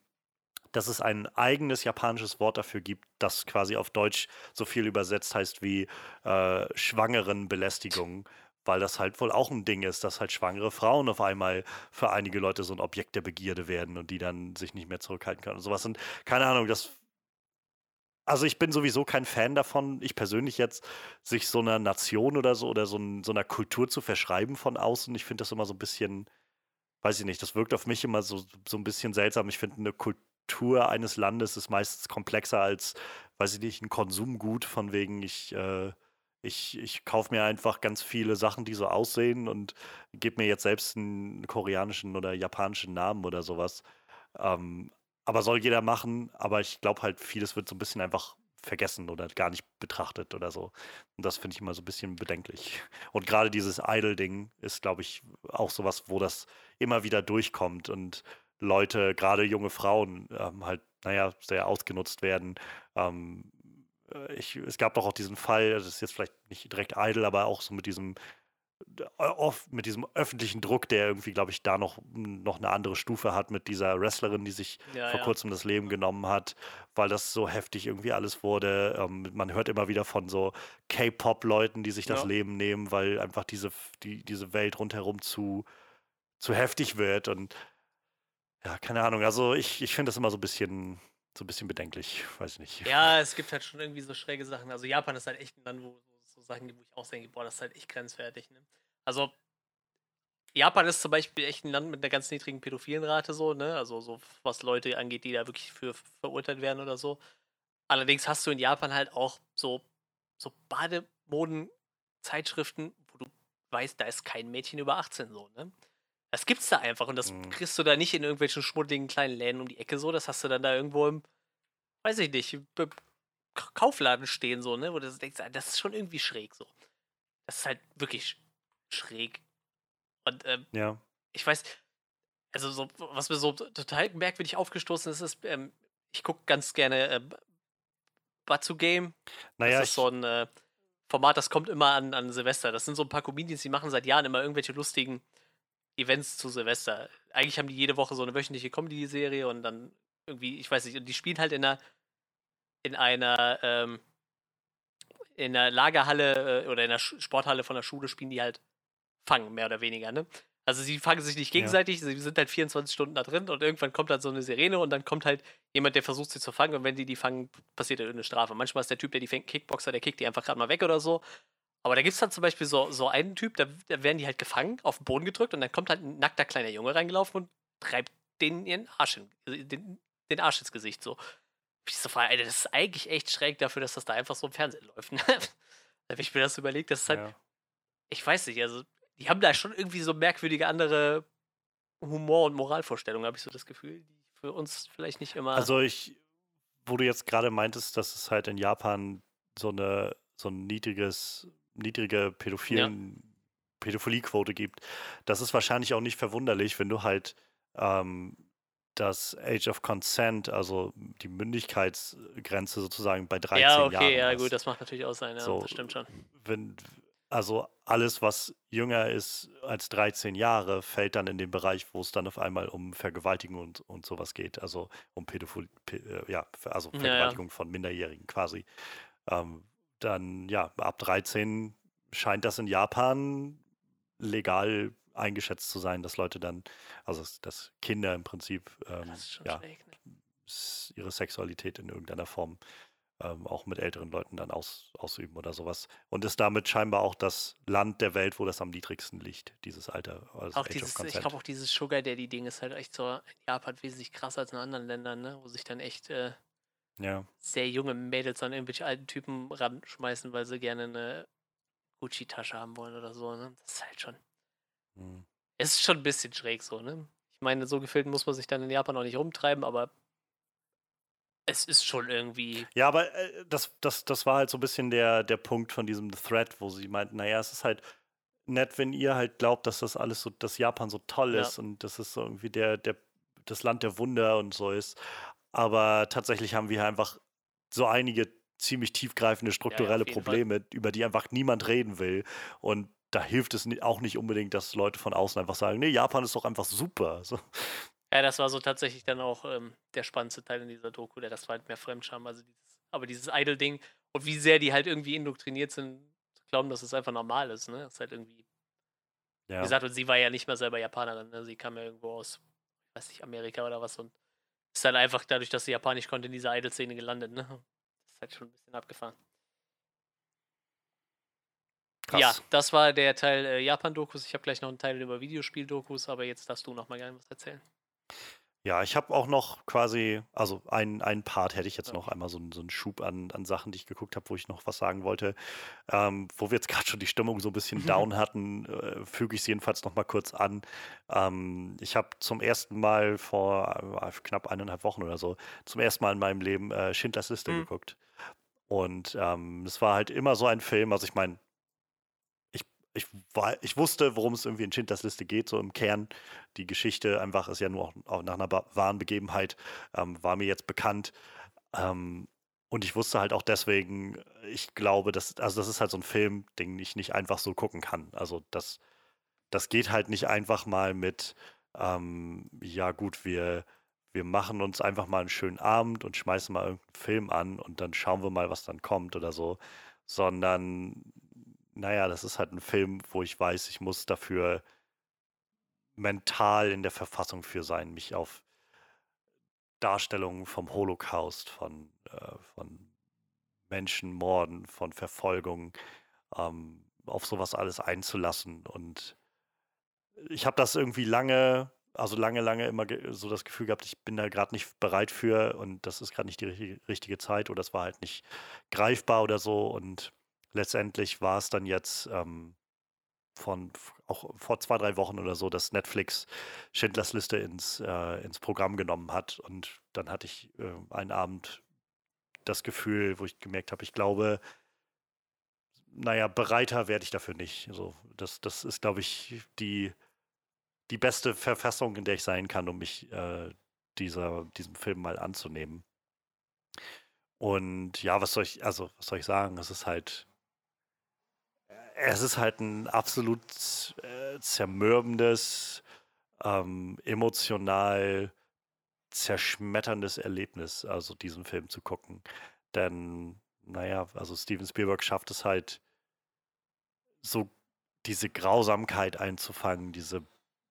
dass es ein eigenes japanisches Wort dafür gibt, das quasi auf Deutsch so viel übersetzt heißt wie äh, Schwangerenbelästigung, weil das halt wohl auch ein Ding ist, dass halt schwangere Frauen auf einmal für einige Leute so ein Objekt der Begierde werden und die dann sich nicht mehr zurückhalten können und sowas. Und keine Ahnung, das. Also ich bin sowieso kein Fan davon, ich persönlich jetzt, sich so einer Nation oder so oder so, so einer Kultur zu verschreiben von außen. Ich finde das immer so ein bisschen, weiß ich nicht, das wirkt auf mich immer so, so ein bisschen seltsam. Ich finde eine Kultur Struktur eines Landes ist meistens komplexer als, weiß ich nicht, ein Konsumgut, von wegen ich, äh, ich, ich kaufe mir einfach ganz viele Sachen, die so aussehen und gebe mir jetzt selbst einen koreanischen oder japanischen Namen oder sowas. Ähm, aber soll jeder machen, aber ich glaube halt, vieles wird so ein bisschen einfach vergessen oder gar nicht betrachtet oder so. Und das finde ich immer so ein bisschen bedenklich. Und gerade dieses Idol-Ding ist, glaube ich, auch sowas, wo das immer wieder durchkommt und Leute, gerade junge Frauen, ähm, halt, naja, sehr ausgenutzt werden. Ähm, äh, ich, es gab doch auch diesen Fall, das ist jetzt vielleicht nicht direkt idle, aber auch so mit diesem oft mit diesem öffentlichen Druck, der irgendwie, glaube ich, da noch, noch eine andere Stufe hat mit dieser Wrestlerin, die sich ja, vor ja. kurzem das Leben genommen hat, weil das so heftig irgendwie alles wurde. Ähm, man hört immer wieder von so K-Pop-Leuten, die sich das ja. Leben nehmen, weil einfach diese, die, diese Welt rundherum zu, zu heftig wird. Und ja, keine Ahnung. Also ich, ich finde das immer so ein bisschen so ein bisschen bedenklich, weiß ich nicht. Ja, es gibt halt schon irgendwie so schräge Sachen. Also Japan ist halt echt ein Land, wo so Sachen gibt, wo ich auch denke, boah, das ist halt echt grenzwertig. Ne? Also Japan ist zum Beispiel echt ein Land mit einer ganz niedrigen Pädophilenrate, so, ne? Also so was Leute angeht, die da wirklich für verurteilt werden oder so. Allerdings hast du in Japan halt auch so, so Bademoden-Zeitschriften, wo du weißt, da ist kein Mädchen über 18 so, ne? Das gibt's da einfach und das mhm. kriegst du da nicht in irgendwelchen schmuddeligen kleinen Läden um die Ecke so. Das hast du dann da irgendwo im, weiß ich nicht, Kaufladen stehen so, ne? Wo du denkst, ah, das ist schon irgendwie schräg so. Das ist halt wirklich schräg. Und ähm, ja. ich weiß, also so, was mir so total merkwürdig aufgestoßen ist, ist, ähm, ich gucke ganz gerne äh, Batsu Game. Naja, das ist so ein äh, Format, das kommt immer an, an Silvester. Das sind so ein paar Comedians, die machen seit Jahren immer irgendwelche lustigen Events zu Silvester. Eigentlich haben die jede Woche so eine wöchentliche Comedy-Serie und dann irgendwie, ich weiß nicht, und die spielen halt in einer, in einer, ähm, in einer Lagerhalle äh, oder in einer Sporthalle von der Schule spielen die halt Fangen, mehr oder weniger, ne? Also sie fangen sich nicht gegenseitig, ja. sie sind halt 24 Stunden da drin und irgendwann kommt dann so eine Sirene und dann kommt halt jemand, der versucht sie zu fangen und wenn die die fangen, passiert halt eine Strafe. Manchmal ist der Typ, der die fängt, Kickboxer, der kickt die einfach gerade mal weg oder so aber da gibt es dann zum Beispiel so, so einen Typ, da, da, werden die halt gefangen, auf den Boden gedrückt und dann kommt halt ein nackter kleiner Junge reingelaufen und treibt den ihren Arsch in, äh, den, den Arsch ins Gesicht so. Ich so frage, das ist eigentlich echt schräg dafür, dass das da einfach so im Fernsehen läuft. Ne? da habe ich mir das überlegt, das ist halt, ja. ich weiß nicht, also die haben da schon irgendwie so merkwürdige andere Humor- und Moralvorstellungen, habe ich so das Gefühl, die für uns vielleicht nicht immer. Also ich, wo du jetzt gerade meintest, dass es halt in Japan so eine so ein niedriges niedrige Pädophilen, ja. Pädophiliequote gibt. Das ist wahrscheinlich auch nicht verwunderlich, wenn du halt ähm, das Age of Consent, also die Mündigkeitsgrenze sozusagen bei 13 Jahren. Ja, okay, Jahren ja, hast. gut, das macht natürlich auch sein, ja, so, das stimmt schon. Wenn, also alles, was jünger ist als 13 Jahre, fällt dann in den Bereich, wo es dann auf einmal um Vergewaltigung und, und sowas geht, also um Pädophilie, äh, ja, also Vergewaltigung ja, ja. von Minderjährigen quasi. Ähm, dann ja, ab 13 scheint das in Japan legal eingeschätzt zu sein, dass Leute dann, also dass Kinder im Prinzip ähm, ja, ne? ihre Sexualität in irgendeiner Form ähm, auch mit älteren Leuten dann aus, ausüben oder sowas. Und ist damit scheinbar auch das Land der Welt, wo das am niedrigsten liegt, dieses Alter. Also auch dieses, ich glaube auch dieses Sugar Daddy-Ding ist halt echt so in Japan wesentlich krasser als in anderen Ländern, ne? wo sich dann echt äh, ja. sehr junge Mädels an irgendwelche alten Typen ranschmeißen, weil sie gerne eine Gucci-Tasche haben wollen oder so. Ne? Das ist halt schon. Hm. Es ist schon ein bisschen schräg so, ne? Ich meine, so gefilmt muss man sich dann in Japan auch nicht rumtreiben, aber es ist schon irgendwie. Ja, aber äh, das, das, das war halt so ein bisschen der, der Punkt von diesem Thread, wo sie meinten, naja, es ist halt nett, wenn ihr halt glaubt, dass das alles so, dass Japan so toll ja. ist und dass es so irgendwie der, der, das Land der Wunder und so ist. Aber tatsächlich haben wir einfach so einige ziemlich tiefgreifende strukturelle ja, Probleme, Fall. über die einfach niemand reden will. Und da hilft es auch nicht unbedingt, dass Leute von außen einfach sagen, nee, Japan ist doch einfach super. So. Ja, das war so tatsächlich dann auch ähm, der spannendste Teil in dieser Doku, der das war halt mehr Fremdscham, also dieses, aber dieses Idol-Ding und wie sehr die halt irgendwie indoktriniert sind, zu glauben, dass es einfach normal ist, ne? Das ist halt irgendwie. Ja. Wie gesagt, und sie war ja nicht mehr selber Japanerin, ne? Sie kam ja irgendwo aus, weiß nicht, Amerika oder was und ist dann einfach dadurch, dass sie Japanisch konnte, in dieser Idol-Szene gelandet, ne? Das ist halt schon ein bisschen abgefahren. Krass. Ja, das war der Teil äh, Japan-Dokus. Ich habe gleich noch einen Teil über Videospiel-Dokus, aber jetzt darfst du noch mal gerne was erzählen. Ja, ich habe auch noch quasi, also einen, einen Part hätte ich jetzt noch einmal so, so einen Schub an, an Sachen, die ich geguckt habe, wo ich noch was sagen wollte. Ähm, wo wir jetzt gerade schon die Stimmung so ein bisschen down hatten, äh, füge ich es jedenfalls noch mal kurz an. Ähm, ich habe zum ersten Mal vor äh, knapp eineinhalb Wochen oder so, zum ersten Mal in meinem Leben äh, Schindlers Liste mhm. geguckt. Und ähm, es war halt immer so ein Film, also ich meine, ich, war, ich wusste, worum es irgendwie in Schindlers Liste geht, so im Kern. Die Geschichte einfach ist ja nur auch, auch nach einer wahren Begebenheit, ähm, war mir jetzt bekannt. Ähm, und ich wusste halt auch deswegen, ich glaube, dass, also das ist halt so ein Film, den ich nicht einfach so gucken kann. Also das, das geht halt nicht einfach mal mit, ähm, ja gut, wir, wir machen uns einfach mal einen schönen Abend und schmeißen mal irgendeinen Film an und dann schauen wir mal, was dann kommt oder so. Sondern, naja, das ist halt ein Film, wo ich weiß, ich muss dafür mental in der Verfassung für sein, mich auf Darstellungen vom Holocaust, von, äh, von Menschenmorden, von Verfolgung, ähm, auf sowas alles einzulassen. Und ich habe das irgendwie lange, also lange, lange immer so das Gefühl gehabt, ich bin da gerade nicht bereit für und das ist gerade nicht die richtige, Zeit oder es war halt nicht greifbar oder so. Und letztendlich war es dann jetzt ähm, von auch vor zwei, drei Wochen oder so, dass Netflix Schindlers Liste ins, äh, ins Programm genommen hat. Und dann hatte ich äh, einen Abend das Gefühl, wo ich gemerkt habe, ich glaube, naja, bereiter werde ich dafür nicht. Also das, das ist, glaube ich, die, die beste Verfassung, in der ich sein kann, um mich äh, dieser, diesem Film mal anzunehmen. Und ja, was soll ich, also was soll ich sagen? Es ist halt es ist halt ein absolut äh, zermürbendes, ähm, emotional zerschmetterndes Erlebnis, also diesen Film zu gucken. Denn, naja, also Steven Spielberg schafft es halt, so diese Grausamkeit einzufangen, diese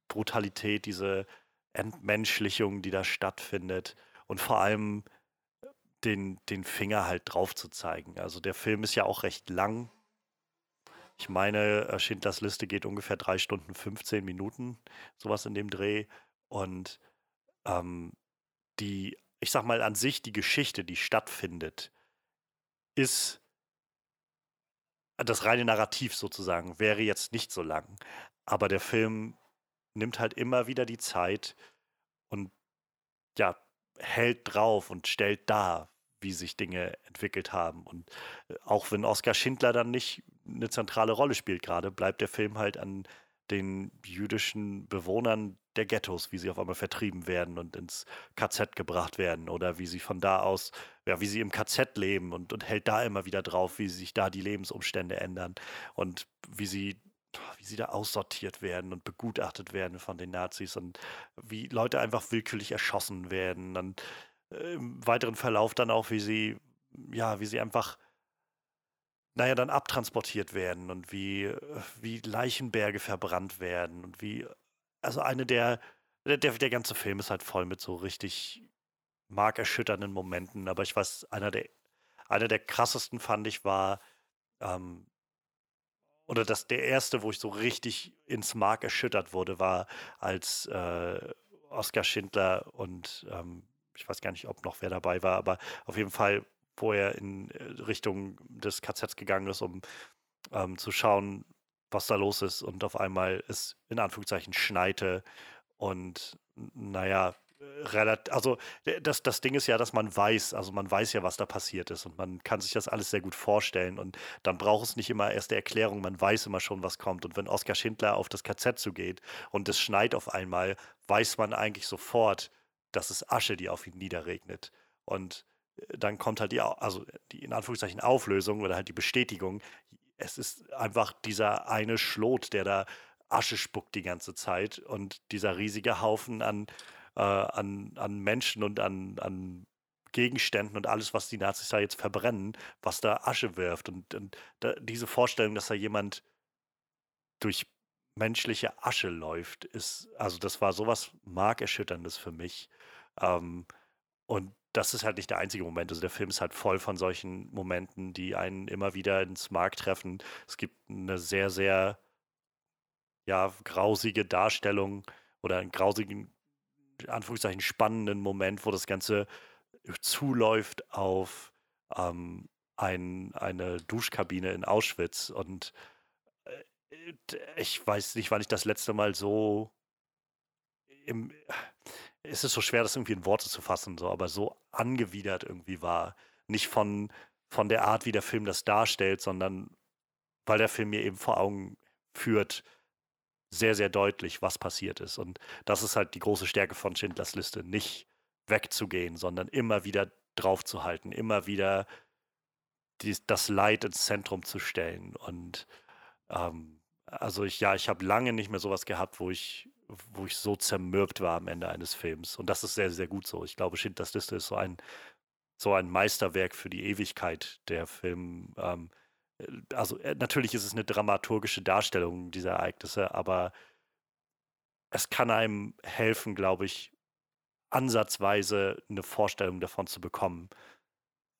Brutalität, diese Entmenschlichung, die da stattfindet und vor allem den, den Finger halt drauf zu zeigen. Also der Film ist ja auch recht lang, ich meine, äh, Schindlers Liste geht ungefähr drei Stunden 15 Minuten, sowas in dem Dreh. Und ähm, die, ich sag mal an sich, die Geschichte, die stattfindet, ist das reine Narrativ sozusagen, wäre jetzt nicht so lang. Aber der Film nimmt halt immer wieder die Zeit und ja, hält drauf und stellt dar, wie sich Dinge entwickelt haben. Und äh, auch wenn Oskar Schindler dann nicht eine zentrale Rolle spielt gerade, bleibt der Film halt an den jüdischen Bewohnern der Ghettos, wie sie auf einmal vertrieben werden und ins KZ gebracht werden oder wie sie von da aus, ja, wie sie im KZ leben und, und hält da immer wieder drauf, wie sich da die Lebensumstände ändern und wie sie, wie sie da aussortiert werden und begutachtet werden von den Nazis und wie Leute einfach willkürlich erschossen werden. Und im weiteren Verlauf dann auch, wie sie, ja, wie sie einfach, naja, dann abtransportiert werden und wie, wie Leichenberge verbrannt werden und wie, also eine der, der, der ganze Film ist halt voll mit so richtig markerschütternden Momenten, aber ich weiß, einer der, einer der krassesten fand ich war, ähm, oder das, der erste, wo ich so richtig ins Mark erschüttert wurde, war, als äh, Oskar Schindler und ähm, ich weiß gar nicht, ob noch wer dabei war, aber auf jeden Fall, wo er in äh, Richtung des KZs gegangen ist, um ähm, zu schauen, was da los ist und auf einmal es in Anführungszeichen schneite und naja, relativ, also das, das Ding ist ja, dass man weiß, also man weiß ja, was da passiert ist und man kann sich das alles sehr gut vorstellen und dann braucht es nicht immer erst die Erklärung, man weiß immer schon, was kommt und wenn Oskar Schindler auf das KZ zugeht und es schneit auf einmal, weiß man eigentlich sofort, das ist Asche, die auf ihn niederregnet. Und dann kommt halt die, also die in Anführungszeichen Auflösung oder halt die Bestätigung, es ist einfach dieser eine Schlot, der da Asche spuckt die ganze Zeit und dieser riesige Haufen an, äh, an, an Menschen und an, an Gegenständen und alles, was die Nazis da jetzt verbrennen, was da Asche wirft. Und, und da, diese Vorstellung, dass da jemand durch menschliche Asche läuft, ist, also das war sowas Markerschütterndes für mich. Ähm, und das ist halt nicht der einzige Moment. Also der Film ist halt voll von solchen Momenten, die einen immer wieder ins Mark treffen. Es gibt eine sehr, sehr ja, grausige Darstellung oder einen grausigen, Anführungszeichen, spannenden Moment, wo das Ganze zuläuft auf ähm, ein, eine Duschkabine in Auschwitz. Und äh, ich weiß nicht, wann ich das letzte Mal so im, es ist so schwer, das irgendwie in Worte zu fassen, so, aber so angewidert irgendwie war. Nicht von, von der Art, wie der Film das darstellt, sondern weil der Film mir eben vor Augen führt, sehr, sehr deutlich, was passiert ist. Und das ist halt die große Stärke von Schindlers Liste, nicht wegzugehen, sondern immer wieder draufzuhalten, immer wieder die, das Leid ins Zentrum zu stellen. Und ähm, also ich, ja, ich habe lange nicht mehr sowas gehabt, wo ich, wo ich so zermürbt war am Ende eines Films. Und das ist sehr, sehr gut so. Ich glaube, Schindlers Liste ist so ein, so ein Meisterwerk für die Ewigkeit der Film. Ähm, äh, also äh, natürlich ist es eine dramaturgische Darstellung dieser Ereignisse, aber es kann einem helfen, glaube ich, ansatzweise eine Vorstellung davon zu bekommen,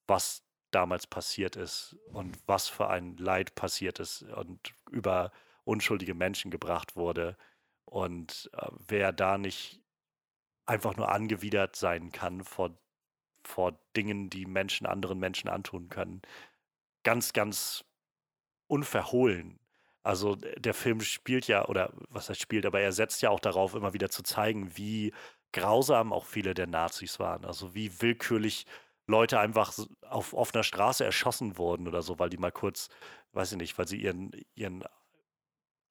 was damals passiert ist und was für ein Leid passiert ist und über unschuldige Menschen gebracht wurde und äh, wer da nicht einfach nur angewidert sein kann vor, vor Dingen, die Menschen anderen Menschen antun können. Ganz, ganz unverhohlen. Also der Film spielt ja, oder was er spielt, aber er setzt ja auch darauf, immer wieder zu zeigen, wie grausam auch viele der Nazis waren. Also wie willkürlich Leute einfach auf offener Straße erschossen wurden oder so, weil die mal kurz, weiß ich nicht, weil sie ihren, ihren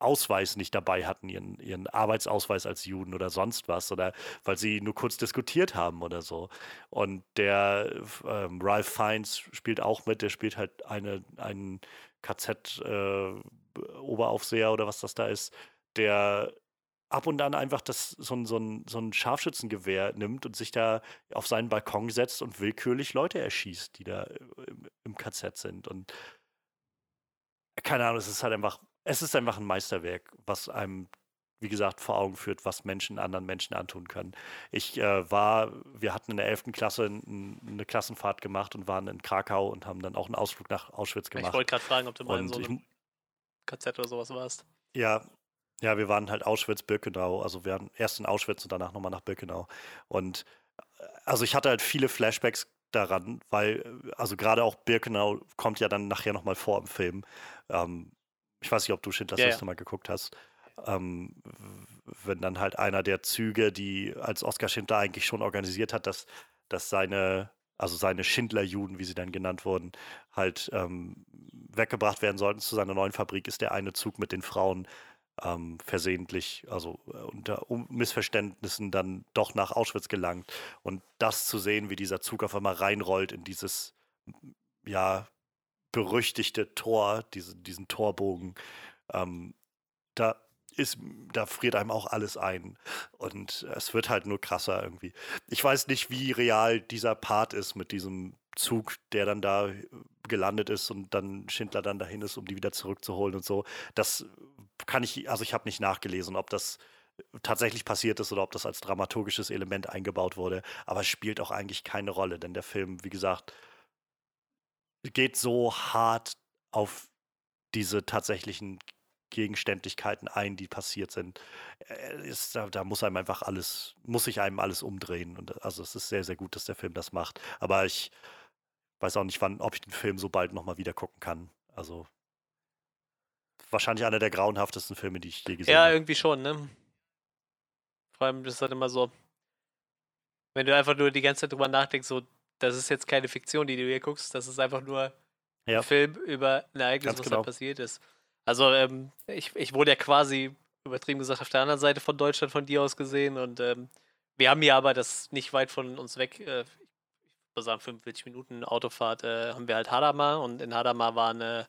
Ausweis nicht dabei hatten, ihren, ihren Arbeitsausweis als Juden oder sonst was, oder weil sie nur kurz diskutiert haben oder so. Und der ähm, Ralph Fiennes spielt auch mit, der spielt halt eine, einen KZ-Oberaufseher äh, oder was das da ist, der ab und an einfach das, so, ein, so, so ein Scharfschützengewehr nimmt und sich da auf seinen Balkon setzt und willkürlich Leute erschießt, die da im, im KZ sind. Und keine Ahnung, es ist halt einfach, es ist einfach ein Meisterwerk, was einem, wie gesagt, vor Augen führt, was Menschen anderen Menschen antun können. Ich äh, war, wir hatten in der 11. Klasse n, eine Klassenfahrt gemacht und waren in Krakau und haben dann auch einen Ausflug nach Auschwitz gemacht. Ich wollte gerade fragen, ob du mal in so einem KZ oder sowas warst. Ja, ja, wir waren halt Auschwitz-Birkenau. Also wir waren erst in Auschwitz und danach nochmal nach Birkenau. Und äh, also ich hatte halt viele Flashbacks daran, weil, äh, also gerade auch Birkenau kommt ja dann nachher nochmal vor im Film. Ähm, ich weiß nicht, ob du Schindlers ja, Liste mal geguckt hast. Ähm, wenn dann halt einer der Züge, die als Oskar Schindler eigentlich schon organisiert hat, dass, dass seine, also seine Schindler-Juden, wie sie dann genannt wurden, halt ähm, weggebracht werden sollten zu seiner neuen Fabrik, ist der eine Zug mit den Frauen ähm, versehentlich, also äh, unter Missverständnissen dann doch nach Auschwitz gelangt. Und das zu sehen, wie dieser Zug auf einmal reinrollt in dieses, ja, berüchtigte Tor, diese, diesen Torbogen, ähm, da ist, da friert einem auch alles ein. Und es wird halt nur krasser irgendwie. Ich weiß nicht, wie real dieser Part ist mit diesem Zug, der dann da äh, gelandet ist und dann Schindler dann dahin ist, um die wieder zurückzuholen und so. Das kann ich, also ich habe nicht nachgelesen, ob das tatsächlich passiert ist oder ob das als dramaturgisches Element eingebaut wurde. Aber es spielt auch eigentlich keine Rolle, denn der Film, wie gesagt, geht so hart auf diese tatsächlichen Gegenständlichkeiten ein, die passiert sind. Äh, ist, da, da, muss einem einfach alles, muss sich einem alles umdrehen. Und also es ist sehr, sehr gut, dass der Film das macht. Aber ich weiß auch nicht, wann, ob ich den Film so bald nochmal wieder gucken kann. Also wahrscheinlich einer der grauenhaftesten Filme, die ich je gesehen habe. Ja, irgendwie schon, ne? Vor allem, das ist halt immer so, wenn du einfach nur die ganze Zeit drüber nachdenkst, so, das ist jetzt keine Fiktion, die du hier guckst, das ist einfach nur ja. ein Film über ein Ereignis, Ganz was genau. da passiert ist. Also, ähm, ich, ich wurde ja quasi, übertrieben gesagt, auf der anderen Seite von Deutschland von dir aus gesehen und ähm, wir haben hier aber das nicht weit von uns weg, äh, ich würde sagen 45 Minuten Autofahrt, äh, haben wir halt Hadamar und in Hadamar war eine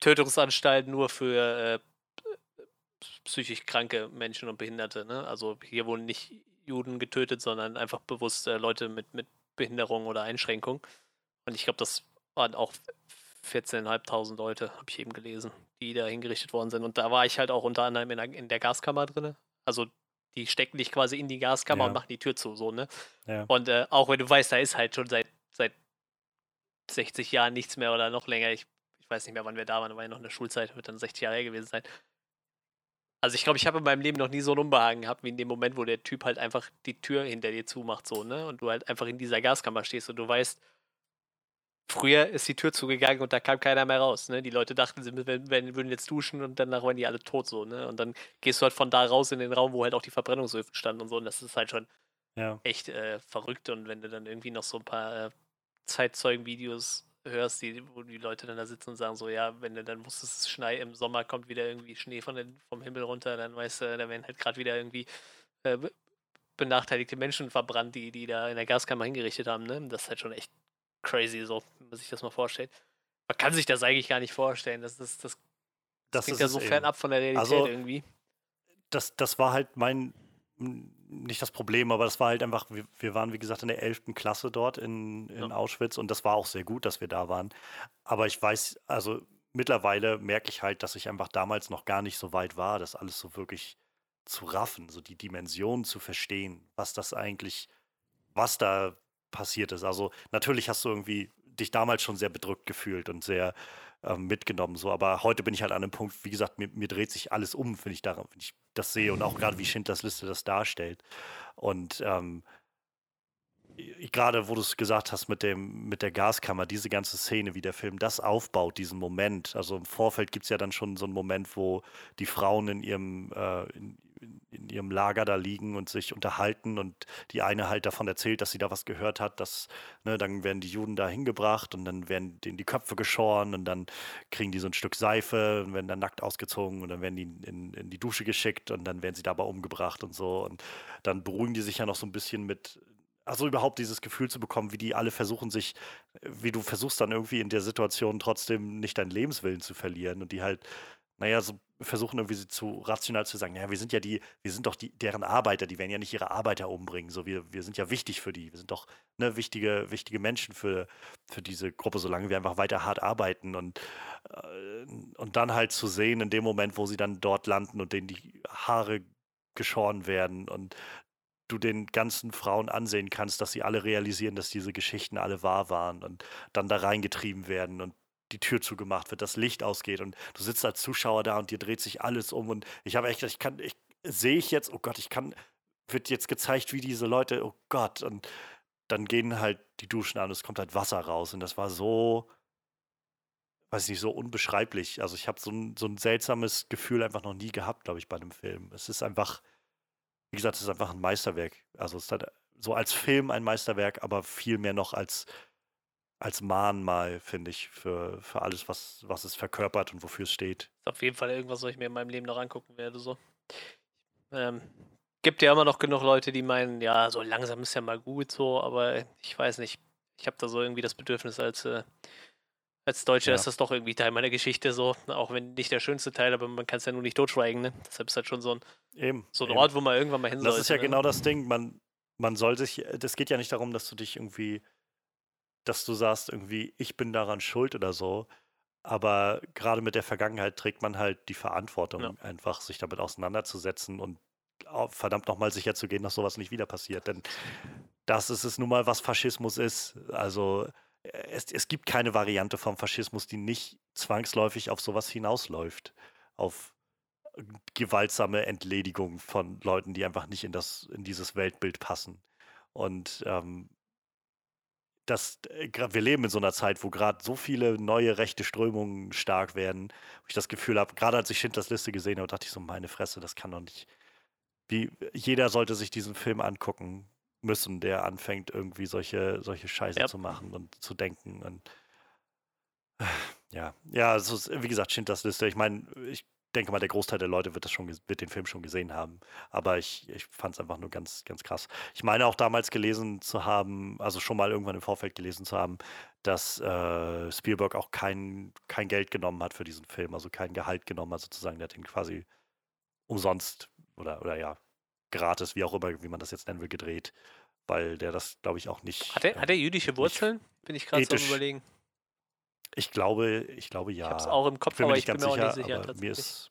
Tötungsanstalt nur für äh, psychisch kranke Menschen und Behinderte. Ne? Also hier wurden nicht Juden getötet, sondern einfach bewusst äh, Leute mit, mit Behinderung oder Einschränkung. Und ich glaube, das waren auch 14.500 Leute, habe ich eben gelesen, die da hingerichtet worden sind. Und da war ich halt auch unter anderem in der, in der Gaskammer drin. Also die stecken dich quasi in die Gaskammer ja. und machen die Tür zu, so, ne? Ja. Und äh, auch wenn du weißt, da ist halt schon seit, seit 60 Jahren nichts mehr oder noch länger. Ich ich weiß nicht mehr, wann wir da waren, war ja noch in der Schulzeit, wird dann 60 Jahre her gewesen sein. Also ich glaube, ich habe in meinem Leben noch nie so ein Unbehagen gehabt, wie in dem Moment, wo der Typ halt einfach die Tür hinter dir zumacht, so, ne? Und du halt einfach in dieser Gaskammer stehst und du weißt, früher ist die Tür zugegangen und da kam keiner mehr raus, ne? Die Leute dachten, sie würden jetzt duschen und danach waren die alle tot, so, ne? Und dann gehst du halt von da raus in den Raum, wo halt auch die Verbrennungsöfen standen und so und das ist halt schon ja. echt äh, verrückt und wenn du dann irgendwie noch so ein paar äh, Zeitzeugenvideos hörst, die, wo die Leute dann da sitzen und sagen so, ja, wenn du dann wusstest, es schneit, im Sommer kommt wieder irgendwie Schnee von den, vom Himmel runter, dann weißt du, da werden halt gerade wieder irgendwie äh, benachteiligte Menschen verbrannt, die, die da in der Gaskammer hingerichtet haben. Ne? Das ist halt schon echt crazy, so, wenn man sich das mal vorstellt. Man kann sich das eigentlich gar nicht vorstellen. Das, das, das, das klingt ja so fernab von der Realität also, irgendwie. Das, das war halt mein, nicht das Problem, aber das war halt einfach, wir, wir waren wie gesagt in der 11. Klasse dort in, in ja. Auschwitz und das war auch sehr gut, dass wir da waren. Aber ich weiß, also mittlerweile merke ich halt, dass ich einfach damals noch gar nicht so weit war, das alles so wirklich zu raffen, so die Dimension zu verstehen, was das eigentlich, was da passiert ist. Also natürlich hast du irgendwie dich damals schon sehr bedrückt gefühlt und sehr ähm, mitgenommen, so, aber heute bin ich halt an einem Punkt, wie gesagt, mir, mir dreht sich alles um, wenn ich, da, wenn ich das sehe und auch gerade wie Schindlers Liste das darstellt. Und ähm, gerade wo du es gesagt hast mit dem mit der Gaskammer, diese ganze Szene, wie der Film das aufbaut, diesen Moment. Also im Vorfeld gibt es ja dann schon so einen Moment, wo die Frauen in ihrem äh, in, in, ihrem Lager da liegen und sich unterhalten und die eine halt davon erzählt, dass sie da was gehört hat, dass ne, dann werden die Juden da hingebracht und dann werden denen die Köpfe geschoren und dann kriegen die so ein Stück Seife und werden dann nackt ausgezogen und dann werden die in, in die Dusche geschickt und dann werden sie dabei umgebracht und so. Und dann beruhigen die sich ja noch so ein bisschen mit also überhaupt dieses Gefühl zu bekommen, wie die alle versuchen sich, wie du versuchst dann irgendwie in der Situation trotzdem nicht deinen Lebenswillen zu verlieren und die halt, naja, so versuchen irgendwie zu rational zu sagen, ja, wir sind ja die, wir sind doch die, deren Arbeiter, die werden ja nicht ihre Arbeiter umbringen, so wir, wir sind ja wichtig für die, wir sind doch ne, wichtige, wichtige Menschen für, für diese Gruppe, solange wir einfach weiter hart arbeiten und, äh, und dann halt zu sehen, in dem Moment, wo sie dann dort landen und denen die Haare geschoren werden und du den ganzen Frauen ansehen kannst, dass sie alle realisieren, dass diese Geschichten alle wahr waren und dann da reingetrieben werden und die Tür zugemacht wird, das Licht ausgeht und du sitzt als Zuschauer da und dir dreht sich alles um und ich habe echt, ich kann, ich sehe ich jetzt, oh Gott, ich kann, wird jetzt gezeigt, wie diese Leute, oh Gott, und dann gehen halt die Duschen an und es kommt halt Wasser raus und das war so, weiß ich nicht, so unbeschreiblich. Also ich habe so ein, so ein seltsames Gefühl einfach noch nie gehabt, glaube ich, bei einem Film. Es ist einfach, wie gesagt, es ist einfach ein Meisterwerk. Also es ist halt so als Film ein Meisterwerk, aber viel mehr noch als, als Mahnmal, finde ich, für, für alles, was, was es verkörpert und wofür es steht. Ist auf jeden Fall irgendwas, was ich mir in meinem Leben noch angucken werde. So. Ähm, gibt ja immer noch genug Leute, die meinen, ja, so langsam ist ja mal gut so, aber ich weiß nicht. Ich habe da so irgendwie das Bedürfnis als äh, als Deutscher ja. ist das doch irgendwie Teil meiner Geschichte so, auch wenn nicht der schönste Teil, aber man kann es ja nur nicht totschweigen, ne? Deshalb ist halt schon so ein, eben, so ein eben. Ort, wo man irgendwann mal hin soll. Das ist ja ne? genau das Ding, man, man soll sich, das geht ja nicht darum, dass du dich irgendwie, dass du sagst irgendwie, ich bin daran schuld oder so, aber gerade mit der Vergangenheit trägt man halt die Verantwortung, ja. einfach sich damit auseinanderzusetzen und verdammt nochmal sicher zu gehen, dass sowas nicht wieder passiert, denn das ist es nun mal, was Faschismus ist, also es, es gibt keine Variante vom Faschismus, die nicht zwangsläufig auf sowas hinausläuft. Auf gewaltsame Entledigung von Leuten, die einfach nicht in, das, in dieses Weltbild passen. Und ähm, das, äh, wir leben in so einer Zeit, wo gerade so viele neue rechte Strömungen stark werden, wo ich das Gefühl habe, gerade als ich Schindlers Liste gesehen habe, dachte ich so, meine Fresse, das kann doch nicht. Wie, jeder sollte sich diesen Film angucken müssen, der anfängt, irgendwie solche, solche Scheiße ja. zu machen und zu denken. Und ja, ja, also wie gesagt, Schindlers Liste. Ich meine, ich denke mal, der Großteil der Leute wird das schon, wird den Film schon gesehen haben. Aber ich, ich fand es einfach nur ganz, ganz krass. Ich meine auch damals gelesen zu haben, also schon mal irgendwann im Vorfeld gelesen zu haben, dass äh, Spielberg auch kein, kein Geld genommen hat für diesen Film, also kein Gehalt genommen hat sozusagen. Der hat ihn quasi umsonst oder, oder ja, gratis, wie auch immer, wie man das jetzt nennen will, gedreht, weil der das, glaube ich, auch nicht. Hat er, äh, hat er jüdische Wurzeln? Bin ich gerade so überlegen. Ich glaube, ich glaube ja. Ich habe es auch im Kopf, aber ich bin mir auch nicht sicher. Mir ist,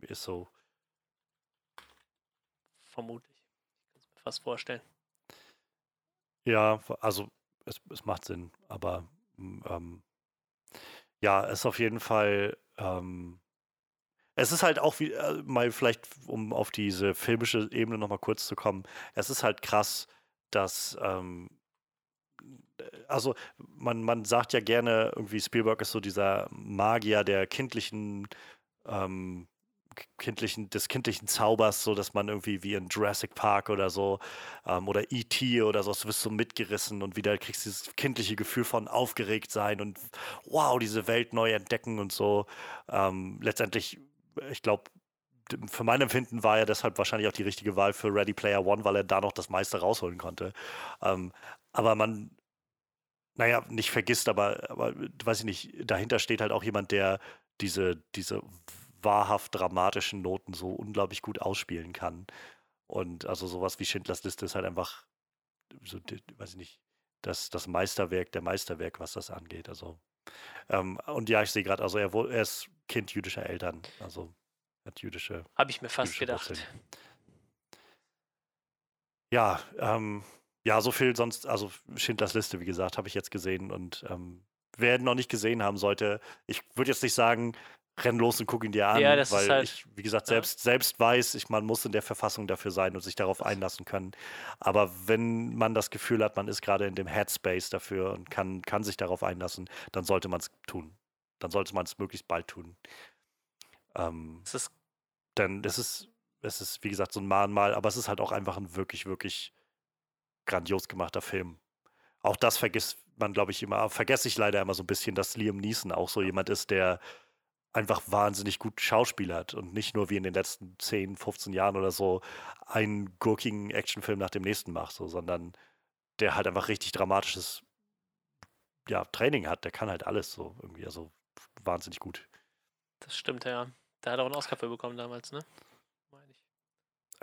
mir ist so. Vermutlich. Ich kann es mir fast vorstellen. Ja, also es, es macht Sinn, aber ähm, ja, es ist auf jeden Fall ähm, es ist halt auch wie, äh, mal vielleicht, um auf diese filmische Ebene nochmal kurz zu kommen, es ist halt krass, dass, ähm, äh, also man, man sagt ja gerne, irgendwie Spielberg ist so dieser Magier der kindlichen, ähm, kindlichen, des kindlichen Zaubers, so dass man irgendwie wie in Jurassic Park oder so ähm, oder E.T. oder so, du wirst so mitgerissen und wieder kriegst dieses kindliche Gefühl von aufgeregt sein und wow, diese Welt neu entdecken und so. Ähm, letztendlich ich glaube, für mein Empfinden war er deshalb wahrscheinlich auch die richtige Wahl für Ready Player One, weil er da noch das meiste rausholen konnte. Ähm, aber man, naja, nicht vergisst, aber, aber weiß ich nicht, dahinter steht halt auch jemand, der diese, diese wahrhaft dramatischen Noten so unglaublich gut ausspielen kann. Und also sowas wie Schindlers Liste ist halt einfach, so, weiß ich nicht, das, das Meisterwerk der Meisterwerk, was das angeht. Also, ähm, und ja, ich sehe gerade, also er, er ist Kind jüdischer Eltern, also hat jüdische. Habe ich mir fast gedacht. Wurzeln. Ja, ähm, ja, so viel sonst, also Schindlers Liste, wie gesagt, habe ich jetzt gesehen und ähm, wer noch nicht gesehen haben sollte, ich würde jetzt nicht sagen, renn los und guck ihn dir an, ja, weil halt, ich, wie gesagt, selbst, ja. selbst weiß, ich, man muss in der Verfassung dafür sein und sich darauf einlassen können. Aber wenn man das Gefühl hat, man ist gerade in dem Headspace dafür und kann, kann sich darauf einlassen, dann sollte man es tun. Dann sollte man es möglichst bald tun. Ähm, es ist denn es ist, es ist, wie gesagt, so ein Mahnmal, aber es ist halt auch einfach ein wirklich, wirklich grandios gemachter Film. Auch das vergisst man, glaube ich, immer, vergesse ich leider immer so ein bisschen, dass Liam Neeson auch so jemand ist, der einfach wahnsinnig gut Schauspiel hat und nicht nur wie in den letzten 10, 15 Jahren oder so einen gurkigen Actionfilm nach dem nächsten macht, so, sondern der halt einfach richtig dramatisches ja, Training hat. Der kann halt alles so irgendwie, also wahnsinnig gut. Das stimmt, ja. Da hat auch einen Oscar für bekommen damals, ne?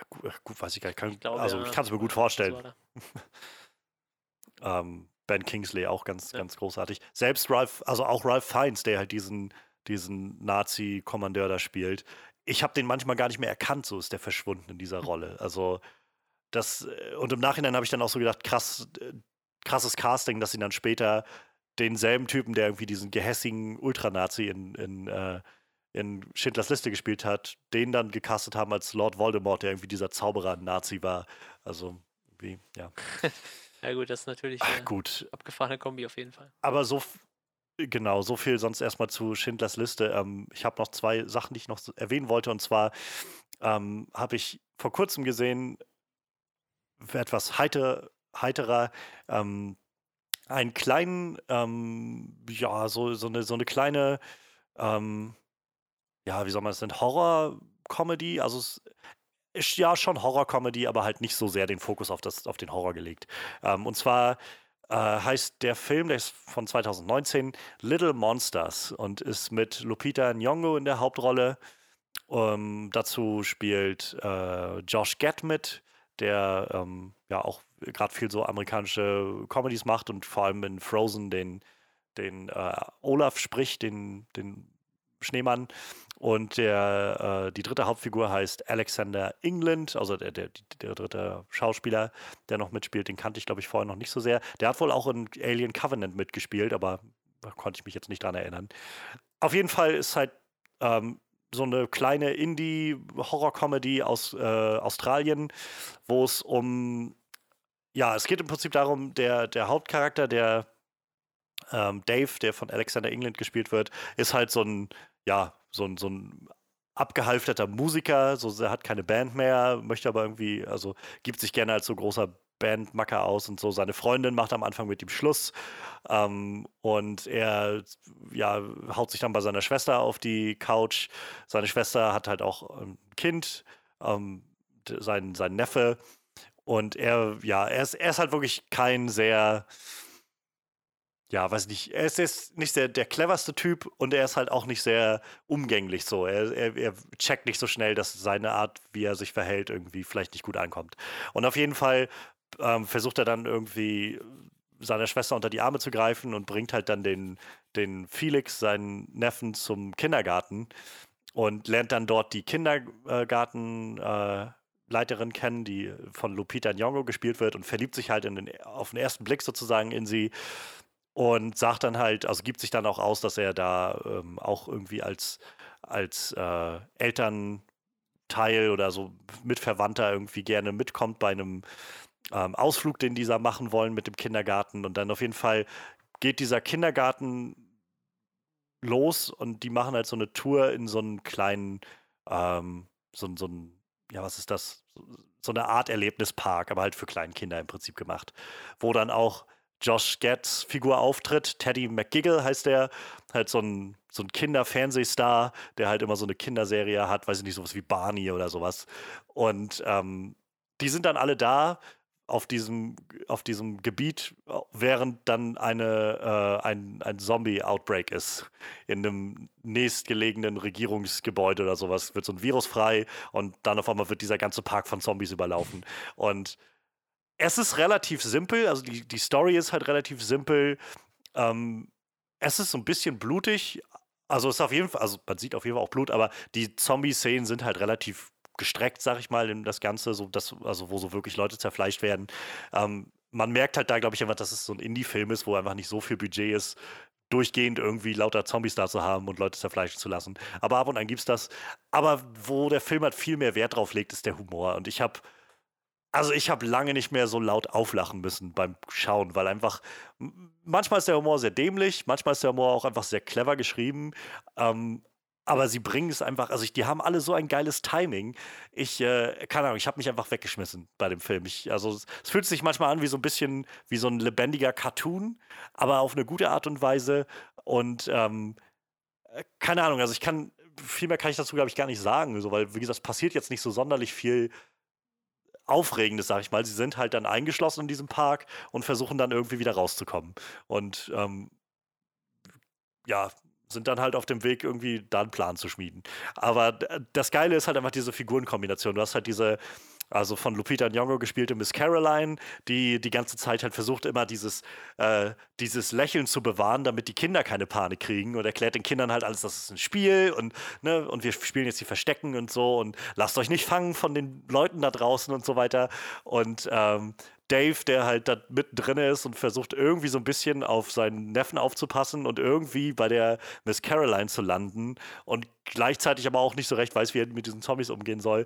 Gut, gut, weiß ich gar nicht. Kann, ich glaube, also, ich kann es mir gut vorstellen. ähm, ben Kingsley auch ganz, ja. ganz großartig. Selbst Ralph, also auch Ralph Fiennes, der halt diesen diesen Nazi-Kommandeur da spielt. Ich habe den manchmal gar nicht mehr erkannt, so ist der verschwunden in dieser Rolle. Also das, äh, und im Nachhinein habe ich dann auch so gedacht, krass, äh, krasses Casting, dass sie dann später denselben Typen, der irgendwie diesen gehässigen Ultranazi in, in, äh, in Schindlers Liste gespielt hat, den dann gecastet haben als Lord Voldemort, der irgendwie dieser Zauberer-Nazi war. Also, wie, ja. ja, gut, das ist natürlich Ach, gut. abgefahrene Kombi auf jeden Fall. Aber so, Genau, so viel sonst erstmal zu Schindlers Liste. Ähm, ich habe noch zwei Sachen, die ich noch erwähnen wollte. Und zwar ähm, habe ich vor kurzem gesehen, etwas heiter, heiterer, ähm, einen kleinen, ähm, ja, so, so, eine, so eine kleine, ähm, ja, wie soll man das denn, Horror-Comedy. Also es ist ja schon Horror-Comedy, aber halt nicht so sehr den Fokus auf, das, auf den Horror gelegt. Ähm, und zwar äh, heißt der Film, der ist von 2019, Little Monsters und ist mit Lupita Nyong'o in der Hauptrolle. Ähm, dazu spielt äh, Josh Gad mit, der ähm, ja auch gerade viel so amerikanische Comedies macht und vor allem in Frozen den, den äh, Olaf spricht, den, den Schneemann. Und der, äh, die dritte Hauptfigur heißt Alexander England, also der, der, der dritte Schauspieler, der noch mitspielt. Den kannte ich, glaube ich, vorher noch nicht so sehr. Der hat wohl auch in Alien Covenant mitgespielt, aber da konnte ich mich jetzt nicht dran erinnern. Auf jeden Fall ist halt ähm, so eine kleine Indie-Horror-Comedy aus äh, Australien, wo es um, ja, es geht im Prinzip darum, der, der Hauptcharakter, der ähm, Dave, der von Alexander England gespielt wird, ist halt so ein, ja, so ein, so ein abgehalfterter Musiker, so er hat keine Band mehr, möchte aber irgendwie, also gibt sich gerne als so großer Bandmacker aus und so. Seine Freundin macht am Anfang mit ihm Schluss ähm, und er ja, haut sich dann bei seiner Schwester auf die Couch. Seine Schwester hat halt auch ein Kind, ähm, sein, sein Neffe und er, ja, er ist, er ist halt wirklich kein sehr ja, weiß nicht, er ist jetzt nicht der, der cleverste Typ und er ist halt auch nicht sehr umgänglich so. Er, er, er checkt nicht so schnell, dass seine Art, wie er sich verhält, irgendwie vielleicht nicht gut ankommt. Und auf jeden Fall ähm, versucht er dann irgendwie seiner Schwester unter die Arme zu greifen und bringt halt dann den, den Felix, seinen Neffen, zum Kindergarten und lernt dann dort die Kindergartenleiterin äh, kennen, die von Lupita Nyong'o gespielt wird und verliebt sich halt den, auf den ersten Blick sozusagen in sie und sagt dann halt, also gibt sich dann auch aus, dass er da ähm, auch irgendwie als, als äh, Elternteil oder so Mitverwandter irgendwie gerne mitkommt bei einem ähm, Ausflug, den dieser machen wollen mit dem Kindergarten. Und dann auf jeden Fall geht dieser Kindergarten los und die machen halt so eine Tour in so einen kleinen, ähm, so, so ein, ja, was ist das? So eine Art Erlebnispark, aber halt für Kleinkinder im Prinzip gemacht, wo dann auch Josh Gads Figur auftritt. Teddy McGiggle heißt der. Halt so ein, so ein Kinderfernsehstar, der halt immer so eine Kinderserie hat, weiß ich nicht, sowas wie Barney oder sowas. Und ähm, die sind dann alle da auf diesem, auf diesem Gebiet, während dann eine, äh, ein, ein Zombie-Outbreak ist. In einem nächstgelegenen Regierungsgebäude oder sowas wird so ein Virus frei und dann auf einmal wird dieser ganze Park von Zombies überlaufen. Und es ist relativ simpel, also die, die Story ist halt relativ simpel. Ähm, es ist so ein bisschen blutig. Also ist auf jeden Fall, also man sieht auf jeden Fall auch Blut, aber die Zombie-Szenen sind halt relativ gestreckt, sag ich mal, in das Ganze, so das, also wo so wirklich Leute zerfleischt werden. Ähm, man merkt halt da, glaube ich, einfach, dass es so ein Indie-Film ist, wo einfach nicht so viel Budget ist, durchgehend irgendwie lauter Zombies da zu haben und Leute zerfleischen zu lassen. Aber ab und an gibt es das. Aber wo der Film halt viel mehr Wert drauf legt, ist der Humor. Und ich habe also ich habe lange nicht mehr so laut auflachen müssen beim Schauen, weil einfach manchmal ist der Humor sehr dämlich, manchmal ist der Humor auch einfach sehr clever geschrieben. Ähm, aber sie bringen es einfach, also ich, die haben alle so ein geiles Timing. Ich, äh, keine Ahnung, ich habe mich einfach weggeschmissen bei dem Film. Ich, also es, es, fühlt sich manchmal an wie so ein bisschen wie so ein lebendiger Cartoon, aber auf eine gute Art und Weise. Und ähm, äh, keine Ahnung, also ich kann, viel mehr kann ich dazu, glaube ich, gar nicht sagen, so, weil, wie gesagt, es passiert jetzt nicht so sonderlich viel Aufregendes, sag ich mal. Sie sind halt dann eingeschlossen in diesem Park und versuchen dann irgendwie wieder rauszukommen. Und ähm, ja, sind dann halt auf dem Weg, irgendwie da einen Plan zu schmieden. Aber das Geile ist halt einfach diese Figurenkombination. Du hast halt diese, also von Lupita Nyong'o gespielte Miss Caroline, die die ganze Zeit halt versucht, immer dieses, äh, dieses Lächeln zu bewahren, damit die Kinder keine Panik kriegen und erklärt den Kindern halt alles, das ist ein Spiel und, ne, und wir spielen jetzt die Verstecken und so und lasst euch nicht fangen von den Leuten da draußen und so weiter. Und ähm, Dave, der halt da mittendrin ist und versucht irgendwie so ein bisschen auf seinen Neffen aufzupassen und irgendwie bei der Miss Caroline zu landen und gleichzeitig aber auch nicht so recht weiß, wie er mit diesen Zombies umgehen soll.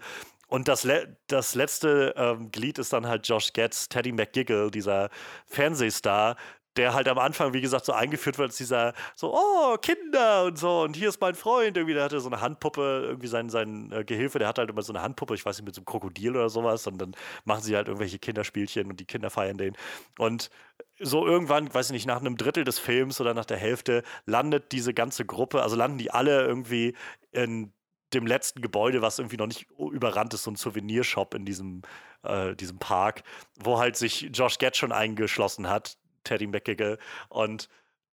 Und das, Le das letzte ähm, Glied ist dann halt Josh Getz, Teddy McGiggle, dieser Fernsehstar, der halt am Anfang, wie gesagt, so eingeführt wird als dieser so, oh, Kinder und so, und hier ist mein Freund. Irgendwie, der hatte so eine Handpuppe, irgendwie sein, sein äh, Gehilfe, der hat halt immer so eine Handpuppe, ich weiß nicht, mit so einem Krokodil oder sowas, und dann machen sie halt irgendwelche Kinderspielchen und die Kinder feiern den. Und so irgendwann, weiß ich nicht, nach einem Drittel des Films oder nach der Hälfte landet diese ganze Gruppe, also landen die alle irgendwie in dem letzten Gebäude, was irgendwie noch nicht überrannt ist, so ein Souvenirshop in diesem, äh, diesem Park, wo halt sich Josh Gett schon eingeschlossen hat, Teddy McGiggle. Und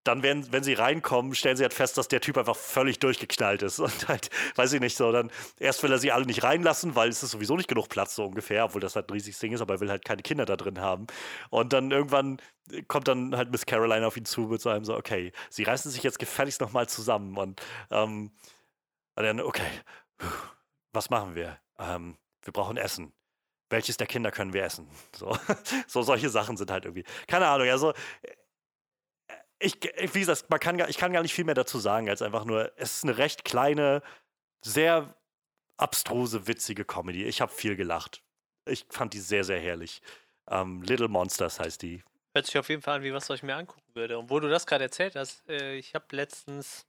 dann, wenn, wenn sie reinkommen, stellen sie halt fest, dass der Typ einfach völlig durchgeknallt ist. Und halt, weiß ich nicht so, dann erst will er sie alle nicht reinlassen, weil es ist sowieso nicht genug Platz, so ungefähr, obwohl das halt ein riesiges Ding ist, aber er will halt keine Kinder da drin haben. Und dann irgendwann kommt dann halt Miss Caroline auf ihn zu mit so einem so, okay, sie reißen sich jetzt gefälligst nochmal zusammen. Und, ähm, und dann, okay, was machen wir? Ähm, wir brauchen Essen welches der Kinder können wir essen? So, so solche Sachen sind halt irgendwie. Keine Ahnung, also äh, ich, wie gesagt, man kann ich kann gar nicht viel mehr dazu sagen, als einfach nur, es ist eine recht kleine, sehr abstruse, witzige Comedy. Ich habe viel gelacht. Ich fand die sehr, sehr herrlich. Ähm, Little Monsters heißt die. Hört sich auf jeden Fall an, wie was ich mir angucken würde. Und wo du das gerade erzählt hast, äh, ich habe letztens,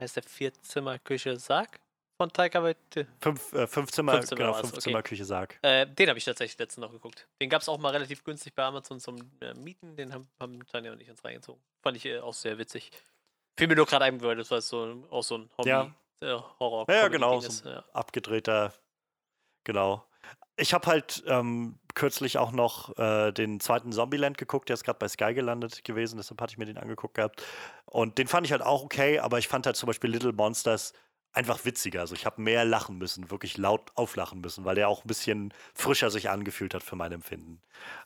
heißt der Vierzimmerküche Sarg? von Taika Waititi. Fünf, äh, fünf Zimmer, fünf Zimmer genau, fünf okay. Zimmer Küche Sarg. Äh, den habe ich tatsächlich letztens noch geguckt. Den gab es auch mal relativ günstig bei Amazon zum äh, Mieten. Den haben, haben Tanja und ich uns reingezogen. Fand ich äh, auch sehr witzig. Fiel mir nur gerade ein, weil das war so, auch so ein Hobby. Ja. Äh, Horror. Ja, genau. So ja. Abgedrehter. Genau. Ich habe halt ähm, kürzlich auch noch äh, den zweiten Zombieland geguckt, der ist gerade bei Sky gelandet gewesen, deshalb hatte ich mir den angeguckt gehabt. Und den fand ich halt auch okay, aber ich fand halt zum Beispiel Little Monsters einfach witziger. Also ich habe mehr lachen müssen, wirklich laut auflachen müssen, weil der auch ein bisschen frischer sich angefühlt hat für mein Empfinden.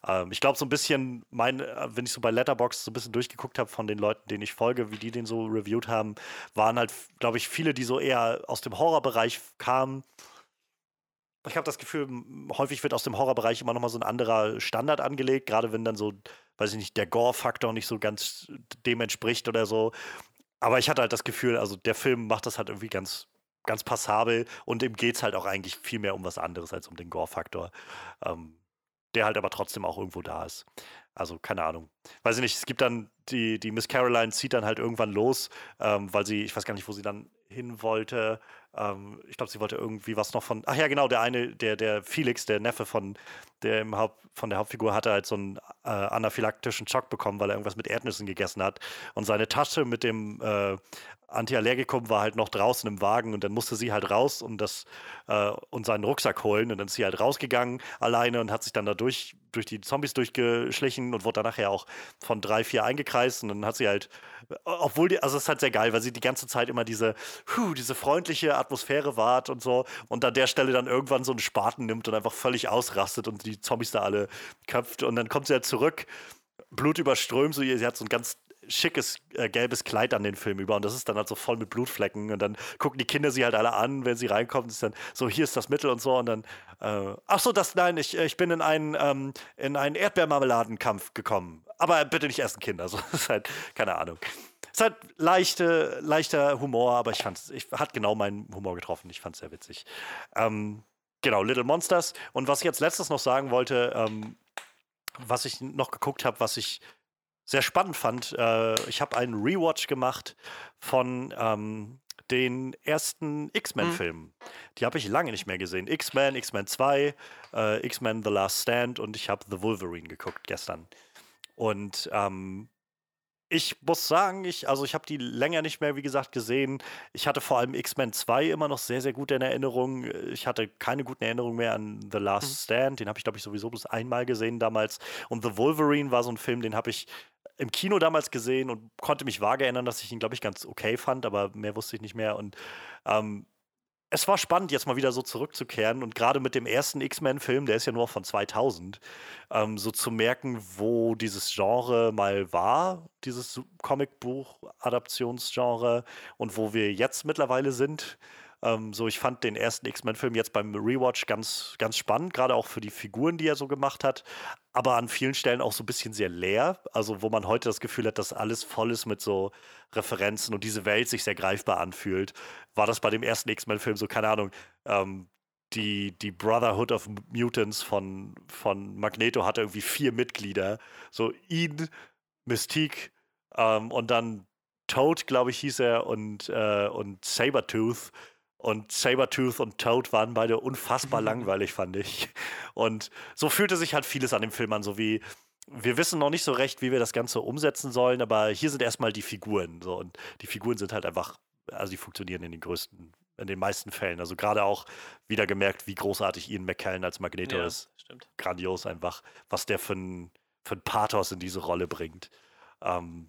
Ähm, ich glaube so ein bisschen, mein, äh, wenn ich so bei Letterbox so ein bisschen durchgeguckt habe von den Leuten, denen ich folge, wie die den so reviewed haben, waren halt, glaube ich, viele, die so eher aus dem Horrorbereich kamen. Ich habe das Gefühl, häufig wird aus dem Horrorbereich immer noch mal so ein anderer Standard angelegt, gerade wenn dann so, weiß ich nicht, der Gore-Faktor nicht so ganz dem entspricht oder so. Aber ich hatte halt das Gefühl, also der Film macht das halt irgendwie ganz, ganz passabel und ihm geht es halt auch eigentlich viel mehr um was anderes als um den Gore-Faktor. Ähm, der halt aber trotzdem auch irgendwo da ist. Also, keine Ahnung. Weiß ich nicht, es gibt dann, die, die Miss Caroline zieht dann halt irgendwann los, ähm, weil sie, ich weiß gar nicht, wo sie dann hin wollte. Ähm, ich glaube, sie wollte irgendwie was noch von. Ach ja, genau, der eine, der, der Felix, der Neffe von der Haupt, von der Hauptfigur, hatte halt so einen äh, anaphylaktischen Schock bekommen, weil er irgendwas mit Erdnüssen gegessen hat. Und seine Tasche mit dem äh, Antiallergikum war halt noch draußen im Wagen und dann musste sie halt raus und das äh, und seinen Rucksack holen und dann ist sie halt rausgegangen alleine und hat sich dann da durch, die Zombies durchgeschlichen und wurde dann nachher auch von drei, vier eingekreist und dann hat sie halt, obwohl die, also es ist halt sehr geil, weil sie die ganze Zeit immer diese, puh, diese freundliche Atmosphäre wahrt und so und an der Stelle dann irgendwann so einen Spaten nimmt und einfach völlig ausrastet und die Zombies da alle köpft. Und dann kommt sie halt zurück Blut überströmt, so, sie hat so ein ganz schickes äh, gelbes Kleid an den Film über. Und das ist dann halt so voll mit Blutflecken. Und dann gucken die Kinder sie halt alle an, wenn sie reinkommen, ist dann so, hier ist das Mittel und so. Und dann, äh, ach so, das, nein, ich, ich bin in einen, ähm, in einen Erdbeermarmeladenkampf gekommen, aber bitte nicht essen, Kinder, so, ist halt, keine Ahnung. Ist halt leichte, leichter Humor, aber ich fand es, hat genau meinen Humor getroffen, ich fand es sehr witzig. Ähm, genau, Little Monsters und was ich jetzt letztes noch sagen wollte, ähm, was ich noch geguckt habe, was ich sehr spannend fand. Äh, ich habe einen Rewatch gemacht von ähm, den ersten X-Men-Filmen. Mhm. Die habe ich lange nicht mehr gesehen. X-Men, X-Men 2, äh, X-Men The Last Stand und ich habe The Wolverine geguckt gestern. Und ähm, ich muss sagen, ich, also ich habe die länger nicht mehr, wie gesagt, gesehen. Ich hatte vor allem X-Men 2 immer noch sehr, sehr gut in Erinnerung. Ich hatte keine guten Erinnerungen mehr an The Last mhm. Stand. Den habe ich, glaube ich, sowieso bloß einmal gesehen damals. Und The Wolverine war so ein Film, den habe ich im Kino damals gesehen und konnte mich vage erinnern, dass ich ihn, glaube ich, ganz okay fand, aber mehr wusste ich nicht mehr. Und ähm, es war spannend, jetzt mal wieder so zurückzukehren und gerade mit dem ersten X-Men-Film, der ist ja nur von 2000, ähm, so zu merken, wo dieses Genre mal war, dieses Comicbuch-Adaptionsgenre und wo wir jetzt mittlerweile sind. Ähm, so, ich fand den ersten X-Men-Film jetzt beim Rewatch ganz, ganz spannend, gerade auch für die Figuren, die er so gemacht hat, aber an vielen Stellen auch so ein bisschen sehr leer. Also, wo man heute das Gefühl hat, dass alles voll ist mit so Referenzen und diese Welt sich sehr greifbar anfühlt. War das bei dem ersten X-Men-Film so, keine Ahnung, ähm, die, die Brotherhood of Mutants von, von Magneto hatte irgendwie vier Mitglieder. So ihn, Mystique ähm, und dann Toad, glaube ich, hieß er, und, äh, und Sabertooth. Und Sabertooth und Toad waren beide unfassbar langweilig, fand ich. Und so fühlte sich halt vieles an dem Film an, so wie wir wissen noch nicht so recht, wie wir das Ganze umsetzen sollen, aber hier sind erstmal die Figuren. So, und die Figuren sind halt einfach, also die funktionieren in den größten, in den meisten Fällen. Also gerade auch wieder gemerkt, wie großartig Ian McKellen als Magneto ja, ist. Stimmt. Grandios einfach, was der für ein, für ein Pathos in diese Rolle bringt. Ähm,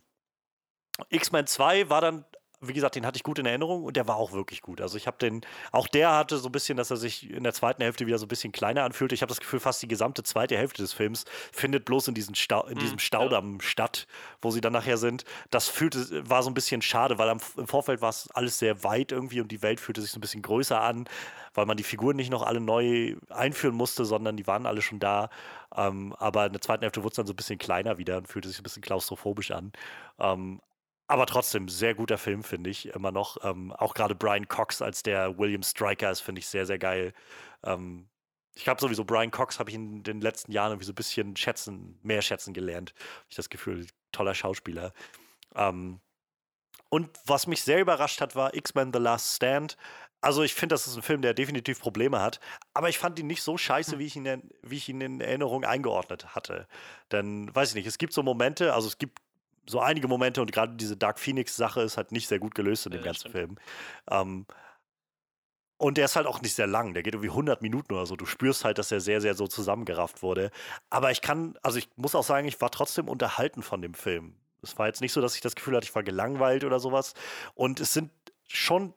X-Men 2 war dann wie gesagt, den hatte ich gut in Erinnerung und der war auch wirklich gut. Also ich habe den, auch der hatte so ein bisschen, dass er sich in der zweiten Hälfte wieder so ein bisschen kleiner anfühlte. Ich habe das Gefühl, fast die gesamte zweite Hälfte des Films findet bloß in, diesen Stau, in diesem mhm, Staudamm statt, wo sie dann nachher sind. Das fühlte, war so ein bisschen schade, weil am, im Vorfeld war es alles sehr weit irgendwie und die Welt fühlte sich so ein bisschen größer an, weil man die Figuren nicht noch alle neu einführen musste, sondern die waren alle schon da. Ähm, aber in der zweiten Hälfte wurde es dann so ein bisschen kleiner wieder und fühlte sich ein bisschen klaustrophobisch an. Ähm, aber trotzdem, sehr guter Film, finde ich, immer noch. Ähm, auch gerade Brian Cox als der William Stryker ist, finde ich sehr, sehr geil. Ähm, ich habe sowieso Brian Cox, habe ich in den letzten Jahren irgendwie so ein bisschen schätzen, mehr schätzen gelernt. Habe ich das Gefühl, toller Schauspieler. Ähm, und was mich sehr überrascht hat, war X-Men The Last Stand. Also ich finde, das ist ein Film, der definitiv Probleme hat, aber ich fand ihn nicht so scheiße, hm. wie ich ihn, in, wie ich ihn in Erinnerung eingeordnet hatte. Denn, weiß ich nicht, es gibt so Momente, also es gibt so einige Momente und gerade diese Dark Phoenix-Sache ist halt nicht sehr gut gelöst in dem ja, ganzen stimmt. Film. Ähm, und der ist halt auch nicht sehr lang. Der geht irgendwie 100 Minuten oder so. Du spürst halt, dass er sehr, sehr so zusammengerafft wurde. Aber ich kann, also ich muss auch sagen, ich war trotzdem unterhalten von dem Film. Es war jetzt nicht so, dass ich das Gefühl hatte, ich war gelangweilt oder sowas. Und es sind schon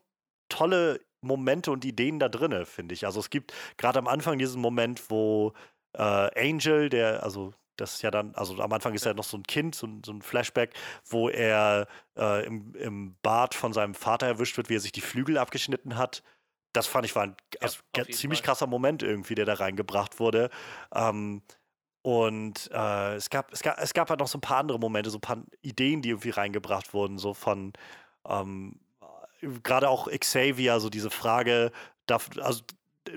tolle Momente und Ideen da drin, finde ich. Also es gibt gerade am Anfang diesen Moment, wo äh, Angel, der, also das ist ja dann, also am Anfang ist er noch so ein Kind, so ein, so ein Flashback, wo er äh, im, im Bad von seinem Vater erwischt wird, wie er sich die Flügel abgeschnitten hat. Das fand ich war ein also, ja, ziemlich Fall. krasser Moment irgendwie, der da reingebracht wurde. Ähm, und äh, es, gab, es, gab, es gab halt noch so ein paar andere Momente, so ein paar Ideen, die irgendwie reingebracht wurden, so von ähm, gerade auch Xavier, so diese Frage, darf, also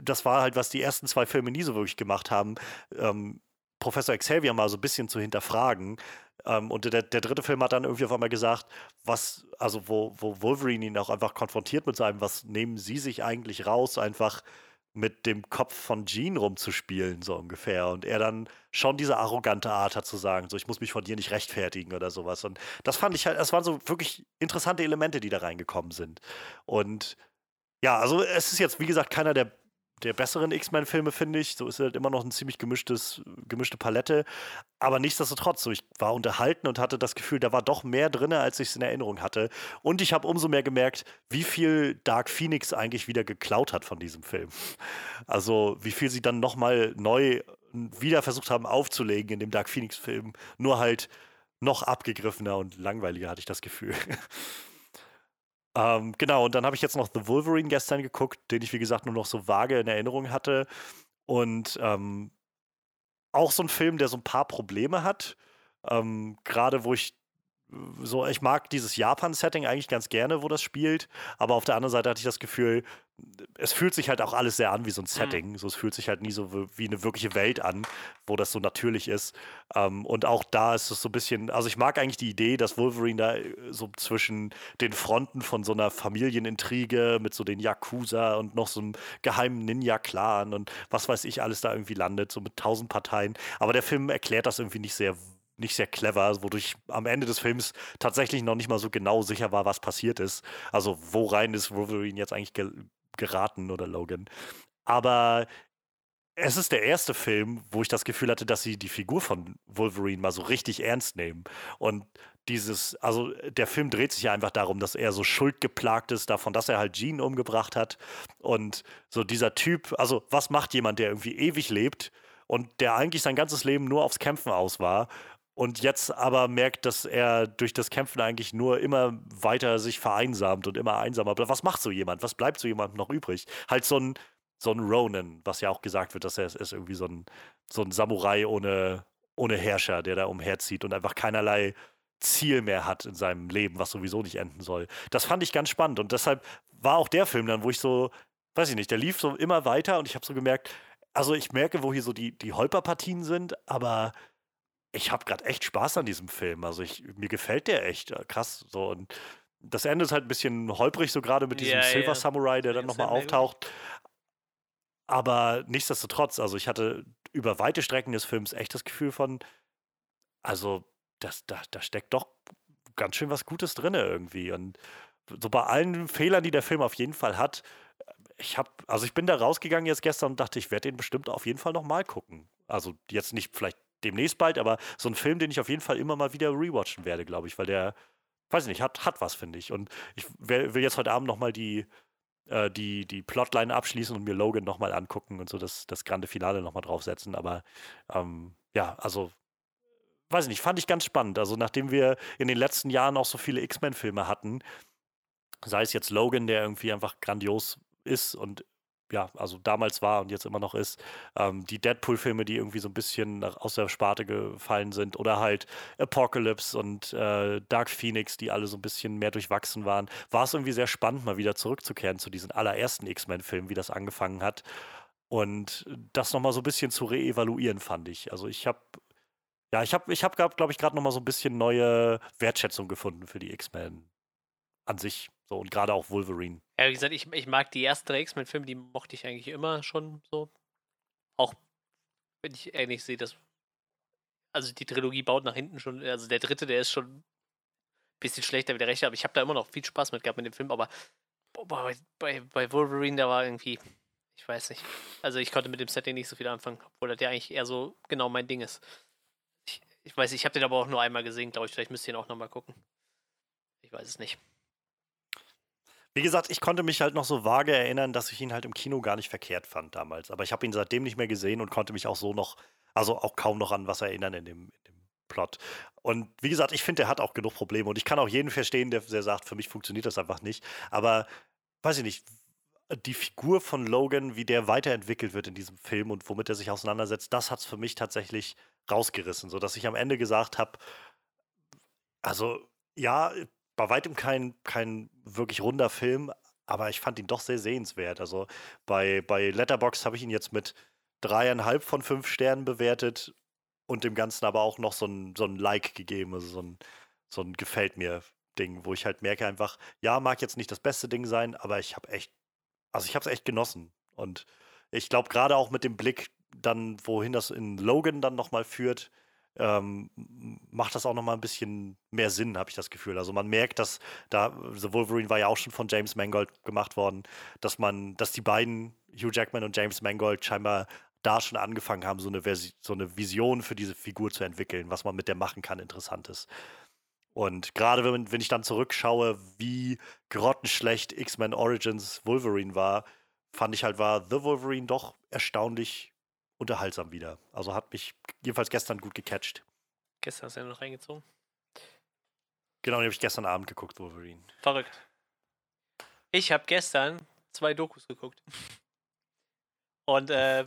das war halt, was die ersten zwei Filme nie so wirklich gemacht haben. Ähm, Professor Xavier mal so ein bisschen zu hinterfragen. Ähm, und der, der dritte Film hat dann irgendwie auf einmal gesagt, was, also wo, wo Wolverine ihn auch einfach konfrontiert mit seinem, was nehmen Sie sich eigentlich raus, einfach mit dem Kopf von Jean rumzuspielen, so ungefähr. Und er dann schon diese arrogante Art hat zu sagen, so ich muss mich von dir nicht rechtfertigen oder sowas. Und das fand ich halt, das waren so wirklich interessante Elemente, die da reingekommen sind. Und ja, also es ist jetzt, wie gesagt, keiner der der besseren X-Men-Filme, finde ich. So ist halt immer noch ein ziemlich gemischtes, gemischte Palette. Aber nichtsdestotrotz, so ich war unterhalten und hatte das Gefühl, da war doch mehr drin, als ich es in Erinnerung hatte. Und ich habe umso mehr gemerkt, wie viel Dark Phoenix eigentlich wieder geklaut hat von diesem Film. Also wie viel sie dann nochmal neu wieder versucht haben aufzulegen in dem Dark Phoenix-Film. Nur halt noch abgegriffener und langweiliger, hatte ich das Gefühl. Ähm, genau, und dann habe ich jetzt noch The Wolverine gestern geguckt, den ich, wie gesagt, nur noch so vage in Erinnerung hatte. Und ähm, auch so ein Film, der so ein paar Probleme hat. Ähm, Gerade wo ich so, ich mag dieses Japan-Setting eigentlich ganz gerne, wo das spielt, aber auf der anderen Seite hatte ich das Gefühl, es fühlt sich halt auch alles sehr an wie so ein mhm. Setting. Mhm. So, es fühlt sich halt nie so wie eine wirkliche Welt an, wo das so natürlich ist. Ähm, und auch da ist es so ein bisschen, also ich mag eigentlich die Idee, dass Wolverine da äh, so zwischen den Fronten von so einer Familienintrige mit so den Yakuza und noch so einem geheimen Ninja-Clan und was weiß ich alles da irgendwie landet, so mit tausend Parteien. Aber der Film erklärt das irgendwie nicht sehr nicht sehr clever, wodurch am Ende des Films tatsächlich noch nicht mal so genau sicher war, was passiert ist. Also wo rein ist Wolverine jetzt eigentlich ge geraten oder Logan. Aber es ist der erste Film, wo ich das Gefühl hatte, dass sie die Figur von Wolverine mal so richtig ernst nehmen. Und dieses, also der Film dreht sich ja einfach darum, dass er so schuldgeplagt ist davon, dass er halt Jean umgebracht hat. Und so dieser Typ, also was macht jemand, der irgendwie ewig lebt und der eigentlich sein ganzes Leben nur aufs Kämpfen aus war und jetzt aber merkt, dass er durch das Kämpfen eigentlich nur immer weiter sich vereinsamt und immer einsamer bleibt. Was macht so jemand? Was bleibt so jemandem noch übrig? Halt so ein, so ein Ronin, was ja auch gesagt wird, dass er ist irgendwie so ein, so ein Samurai ohne, ohne Herrscher, der da umherzieht und einfach keinerlei Ziel mehr hat in seinem Leben, was sowieso nicht enden soll. Das fand ich ganz spannend und deshalb war auch der Film dann, wo ich so, weiß ich nicht, der lief so immer weiter und ich habe so gemerkt, also ich merke, wo hier so die, die Holperpartien sind, aber ich habe gerade echt Spaß an diesem Film. Also ich, mir gefällt der echt äh, krass. So und das Ende ist halt ein bisschen holprig, so gerade mit diesem ja, Silver ja. Samurai, der dann nochmal auftaucht. Aber nichtsdestotrotz, also ich hatte über weite Strecken des Films echt das Gefühl von, also das, da, da steckt doch ganz schön was Gutes drin irgendwie. Und so bei allen Fehlern, die der Film auf jeden Fall hat, ich habe, also ich bin da rausgegangen jetzt gestern und dachte, ich werde den bestimmt auf jeden Fall nochmal gucken. Also jetzt nicht vielleicht demnächst bald, aber so ein Film, den ich auf jeden Fall immer mal wieder rewatchen werde, glaube ich, weil der, weiß ich nicht, hat, hat was, finde ich. Und ich will, jetzt heute Abend nochmal die, äh, die, die Plotline abschließen und mir Logan nochmal angucken und so das, das grande Finale nochmal draufsetzen. Aber ähm, ja, also weiß ich nicht, fand ich ganz spannend. Also nachdem wir in den letzten Jahren auch so viele X-Men-Filme hatten, sei es jetzt Logan, der irgendwie einfach grandios ist und ja, also damals war und jetzt immer noch ist, ähm, die Deadpool-Filme, die irgendwie so ein bisschen aus der Sparte gefallen sind, oder halt Apocalypse und äh, Dark Phoenix, die alle so ein bisschen mehr durchwachsen waren, war es irgendwie sehr spannend, mal wieder zurückzukehren zu diesen allerersten X-Men-Filmen, wie das angefangen hat. Und das nochmal so ein bisschen zu reevaluieren, fand ich. Also ich habe ja, ich habe, ich hab, glaube ich, gerade nochmal so ein bisschen neue Wertschätzung gefunden für die X-Men an sich. So, und gerade auch Wolverine. Ja, wie gesagt, ich, ich mag die ersten X-Men-Filme, die mochte ich eigentlich immer schon so. Auch wenn ich ähnlich sehe, dass. Also die Trilogie baut nach hinten schon. Also der dritte, der ist schon ein bisschen schlechter wie der rechte, aber ich habe da immer noch viel Spaß mit gehabt mit dem Film. Aber boah, bei, bei Wolverine, da war irgendwie. Ich weiß nicht. Also ich konnte mit dem Setting nicht so viel anfangen, obwohl das ja eigentlich eher so genau mein Ding ist. Ich, ich weiß, ich habe den aber auch nur einmal gesehen, glaube ich. Vielleicht müsst ihr ihn auch nochmal gucken. Ich weiß es nicht. Wie gesagt, ich konnte mich halt noch so vage erinnern, dass ich ihn halt im Kino gar nicht verkehrt fand damals. Aber ich habe ihn seitdem nicht mehr gesehen und konnte mich auch so noch, also auch kaum noch an was erinnern in dem, in dem Plot. Und wie gesagt, ich finde, der hat auch genug Probleme. Und ich kann auch jeden verstehen, der, der sagt, für mich funktioniert das einfach nicht. Aber weiß ich nicht, die Figur von Logan, wie der weiterentwickelt wird in diesem Film und womit er sich auseinandersetzt, das hat es für mich tatsächlich rausgerissen, sodass ich am Ende gesagt habe, also ja, bei weitem kein, kein wirklich runder Film, aber ich fand ihn doch sehr sehenswert. Also bei, bei Letterbox habe ich ihn jetzt mit dreieinhalb von fünf Sternen bewertet und dem Ganzen aber auch noch so ein, so ein Like gegeben, also so ein, so ein Gefällt mir Ding, wo ich halt merke einfach, ja, mag jetzt nicht das beste Ding sein, aber ich habe echt, also ich habe es echt genossen. Und ich glaube, gerade auch mit dem Blick dann, wohin das in Logan dann nochmal führt, ähm, macht das auch nochmal ein bisschen mehr Sinn, habe ich das Gefühl. Also man merkt, dass da, The Wolverine war ja auch schon von James Mangold gemacht worden, dass man, dass die beiden, Hugh Jackman und James Mangold, scheinbar da schon angefangen haben, so eine, Versi so eine Vision für diese Figur zu entwickeln, was man mit der machen kann, interessant ist. Und gerade wenn, wenn ich dann zurückschaue, wie grottenschlecht X-Men Origins Wolverine war, fand ich halt, war The Wolverine doch erstaunlich unterhaltsam wieder. Also hat mich jedenfalls gestern gut gecatcht. Gestern hast du ja noch reingezogen? Genau, die habe ich gestern Abend geguckt, Wolverine. Verrückt. Ich habe gestern zwei Dokus geguckt. Und äh,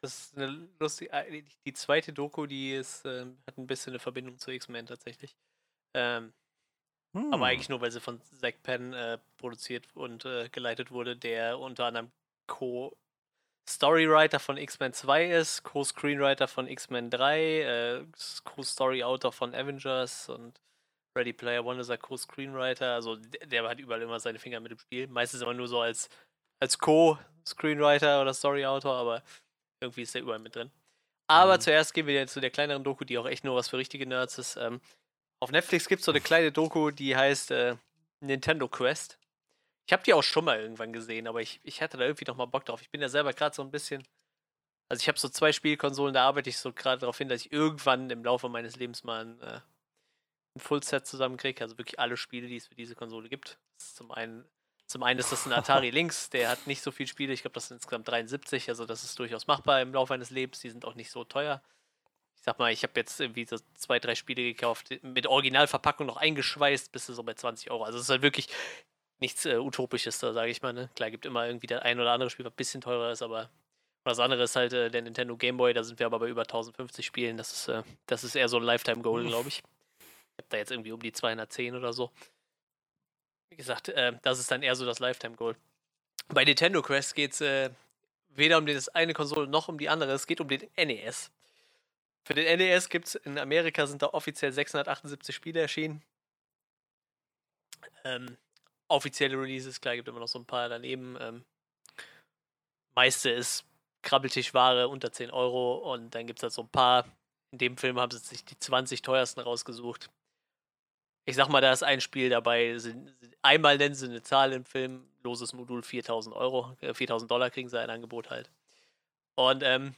das ist eine lustige. Äh, die zweite Doku, die ist, äh, hat ein bisschen eine Verbindung zu X-Men tatsächlich. Ähm, hm. Aber eigentlich nur, weil sie von Zack Penn äh, produziert und äh, geleitet wurde, der unter anderem Co-Storywriter von X-Men 2 ist, Co-Screenwriter von X-Men 3, äh, Co-Story-Autor von Avengers und Ready Player One ist er Co-Screenwriter. Also der, der, hat überall immer seine Finger mit im Spiel. Meistens immer nur so als, als Co-Screenwriter oder Story-Autor, aber irgendwie ist er überall mit drin. Aber mhm. zuerst gehen wir zu der kleineren Doku, die auch echt nur was für richtige Nerds ist. Ähm, auf Netflix gibt es so eine kleine Doku, die heißt äh, Nintendo Quest. Ich habe die auch schon mal irgendwann gesehen, aber ich, ich hatte da irgendwie noch mal Bock drauf. Ich bin ja selber gerade so ein bisschen. Also ich habe so zwei Spielkonsolen, da arbeite ich so gerade darauf hin, dass ich irgendwann im Laufe meines Lebens mal ein, äh, ein Fullset zusammenkriege. Also wirklich alle Spiele, die es für diese Konsole gibt. zum einen, zum einen ist das ein Atari Lynx, der hat nicht so viele Spiele. Ich glaube, das sind insgesamt 73, also das ist durchaus machbar im Laufe eines Lebens. Die sind auch nicht so teuer ich sag mal, ich habe jetzt irgendwie so zwei, drei Spiele gekauft, mit Originalverpackung noch eingeschweißt, bis so bei 20 Euro. Also es ist halt wirklich nichts äh, Utopisches da, sage ich mal. Ne? Klar, gibt immer irgendwie der ein oder andere Spiel, was ein bisschen teurer ist, aber das andere ist halt äh, der Nintendo Game Boy, da sind wir aber bei über 1050 Spielen. Das ist, äh, das ist eher so ein Lifetime-Goal, glaube ich. Ich habe da jetzt irgendwie um die 210 oder so. Wie gesagt, äh, das ist dann eher so das Lifetime-Goal. Bei Nintendo Quest geht es äh, weder um das eine Konsole noch um die andere. Es geht um den NES. Für den NES gibt es in Amerika sind da offiziell 678 Spiele erschienen. Ähm, offizielle Releases, klar, gibt immer noch so ein paar daneben. Ähm, meiste ist Krabbeltischware unter 10 Euro und dann gibt es halt so ein paar. In dem Film haben sie sich die 20 teuersten rausgesucht. Ich sag mal, da ist ein Spiel dabei. Einmal nennen sie eine Zahl im Film, loses Modul 4000 Euro, äh, 4000 Dollar kriegen sie ein Angebot halt. Und ähm,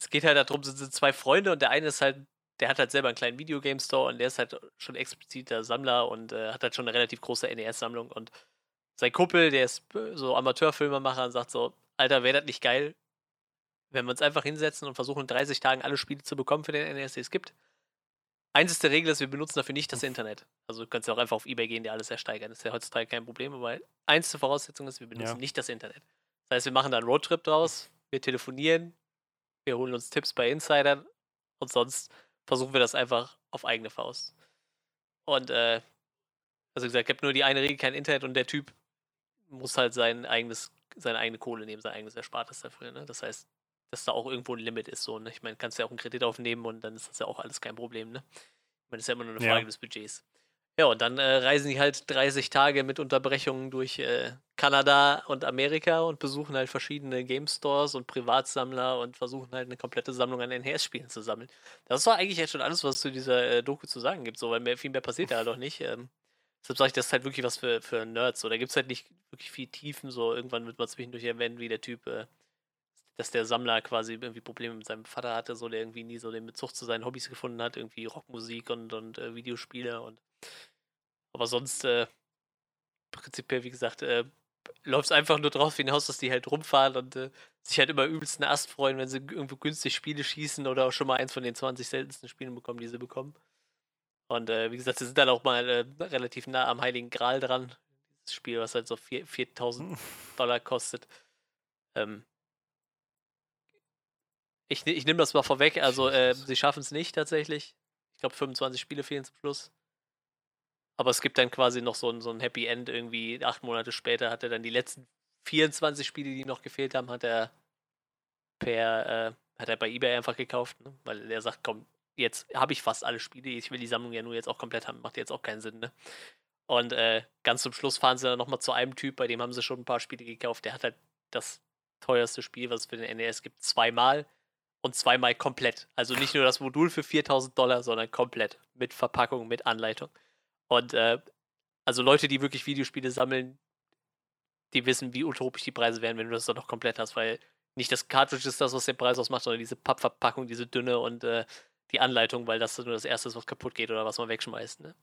es geht halt darum, sind, sind zwei Freunde und der eine ist halt, der hat halt selber einen kleinen Videogame Store und der ist halt schon expliziter Sammler und äh, hat halt schon eine relativ große NES-Sammlung und sein Kumpel, der ist so Amateurfilmemacher und sagt so, Alter, wäre das nicht geil, wenn wir uns einfach hinsetzen und versuchen, in 30 Tagen alle Spiele zu bekommen für den NES, die es gibt. Eins ist der Regel, ist, wir benutzen dafür nicht das Internet. Also du kannst ja auch einfach auf Ebay gehen, dir alles ersteigern. Das ist ja heutzutage kein Problem, aber eins zur Voraussetzung ist, wir benutzen ja. nicht das Internet. Das heißt, wir machen da einen Roadtrip draus, wir telefonieren, wir holen uns Tipps bei Insidern und sonst versuchen wir das einfach auf eigene Faust. Und, äh, also gesagt, ich habe nur die eine Regel, kein Internet und der Typ muss halt sein eigenes, seine eigene Kohle nehmen, sein eigenes Erspartes dafür. Ne? Das heißt, dass da auch irgendwo ein Limit ist. So, ne? Ich meine, kannst ja auch einen Kredit aufnehmen und dann ist das ja auch alles kein Problem. Ne? Ich meine, das ist ja immer nur eine Frage ja. des Budgets. Ja, und dann äh, reisen die halt 30 Tage mit Unterbrechungen durch äh, Kanada und Amerika und besuchen halt verschiedene Game Stores und Privatsammler und versuchen halt eine komplette Sammlung an NES-Spielen zu sammeln. Das war eigentlich jetzt schon alles, was zu dieser äh, Doku zu sagen gibt, so, weil mehr, viel mehr passiert ja halt auch nicht. Ähm, deshalb sage ich, das ist halt wirklich was für, für Nerds. So, da gibt es halt nicht wirklich viel Tiefen, so irgendwann wird man zwischendurch erwähnen, wie der Typ äh, dass der Sammler quasi irgendwie Probleme mit seinem Vater hatte, so der irgendwie nie so den Bezug zu seinen Hobbys gefunden hat, irgendwie Rockmusik und, und äh, Videospiele und aber sonst, äh, prinzipiell, wie gesagt, äh, läuft es einfach nur drauf hinaus, dass die halt rumfahren und äh, sich halt immer übelsten Ast freuen, wenn sie irgendwo günstig Spiele schießen oder auch schon mal eins von den 20 seltensten Spielen bekommen, die sie bekommen. Und äh, wie gesagt, sie sind dann auch mal äh, relativ nah am Heiligen Gral dran. Dieses Spiel, was halt so 4000 Dollar kostet. Ähm, ich, ich nehme das mal vorweg, also äh, sie schaffen es nicht tatsächlich. Ich glaube, 25 Spiele fehlen zum Schluss. Aber es gibt dann quasi noch so ein, so ein Happy End irgendwie. Acht Monate später hat er dann die letzten 24 Spiele, die noch gefehlt haben, hat er per, äh, hat er bei eBay einfach gekauft, ne? weil er sagt, komm, jetzt habe ich fast alle Spiele, ich will die Sammlung ja nur jetzt auch komplett haben, macht jetzt auch keinen Sinn, ne? Und äh, ganz zum Schluss fahren sie dann nochmal zu einem Typ, bei dem haben sie schon ein paar Spiele gekauft, der hat halt das teuerste Spiel, was es für den NES gibt, zweimal und zweimal komplett. Also nicht nur das Modul für 4000 Dollar, sondern komplett mit Verpackung, mit Anleitung. Und äh, also Leute, die wirklich Videospiele sammeln, die wissen, wie utopisch die Preise wären, wenn du das dann noch komplett hast, weil nicht das Cartridge ist das, was den Preis ausmacht, sondern diese Pappverpackung, diese dünne und äh, die Anleitung, weil das nur das Erste ist, was kaputt geht oder was man wegschmeißt. Ne?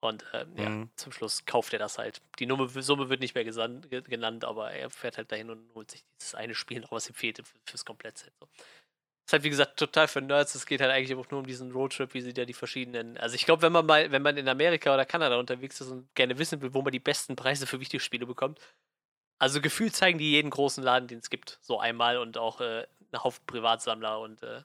Und äh, mhm. ja, zum Schluss kauft er das halt. Die Nummer, Summe wird nicht mehr genannt, aber er fährt halt dahin und holt sich dieses eine Spiel noch, was ihm fehlte fürs Komplettset. So. Ist halt, wie gesagt, total für Nerds. Es geht halt eigentlich auch nur um diesen Roadtrip, wie sie da die verschiedenen. Also ich glaube, wenn man mal, wenn man in Amerika oder Kanada unterwegs ist und gerne wissen will, wo man die besten Preise für Videospiele bekommt, also gefühlt zeigen die jeden großen Laden, den es gibt, so einmal und auch äh, einen Haufen Privatsammler und äh,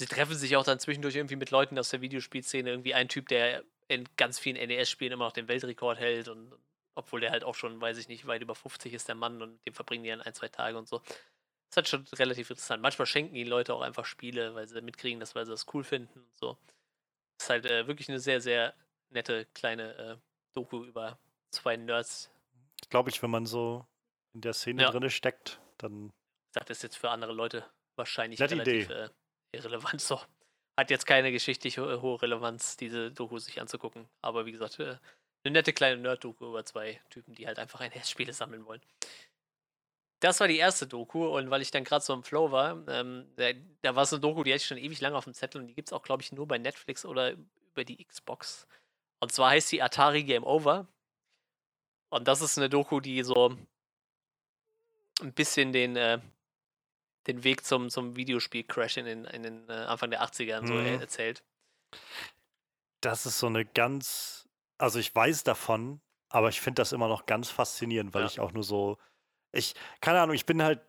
sie treffen sich auch dann zwischendurch irgendwie mit Leuten aus der Videospielszene. Irgendwie ein Typ, der in ganz vielen NES-Spielen immer noch den Weltrekord hält und obwohl der halt auch schon, weiß ich nicht, weit über 50 ist der Mann und dem verbringen die dann ein, zwei Tage und so. Das ist halt schon relativ interessant. Manchmal schenken die Leute auch einfach Spiele, weil sie mitkriegen, dass weil sie das cool finden und so. Das ist halt äh, wirklich eine sehr, sehr nette kleine äh, Doku über zwei Nerds. Glaube ich, wenn man so in der Szene ja. drin steckt, dann. Ich sage das jetzt für andere Leute wahrscheinlich Nette relativ äh, irrelevant. So. Hat jetzt keine geschichtlich hohe Relevanz, diese Doku sich anzugucken. Aber wie gesagt, äh, eine nette kleine Nerd-Doku über zwei Typen, die halt einfach NES-Spiele sammeln wollen. Das war die erste Doku und weil ich dann gerade so im Flow war, ähm, da, da war es eine Doku, die hatte ich schon ewig lange auf dem Zettel und die gibt es auch, glaube ich, nur bei Netflix oder über die Xbox. Und zwar heißt die Atari Game Over. Und das ist eine Doku, die so ein bisschen den, äh, den Weg zum, zum Videospiel-Crash in den, in den äh, Anfang der 80ern so mhm. erzählt. Das ist so eine ganz, also ich weiß davon, aber ich finde das immer noch ganz faszinierend, weil ja. ich auch nur so ich, keine Ahnung, ich bin halt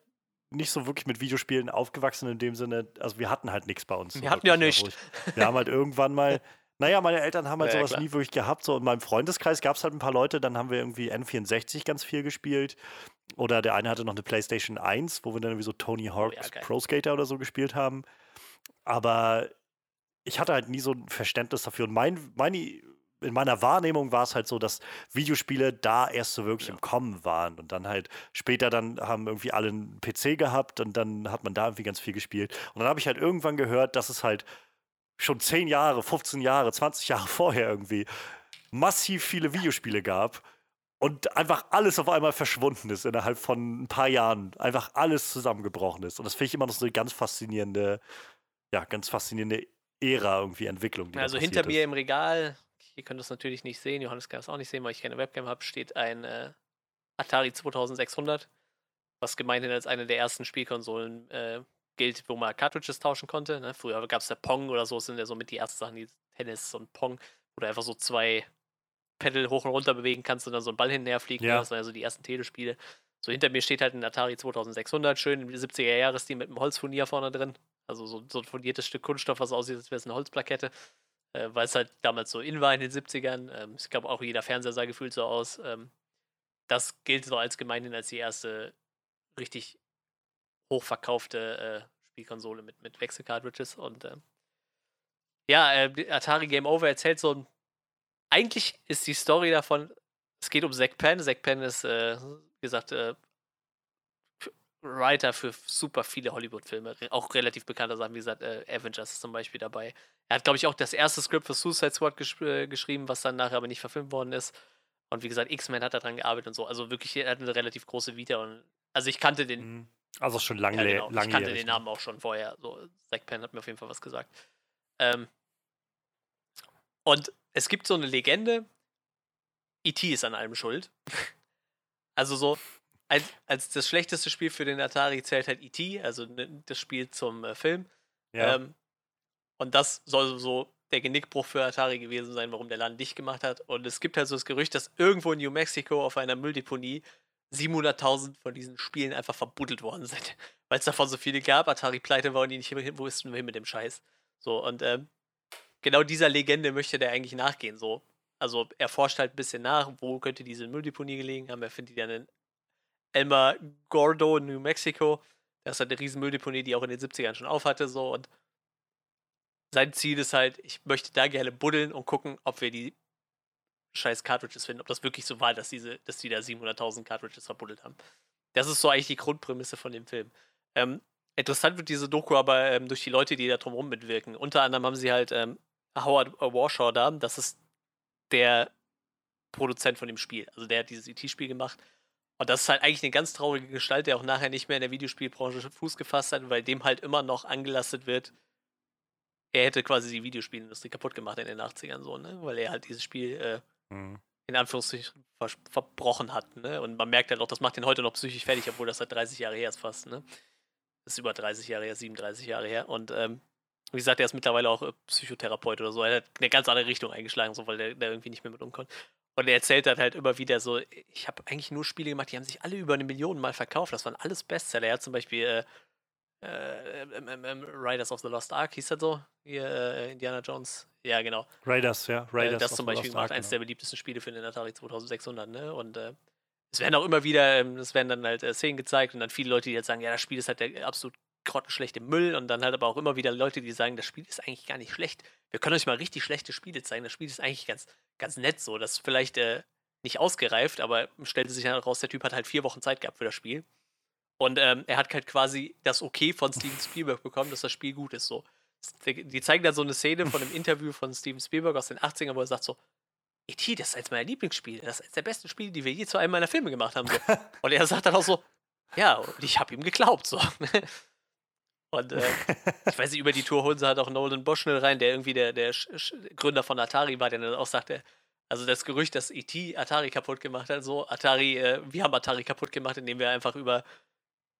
nicht so wirklich mit Videospielen aufgewachsen in dem Sinne, also wir hatten halt nichts bei uns. Wir hatten ja nichts. Wir haben halt irgendwann mal, naja, meine Eltern haben halt ja, sowas ja, nie wirklich gehabt. So in meinem Freundeskreis gab es halt ein paar Leute, dann haben wir irgendwie N64 ganz viel gespielt. Oder der eine hatte noch eine PlayStation 1, wo wir dann irgendwie so Tony Hawk's oh, ja, Pro Skater oder so gespielt haben. Aber ich hatte halt nie so ein Verständnis dafür. Und mein, meine in meiner Wahrnehmung war es halt so, dass Videospiele da erst so wirklich ja. im Kommen waren und dann halt später dann haben irgendwie alle einen PC gehabt und dann hat man da irgendwie ganz viel gespielt. Und dann habe ich halt irgendwann gehört, dass es halt schon 10 Jahre, 15 Jahre, 20 Jahre vorher irgendwie massiv viele Videospiele gab und einfach alles auf einmal verschwunden ist innerhalb von ein paar Jahren. Einfach alles zusammengebrochen ist. Und das finde ich immer noch so eine ganz faszinierende, ja, ganz faszinierende Ära irgendwie Entwicklung. also hinter mir im Regal ihr könnt es natürlich nicht sehen, Johannes kann es auch nicht sehen, weil ich keine Webcam habe, steht ein äh, Atari 2600, was gemeinhin als eine der ersten Spielkonsolen äh, gilt, wo man Cartridges tauschen konnte. Ne? Früher gab es ja Pong oder so, sind ja so mit die ersten Sachen, die Tennis und Pong, wo du einfach so zwei Pedal hoch und runter bewegen kannst und dann so ein Ball hinterher fliegen. Ja. Das waren ja so die ersten Telespiele. So hinter mir steht halt ein Atari 2600, schön im 70er Jahresstil mit einem Holzfurnier vorne drin. Also so, so ein fundiertes Stück Kunststoff, was aussieht, als wäre es eine Holzplakette äh, weil es halt damals so in war in den 70ern. Ähm, ich glaube, auch jeder Fernseher sah gefühlt so aus. Ähm, das gilt so als gemeinhin als die erste richtig hochverkaufte äh, Spielkonsole mit, mit Wechselcartridges. Und äh, ja, äh, Atari Game Over erzählt so ein. Eigentlich ist die Story davon, es geht um Zack Penn. Zack Penn ist, äh, wie gesagt, äh, Writer für super viele Hollywood-Filme, auch relativ bekannte Sachen, wie gesagt, äh, Avengers ist zum Beispiel dabei. Er hat, glaube ich, auch das erste Skript für Suicide Squad gesch äh, geschrieben, was dann nachher aber nicht verfilmt worden ist. Und wie gesagt, X-Men hat daran gearbeitet und so. Also wirklich, er hat eine relativ große Vita. Und, also ich kannte den. Mhm. Also schon lange. Ja, genau. lange ich kannte den Namen auch schon vorher. So, Zack Penn hat mir auf jeden Fall was gesagt. Ähm, und es gibt so eine Legende, E.T. ist an allem schuld. also so, als, als das schlechteste Spiel für den Atari zählt halt E.T., also das Spiel zum äh, Film. Ja. Ähm, und das soll so der Genickbruch für Atari gewesen sein, warum der Laden dicht gemacht hat. Und es gibt halt so das Gerücht, dass irgendwo in New Mexico auf einer Mülldeponie 700.000 von diesen Spielen einfach verbuddelt worden sind. Weil es davon so viele gab, Atari pleite war und die nicht wussten, wohin mit dem Scheiß. So, und ähm, genau dieser Legende möchte der eigentlich nachgehen. So. Also er forscht halt ein bisschen nach, wo könnte diese Mülldeponie gelegen haben. Er findet die dann in Elmer Gordo, New Mexico. Das ist halt eine riesen Mülldeponie, die auch in den 70ern schon aufhatte, so und sein Ziel ist halt, ich möchte da gerne buddeln und gucken, ob wir die scheiß Cartridges finden, ob das wirklich so war, dass diese, dass die da 700.000 Cartridges verbuddelt haben. Das ist so eigentlich die Grundprämisse von dem Film. Ähm, interessant wird diese Doku aber ähm, durch die Leute, die da drumherum mitwirken. Unter anderem haben sie halt ähm, Howard Warshaw da, das ist der Produzent von dem Spiel. Also der hat dieses ET-Spiel gemacht. Und das ist halt eigentlich eine ganz traurige Gestalt, der auch nachher nicht mehr in der Videospielbranche Fuß gefasst hat, weil dem halt immer noch angelastet wird, er hätte quasi die Videospielindustrie kaputt gemacht in den 80ern so, ne? Weil er halt dieses Spiel äh, mhm. in Anführungszeichen ver verbrochen hat, ne? Und man merkt halt auch, das macht ihn heute noch psychisch fertig, obwohl das seit 30 Jahre her ist fast, ne? Das ist über 30 Jahre her, 37 Jahre her. Und ähm, wie gesagt, er ist mittlerweile auch äh, Psychotherapeut oder so. Er hat eine ganz andere Richtung eingeschlagen, so weil der, der irgendwie nicht mehr mit umkommt. Und er erzählt dann halt immer wieder so, ich habe eigentlich nur Spiele gemacht, die haben sich alle über eine Million Mal verkauft. Das waren alles Bestseller. Er hat zum Beispiel äh, äh, ähm, ähm, ähm, Riders of the Lost Ark, hieß das so? Hier, äh, Indiana Jones. Ja, genau. Raiders, ja. Äh, Raiders das zum Beispiel gemacht, eins genau. der beliebtesten Spiele für den Atari 2600, ne? Und äh, es werden auch immer wieder, es werden dann halt äh, Szenen gezeigt und dann viele Leute, die jetzt sagen, ja, das Spiel ist halt der absolut grottenschlechte Müll und dann halt aber auch immer wieder Leute, die sagen, das Spiel ist eigentlich gar nicht schlecht. Wir können euch mal richtig schlechte Spiele zeigen. Das Spiel ist eigentlich ganz, ganz nett so. Das ist vielleicht äh, nicht ausgereift, aber stellte sich dann raus, der Typ hat halt vier Wochen Zeit gehabt für das Spiel. Und ähm, er hat halt quasi das Okay von Steven Spielberg bekommen, dass das Spiel gut ist. So. Die zeigen dann so eine Szene von einem Interview von Steven Spielberg aus den 80ern, wo er sagt so, E.T., das ist eins meiner Lieblingsspiele. Das ist eines der besten Spiele, die wir je zu einem meiner Filme gemacht haben. So. Und er sagt dann auch so, ja, und ich habe ihm geglaubt. So. Und äh, ich weiß nicht, über die Tour holen sie halt auch Nolan Bushnell rein, der irgendwie der, der Gründer von Atari war, der dann auch sagte, also das Gerücht, dass E.T. Atari kaputt gemacht hat, so Atari, äh, wir haben Atari kaputt gemacht, indem wir einfach über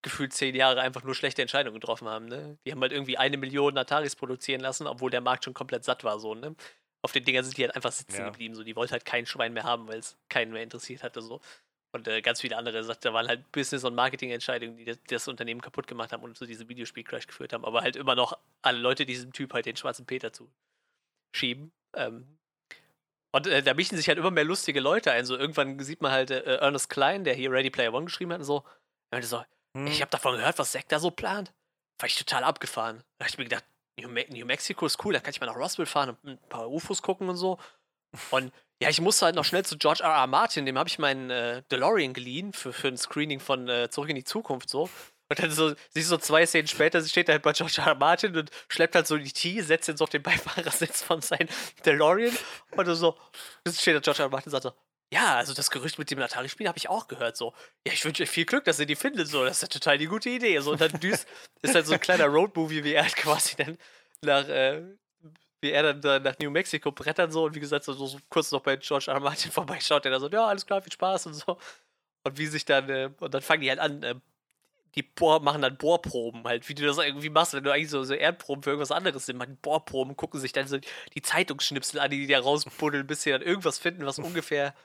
gefühlt zehn Jahre einfach nur schlechte Entscheidungen getroffen haben. Ne? Die haben halt irgendwie eine Million Ataris produzieren lassen, obwohl der Markt schon komplett satt war. So, ne? Auf den Dingern sind die halt einfach sitzen ja. geblieben. So. Die wollten halt kein Schwein mehr haben, weil es keinen mehr interessiert hatte. So. Und äh, ganz viele andere, da waren halt Business- und Marketing-Entscheidungen, die das, das, Unternehmen kaputt gemacht haben und zu diesem Videospiel-Crash geführt haben. Aber halt immer noch alle Leute diesem Typ halt den schwarzen Peter zu schieben. Ähm, und äh, da mischen sich halt immer mehr lustige Leute ein. So irgendwann sieht man halt äh, Ernest Klein, der hier Ready Player One geschrieben hat, und so. Er meinte so, hm. Ich habe davon gehört, was Zack da so plant. War ich total abgefahren. Da habe ich mir gedacht, New, Me New, Mexico ist cool, da kann ich mal nach Roswell fahren und ein paar UFOs gucken und so. Und ja, ich musste halt noch schnell zu George R. R. Martin, dem habe ich meinen äh, DeLorean geliehen für, für ein Screening von äh, Zurück in die Zukunft so. Und dann so, siehst du so zwei Szenen später, steht er halt bei George R. R. Martin und schleppt halt so die T, setzt ihn so auf den Beifahrersitz von seinem DeLorean. Und so, steht da George R. R. Martin und sagt so, ja, also das Gerücht mit dem Atari-Spiel habe ich auch gehört. So, ja, ich wünsche euch viel Glück, dass ihr die findet. So, das ist ja total die gute Idee. So, und dann düst, ist halt so ein kleiner Roadmovie, wie er halt quasi dann nach, äh, wie er dann da nach New Mexico brettern so und wie gesagt, so, so kurz noch bei George R. R. Martin vorbeischaut, der da so, ja, alles klar, viel Spaß und so. Und wie sich dann, äh, und dann fangen die halt an, äh, die Bohr, machen dann Bohrproben halt, wie du das irgendwie machst, wenn du eigentlich so, so Erdproben für irgendwas anderes sind, machen Bohrproben, gucken sich dann so die Zeitungsschnipsel an, die die da rausbuddeln, bis sie dann irgendwas finden, was ungefähr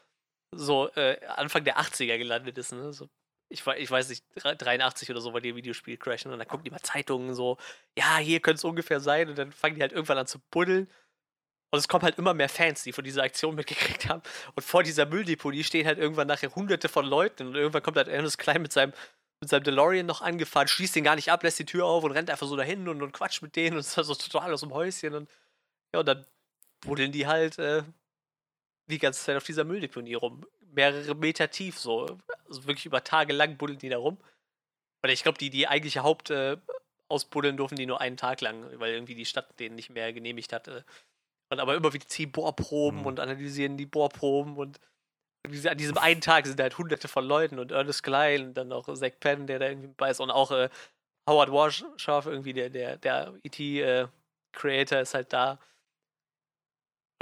so äh, Anfang der 80er gelandet ist. Ne? So, ich, ich weiß nicht, 83 oder so war die Videospiel crashen und dann gucken die mal Zeitungen so, ja, hier könnte es ungefähr sein und dann fangen die halt irgendwann an zu buddeln. Und es kommen halt immer mehr Fans, die von dieser Aktion mitgekriegt haben. Und vor dieser Mülldeponie stehen halt irgendwann nachher hunderte von Leuten und irgendwann kommt halt Ernest Klein mit seinem, mit seinem DeLorean noch angefahren, schließt den gar nicht ab, lässt die Tür auf und rennt einfach so dahin und, und quatscht mit denen und ist so total aus dem Häuschen und ja, und dann buddeln die halt äh, die ganze Zeit auf dieser Mülldeponie rum. Mehrere Meter tief so. Also wirklich über Tage lang buddeln die da rum. Und ich glaube, die, die eigentliche Haupt äh, ausbuddeln durften die nur einen Tag lang, weil irgendwie die Stadt den nicht mehr genehmigt hatte. Und aber immer wieder ziehen Bohrproben mhm. und analysieren die Bohrproben und an diesem einen Tag sind halt hunderte von Leuten und Ernest Klein und dann noch Zach Penn, der da irgendwie bei ist und auch äh, Howard Warshaw, irgendwie der, der, der E.T.-Creator äh, ist halt da.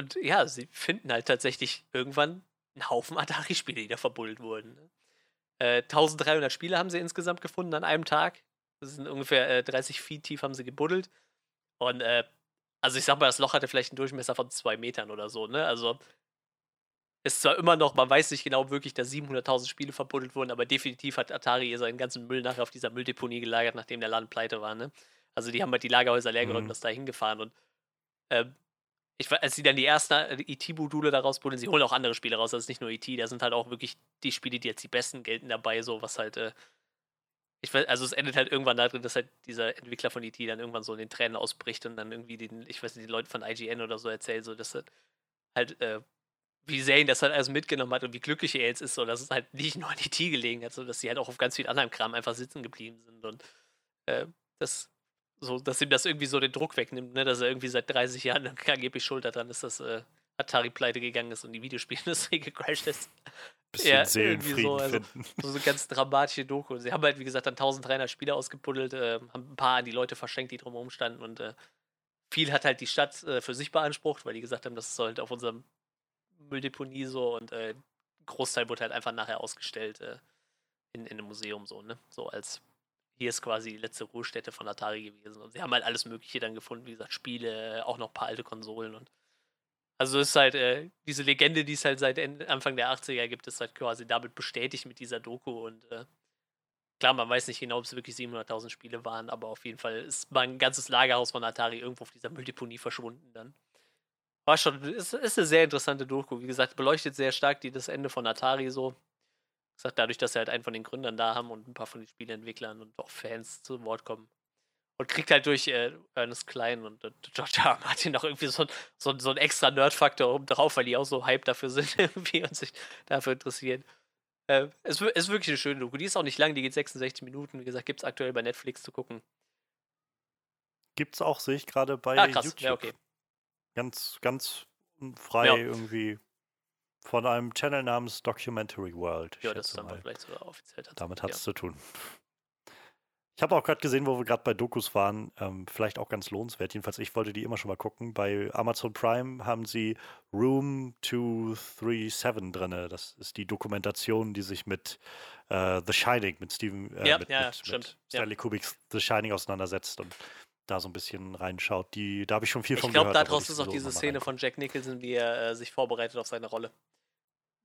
Und ja, sie finden halt tatsächlich irgendwann einen Haufen Atari-Spiele, die da verbuddelt wurden. Ne? Äh, 1300 Spiele haben sie insgesamt gefunden an einem Tag. Das sind ungefähr äh, 30 Feet tief haben sie gebuddelt. Und äh, also ich sag mal, das Loch hatte vielleicht einen Durchmesser von zwei Metern oder so, ne? Also ist zwar immer noch, man weiß nicht genau wirklich, dass 700.000 Spiele verbuddelt wurden, aber definitiv hat Atari seinen ganzen Müll nachher auf dieser Mülldeponie gelagert, nachdem der Laden pleite war, ne? Also die haben halt die Lagerhäuser leer geräumt, mhm. das da hingefahren und ähm, ich, als sie dann die ersten ET-Module daraus buddeln, sie holen auch andere Spiele raus, das ist nicht nur ET, da sind halt auch wirklich die Spiele, die jetzt die besten gelten dabei, so was halt, äh, ich weiß, also es endet halt irgendwann darin, dass halt dieser Entwickler von E.T. dann irgendwann so in den Tränen ausbricht und dann irgendwie den, ich weiß nicht, die Leute von IGN oder so erzählt, so dass er halt, äh, wie sehr ihn das halt alles mitgenommen hat und wie glücklich er jetzt ist, so dass es halt nicht nur an E.T. gelegen hat, so dass sie halt auch auf ganz viel anderem Kram einfach sitzen geblieben sind und äh, das so, dass ihm das irgendwie so den Druck wegnimmt, ne, dass er irgendwie seit 30 Jahren angeblich schuld daran ist, dass äh, Atari pleite gegangen ist und die Videospielindustrie gecrashed ist. Bisschen ja, Seelenfrieden so, also, so, so ganz dramatische Doku. Sie haben halt, wie gesagt, dann 1300 Spieler ausgebuddelt, äh, haben ein paar an die Leute verschenkt, die drumherum standen und äh, viel hat halt die Stadt äh, für sich beansprucht, weil die gesagt haben, das soll halt auf unserem Mülldeponie so und äh, Großteil wurde halt einfach nachher ausgestellt äh, in, in einem Museum so, ne? So als hier ist quasi die letzte Ruhestätte von Atari gewesen. Und sie haben halt alles Mögliche dann gefunden, wie gesagt, Spiele, auch noch ein paar alte Konsolen und also ist halt äh, diese Legende, die es halt seit Ende, Anfang der 80er gibt, ist halt quasi damit bestätigt mit dieser Doku und äh, klar, man weiß nicht genau, ob es wirklich 700.000 Spiele waren, aber auf jeden Fall ist mein ganzes Lagerhaus von Atari irgendwo auf dieser Mülldeponie verschwunden dann. War schon, ist, ist eine sehr interessante Doku. Wie gesagt, beleuchtet sehr stark die, das Ende von Atari so. Gesagt, dadurch, dass sie halt einen von den Gründern da haben und ein paar von den Spieleentwicklern und auch Fans zu Wort kommen. Und kriegt halt durch äh, Ernest Klein und äh, George R. Martin noch irgendwie so, so, so einen extra Nerd-Faktor oben drauf, weil die auch so hype dafür sind irgendwie und sich dafür interessieren. Äh, es, es, ist wirklich eine schöne Doku. Die ist auch nicht lang, die geht 66 Minuten. Wie gesagt, gibt es aktuell bei Netflix zu gucken. Gibt es auch, sehe ich gerade bei ah, krass. YouTube. Ja, okay. Ganz, ganz frei ja. irgendwie von einem Channel namens Documentary World. Ja, das ist dann vielleicht sogar offiziell. Damit hat es ja. zu tun. Ich habe auch gerade gesehen, wo wir gerade bei Dokus waren, ähm, vielleicht auch ganz lohnenswert. Jedenfalls, ich wollte die immer schon mal gucken. Bei Amazon Prime haben sie Room 237 drin. Das ist die Dokumentation, die sich mit äh, The Shining, mit Steven, äh, ja, mit, ja, mit, stimmt. mit Stanley ja. Kubricks The Shining auseinandersetzt und da so ein bisschen reinschaut. Die, da habe ich schon viel ich von glaub, gehört. Ich glaube, daraus ist auch diese Szene von Jack Nicholson, wie er äh, sich vorbereitet auf seine Rolle.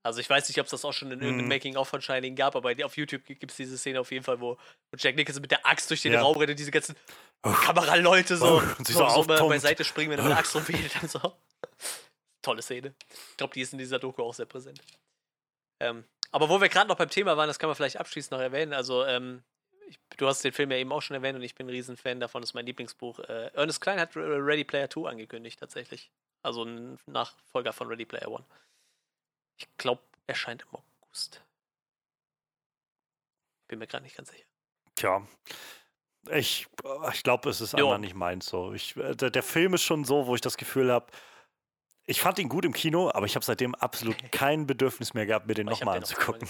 Also ich weiß nicht, ob es das auch schon in irgendeinem mhm. Making-of von Shining gab, aber auf YouTube gibt es diese Szene auf jeden Fall, wo, Jack Nicholson mit der Axt durch den ja. Raum rennt und diese ganzen oh. Kameraleute so, oh, so, so, so beiseite springen, wenn er mit der Axt rumwedelt und so. Tolle Szene. Ich glaube, die ist in dieser Doku auch sehr präsent. Ähm, aber wo wir gerade noch beim Thema waren, das kann man vielleicht abschließend noch erwähnen. Also, ähm, ich, du hast den Film ja eben auch schon erwähnt und ich bin ein Riesenfan davon, das ist mein Lieblingsbuch. Äh, Ernest Klein hat Ready Player 2 angekündigt, tatsächlich. Also ein Nachfolger von Ready Player 1. Ich glaube, erscheint im August. Bin mir gerade nicht ganz sicher. Tja. Ich, ich glaube, es ist einfach nicht meins so. Ich, äh, der, der Film ist schon so, wo ich das Gefühl habe, ich fand ihn gut im Kino, aber ich habe seitdem absolut kein Bedürfnis mehr gehabt, mir den nochmal anzugucken.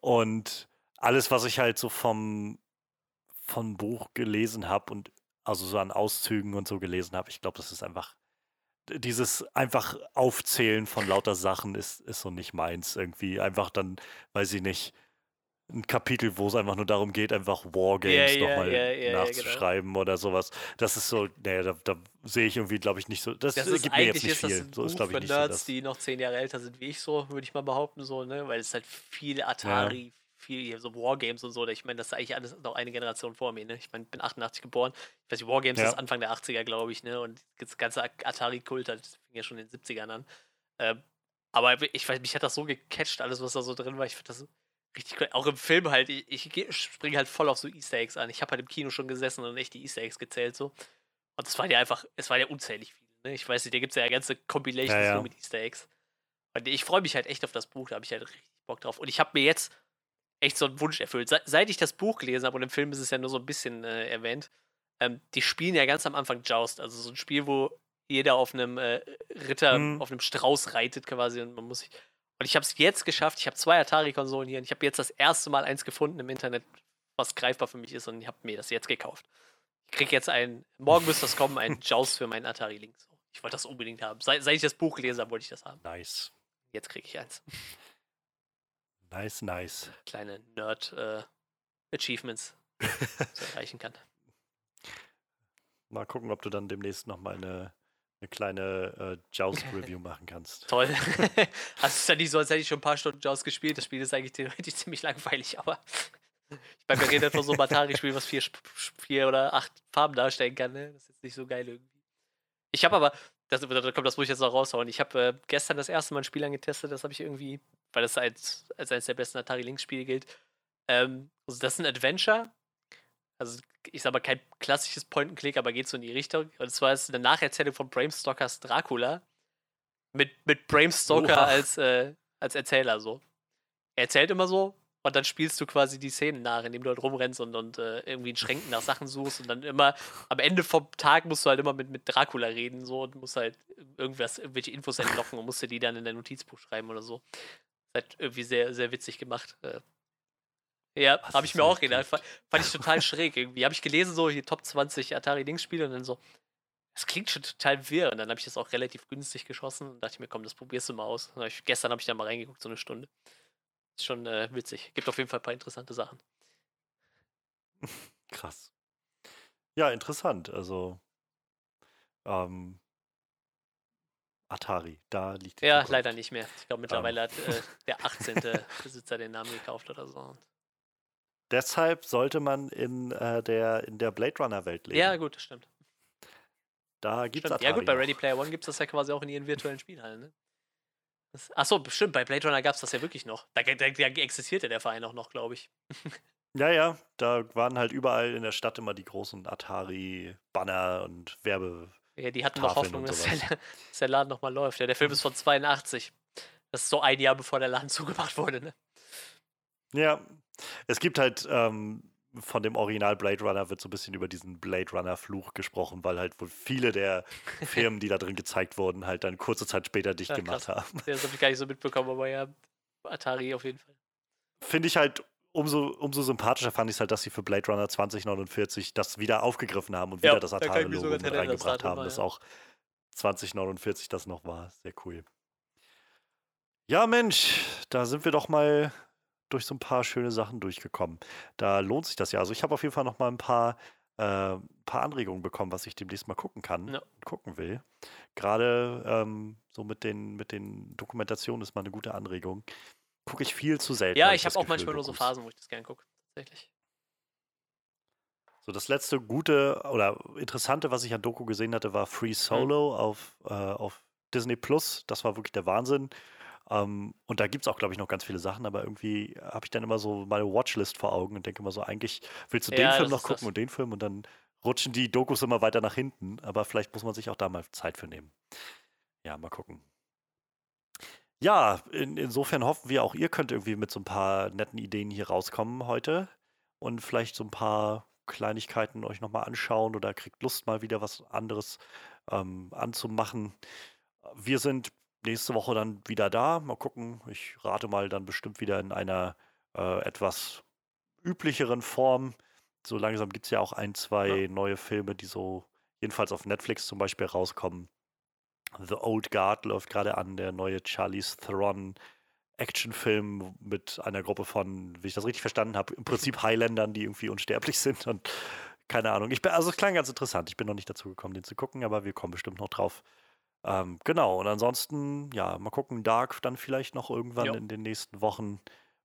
Und alles, was ich halt so vom, vom Buch gelesen habe und also so an Auszügen und so gelesen habe, ich glaube, das ist einfach dieses einfach Aufzählen von lauter Sachen ist, ist so nicht meins. Irgendwie einfach dann, weiß ich nicht, ein Kapitel, wo es einfach nur darum geht, einfach Wargames yeah, nochmal yeah, yeah, nachzuschreiben genau. oder sowas. Das ist so, nee, da, da sehe ich irgendwie, glaube ich, nicht so. Das, das gibt mir jetzt nicht viel. so ist, glaube ich, nicht Nerds, so, die noch zehn Jahre älter sind wie ich so, würde ich mal behaupten, so, ne? Weil es halt viel Atari, ja viel so Wargames und so. Ich meine, das ist eigentlich alles noch eine Generation vor mir. Ne? Ich meine, ich bin 88 geboren. Ich weiß nicht, Wargames ja. ist Anfang der 80er, glaube ich. Ne? Und das ganze Atari-Kult, das fing ja schon in den 70ern an. Ähm, aber ich weiß, mich hat das so gecatcht, alles, was da so drin war. Ich finde das richtig cool. Auch im Film halt. Ich, ich springe halt voll auf so Easter Eggs an. Ich habe halt im Kino schon gesessen und echt die Easter Eggs gezählt. so. Und es war ja einfach, es war ja unzählig viel. Ne? Ich weiß nicht, da gibt es ja ganze Compilations ja, ja. mit Easter Eggs. Und ich freue mich halt echt auf das Buch, da habe ich halt richtig Bock drauf. Und ich habe mir jetzt echt so einen Wunsch erfüllt. Se seit ich das Buch gelesen habe und im Film ist es ja nur so ein bisschen äh, erwähnt, ähm, die spielen ja ganz am Anfang Joust, also so ein Spiel, wo jeder auf einem äh, Ritter, mhm. auf einem Strauß reitet quasi und man muss sich. Und ich habe es jetzt geschafft. Ich habe zwei Atari-Konsolen hier und ich habe jetzt das erste Mal eins gefunden im Internet, was greifbar für mich ist und ich habe mir das jetzt gekauft. Ich kriege jetzt ein, morgen müsste das kommen, ein Joust für meinen Atari-Link. Ich wollte das unbedingt haben. Seit, seit ich das Buch gelesen habe, wollte ich das haben. Nice. Jetzt kriege ich eins. Nice, nice. Kleine Nerd-Achievements äh, erreichen kann. Mal gucken, ob du dann demnächst nochmal eine, eine kleine äh, Joust-Review machen kannst. Toll. also es ist ja nicht so, als hätte ich schon ein paar Stunden Joust gespielt. Das Spiel ist eigentlich theoretisch ziemlich langweilig, aber ich meine, wir reden von so einem Atari-Spiel, was vier, vier oder acht Farben darstellen kann. Ne? Das ist jetzt nicht so geil irgendwie. Ich habe aber, das, da kommt, das muss ich jetzt noch raushauen. Ich habe äh, gestern das erste Mal ein Spiel angetestet, das habe ich irgendwie weil das als, als eines der besten Atari Lynx-Spiele gilt. Ähm, also das ist ein Adventure. Also ich sag mal kein klassisches Point-and-Click, aber geht so in die Richtung. Und zwar ist es eine Nacherzählung von Bram Stokers Dracula. Mit, mit Bram Stoker als, äh, als Erzähler so. Er erzählt immer so, und dann spielst du quasi die Szenen nach, indem du halt rumrennst und, und äh, irgendwie in Schränken nach Sachen suchst und dann immer am Ende vom Tag musst du halt immer mit, mit Dracula reden so und musst halt irgendwas, irgendwelche Infos entlocken und musst dir die dann in dein Notizbuch schreiben oder so. Halt irgendwie sehr, sehr witzig gemacht. Äh, ja, habe ich mir auch gedacht. Fand, fand ich total schräg irgendwie. Habe ich gelesen, so hier Top 20 Atari-Dings-Spiele und dann so, das klingt schon total wirr. Und dann habe ich das auch relativ günstig geschossen und dachte mir, komm, das probierst du mal aus. Hab ich, gestern habe ich da mal reingeguckt, so eine Stunde. Ist schon äh, witzig. Gibt auf jeden Fall ein paar interessante Sachen. Krass. Ja, interessant. Also, ähm, Atari, da liegt Ja, Zukunft. leider nicht mehr. Ich glaube, mittlerweile ähm. hat äh, der 18. Besitzer den Namen gekauft oder so. Deshalb sollte man in, äh, der, in der Blade Runner-Welt leben. Ja, gut, das stimmt. Da gibt es Ja, gut, bei Ready Player One gibt es das ja quasi auch in ihren virtuellen Spielhallen, ne? Achso, bestimmt, bei Blade Runner gab es das ja wirklich noch. Da, da, da existierte der Verein auch noch, glaube ich. ja, ja, da waren halt überall in der Stadt immer die großen Atari-Banner und Werbe. Ja, die hatten noch Hoffnung, dass der, dass der, Laden nochmal läuft. Ja, der Film ist von 82. Das ist so ein Jahr, bevor der Laden zugemacht wurde, ne? Ja, es gibt halt ähm, von dem Original Blade Runner wird so ein bisschen über diesen Blade Runner Fluch gesprochen, weil halt wohl viele der Firmen, die da drin gezeigt wurden, halt dann kurze Zeit später dicht ja, gemacht krass. haben. Das habe ich gar nicht so mitbekommen, aber ja, Atari auf jeden Fall. Finde ich halt umso, umso sympathischer fand ich es halt, dass sie für Blade Runner 2049 das wieder aufgegriffen haben und wieder das Atari-Logo mit reingebracht das haben, dass ja. auch 2049 das noch war. Sehr cool. Ja, Mensch, da sind wir doch mal durch so ein paar schöne Sachen durchgekommen. Da lohnt sich das ja. Also ich habe auf jeden Fall noch mal ein paar, äh, paar Anregungen bekommen, was ich demnächst mal gucken kann ja. und gucken will. Gerade ähm, so mit den, mit den Dokumentationen ist mal eine gute Anregung. Gucke ich viel zu selten. Ja, ich habe auch Gefühl, manchmal nur so Phasen, wo ich das gerne gucke, tatsächlich. So, das letzte gute oder interessante, was ich an Doku gesehen hatte, war Free hm. Solo mhm. auf, äh, auf Disney Plus. Das war wirklich der Wahnsinn. Ähm, und da gibt es auch, glaube ich, noch ganz viele Sachen, aber irgendwie habe ich dann immer so meine Watchlist vor Augen und denke immer so, eigentlich willst du ja, den Film noch gucken das. und den Film und dann rutschen die Dokus immer weiter nach hinten, aber vielleicht muss man sich auch da mal Zeit für nehmen. Ja, mal gucken. Ja, in, insofern hoffen wir auch, ihr könnt irgendwie mit so ein paar netten Ideen hier rauskommen heute und vielleicht so ein paar Kleinigkeiten euch nochmal anschauen oder kriegt Lust mal wieder was anderes ähm, anzumachen. Wir sind nächste Woche dann wieder da. Mal gucken. Ich rate mal dann bestimmt wieder in einer äh, etwas üblicheren Form. So langsam gibt es ja auch ein, zwei ja. neue Filme, die so jedenfalls auf Netflix zum Beispiel rauskommen. The Old Guard läuft gerade an, der neue Charlie's Theron Actionfilm mit einer Gruppe von, wie ich das richtig verstanden habe, im Prinzip Highlandern, die irgendwie unsterblich sind und keine Ahnung. Ich bin, also es klang ganz interessant. Ich bin noch nicht dazu gekommen, den zu gucken, aber wir kommen bestimmt noch drauf. Ähm, genau, und ansonsten, ja, mal gucken, Dark dann vielleicht noch irgendwann jo. in den nächsten Wochen.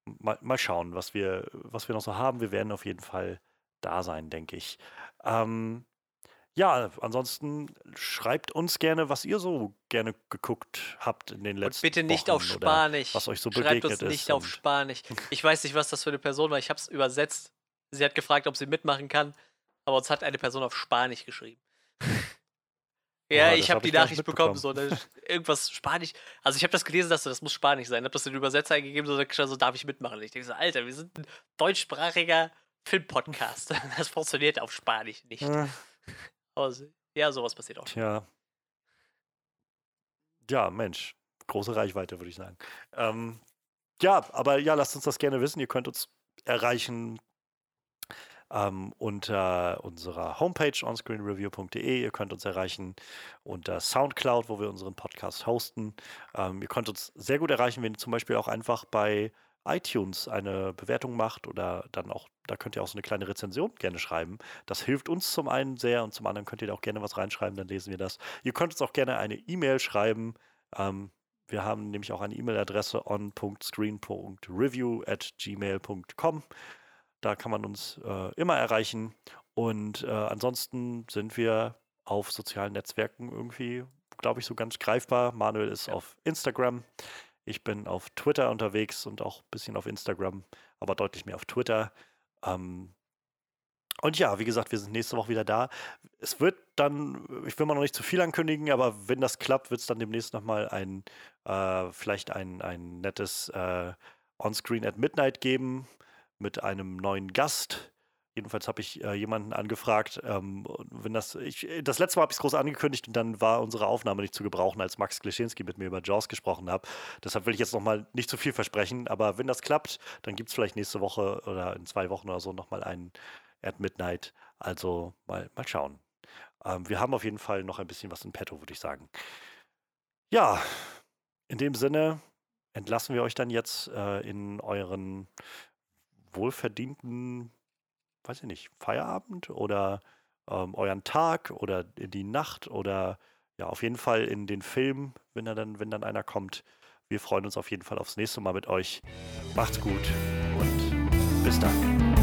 Mal, mal schauen, was wir, was wir noch so haben. Wir werden auf jeden Fall da sein, denke ich. Ähm, ja, ansonsten schreibt uns gerne, was ihr so gerne geguckt habt in den letzten Und bitte nicht Wochen auf Spanisch. Was euch so schreibt begegnet uns nicht auf Spanisch. Ich weiß nicht, was das für eine Person war. Ich habe es übersetzt. Sie hat gefragt, ob sie mitmachen kann, aber uns hat eine Person auf Spanisch geschrieben. Ja, ich habe hab die Nachricht bekommen, so ne, irgendwas Spanisch. Also ich habe das gelesen, dass das muss Spanisch sein. Habe das den Übersetzer eingegeben, so, so darf ich mitmachen. Ich denke so, Alter, wir sind ein deutschsprachiger Filmpodcast. Das funktioniert auf Spanisch nicht. Äh. Aber ja, sowas passiert auch. Ja. Ja, Mensch, große Reichweite, würde ich sagen. Ähm, ja, aber ja, lasst uns das gerne wissen. Ihr könnt uns erreichen ähm, unter unserer Homepage onscreenreview.de. Ihr könnt uns erreichen unter Soundcloud, wo wir unseren Podcast hosten. Ähm, ihr könnt uns sehr gut erreichen, wenn ihr zum Beispiel auch einfach bei iTunes eine Bewertung macht oder dann auch, da könnt ihr auch so eine kleine Rezension gerne schreiben. Das hilft uns zum einen sehr und zum anderen könnt ihr da auch gerne was reinschreiben, dann lesen wir das. Ihr könnt uns auch gerne eine E-Mail schreiben. Ähm, wir haben nämlich auch eine E-Mail-Adresse on.screen.review at gmail.com. Da kann man uns äh, immer erreichen. Und äh, ansonsten sind wir auf sozialen Netzwerken irgendwie, glaube ich, so ganz greifbar. Manuel ist ja. auf Instagram. Ich bin auf Twitter unterwegs und auch ein bisschen auf Instagram, aber deutlich mehr auf Twitter. Ähm, und ja, wie gesagt, wir sind nächste Woche wieder da. Es wird dann, ich will mal noch nicht zu viel ankündigen, aber wenn das klappt, wird es dann demnächst nochmal ein, äh, vielleicht ein, ein nettes äh, On-Screen at Midnight geben mit einem neuen Gast. Jedenfalls habe ich äh, jemanden angefragt. Ähm, wenn das, ich, das letzte Mal habe ich es groß angekündigt und dann war unsere Aufnahme nicht zu gebrauchen, als Max Klischinski mit mir über Jaws gesprochen hat. Deshalb will ich jetzt nochmal nicht zu viel versprechen. Aber wenn das klappt, dann gibt es vielleicht nächste Woche oder in zwei Wochen oder so nochmal einen at Midnight. Also mal, mal schauen. Ähm, wir haben auf jeden Fall noch ein bisschen was in petto, würde ich sagen. Ja, in dem Sinne entlassen wir euch dann jetzt äh, in euren wohlverdienten, weiß ich nicht, Feierabend oder ähm, euren Tag oder die Nacht oder ja, auf jeden Fall in den Film, wenn, er dann, wenn dann einer kommt. Wir freuen uns auf jeden Fall aufs nächste Mal mit euch. Macht's gut und bis dann.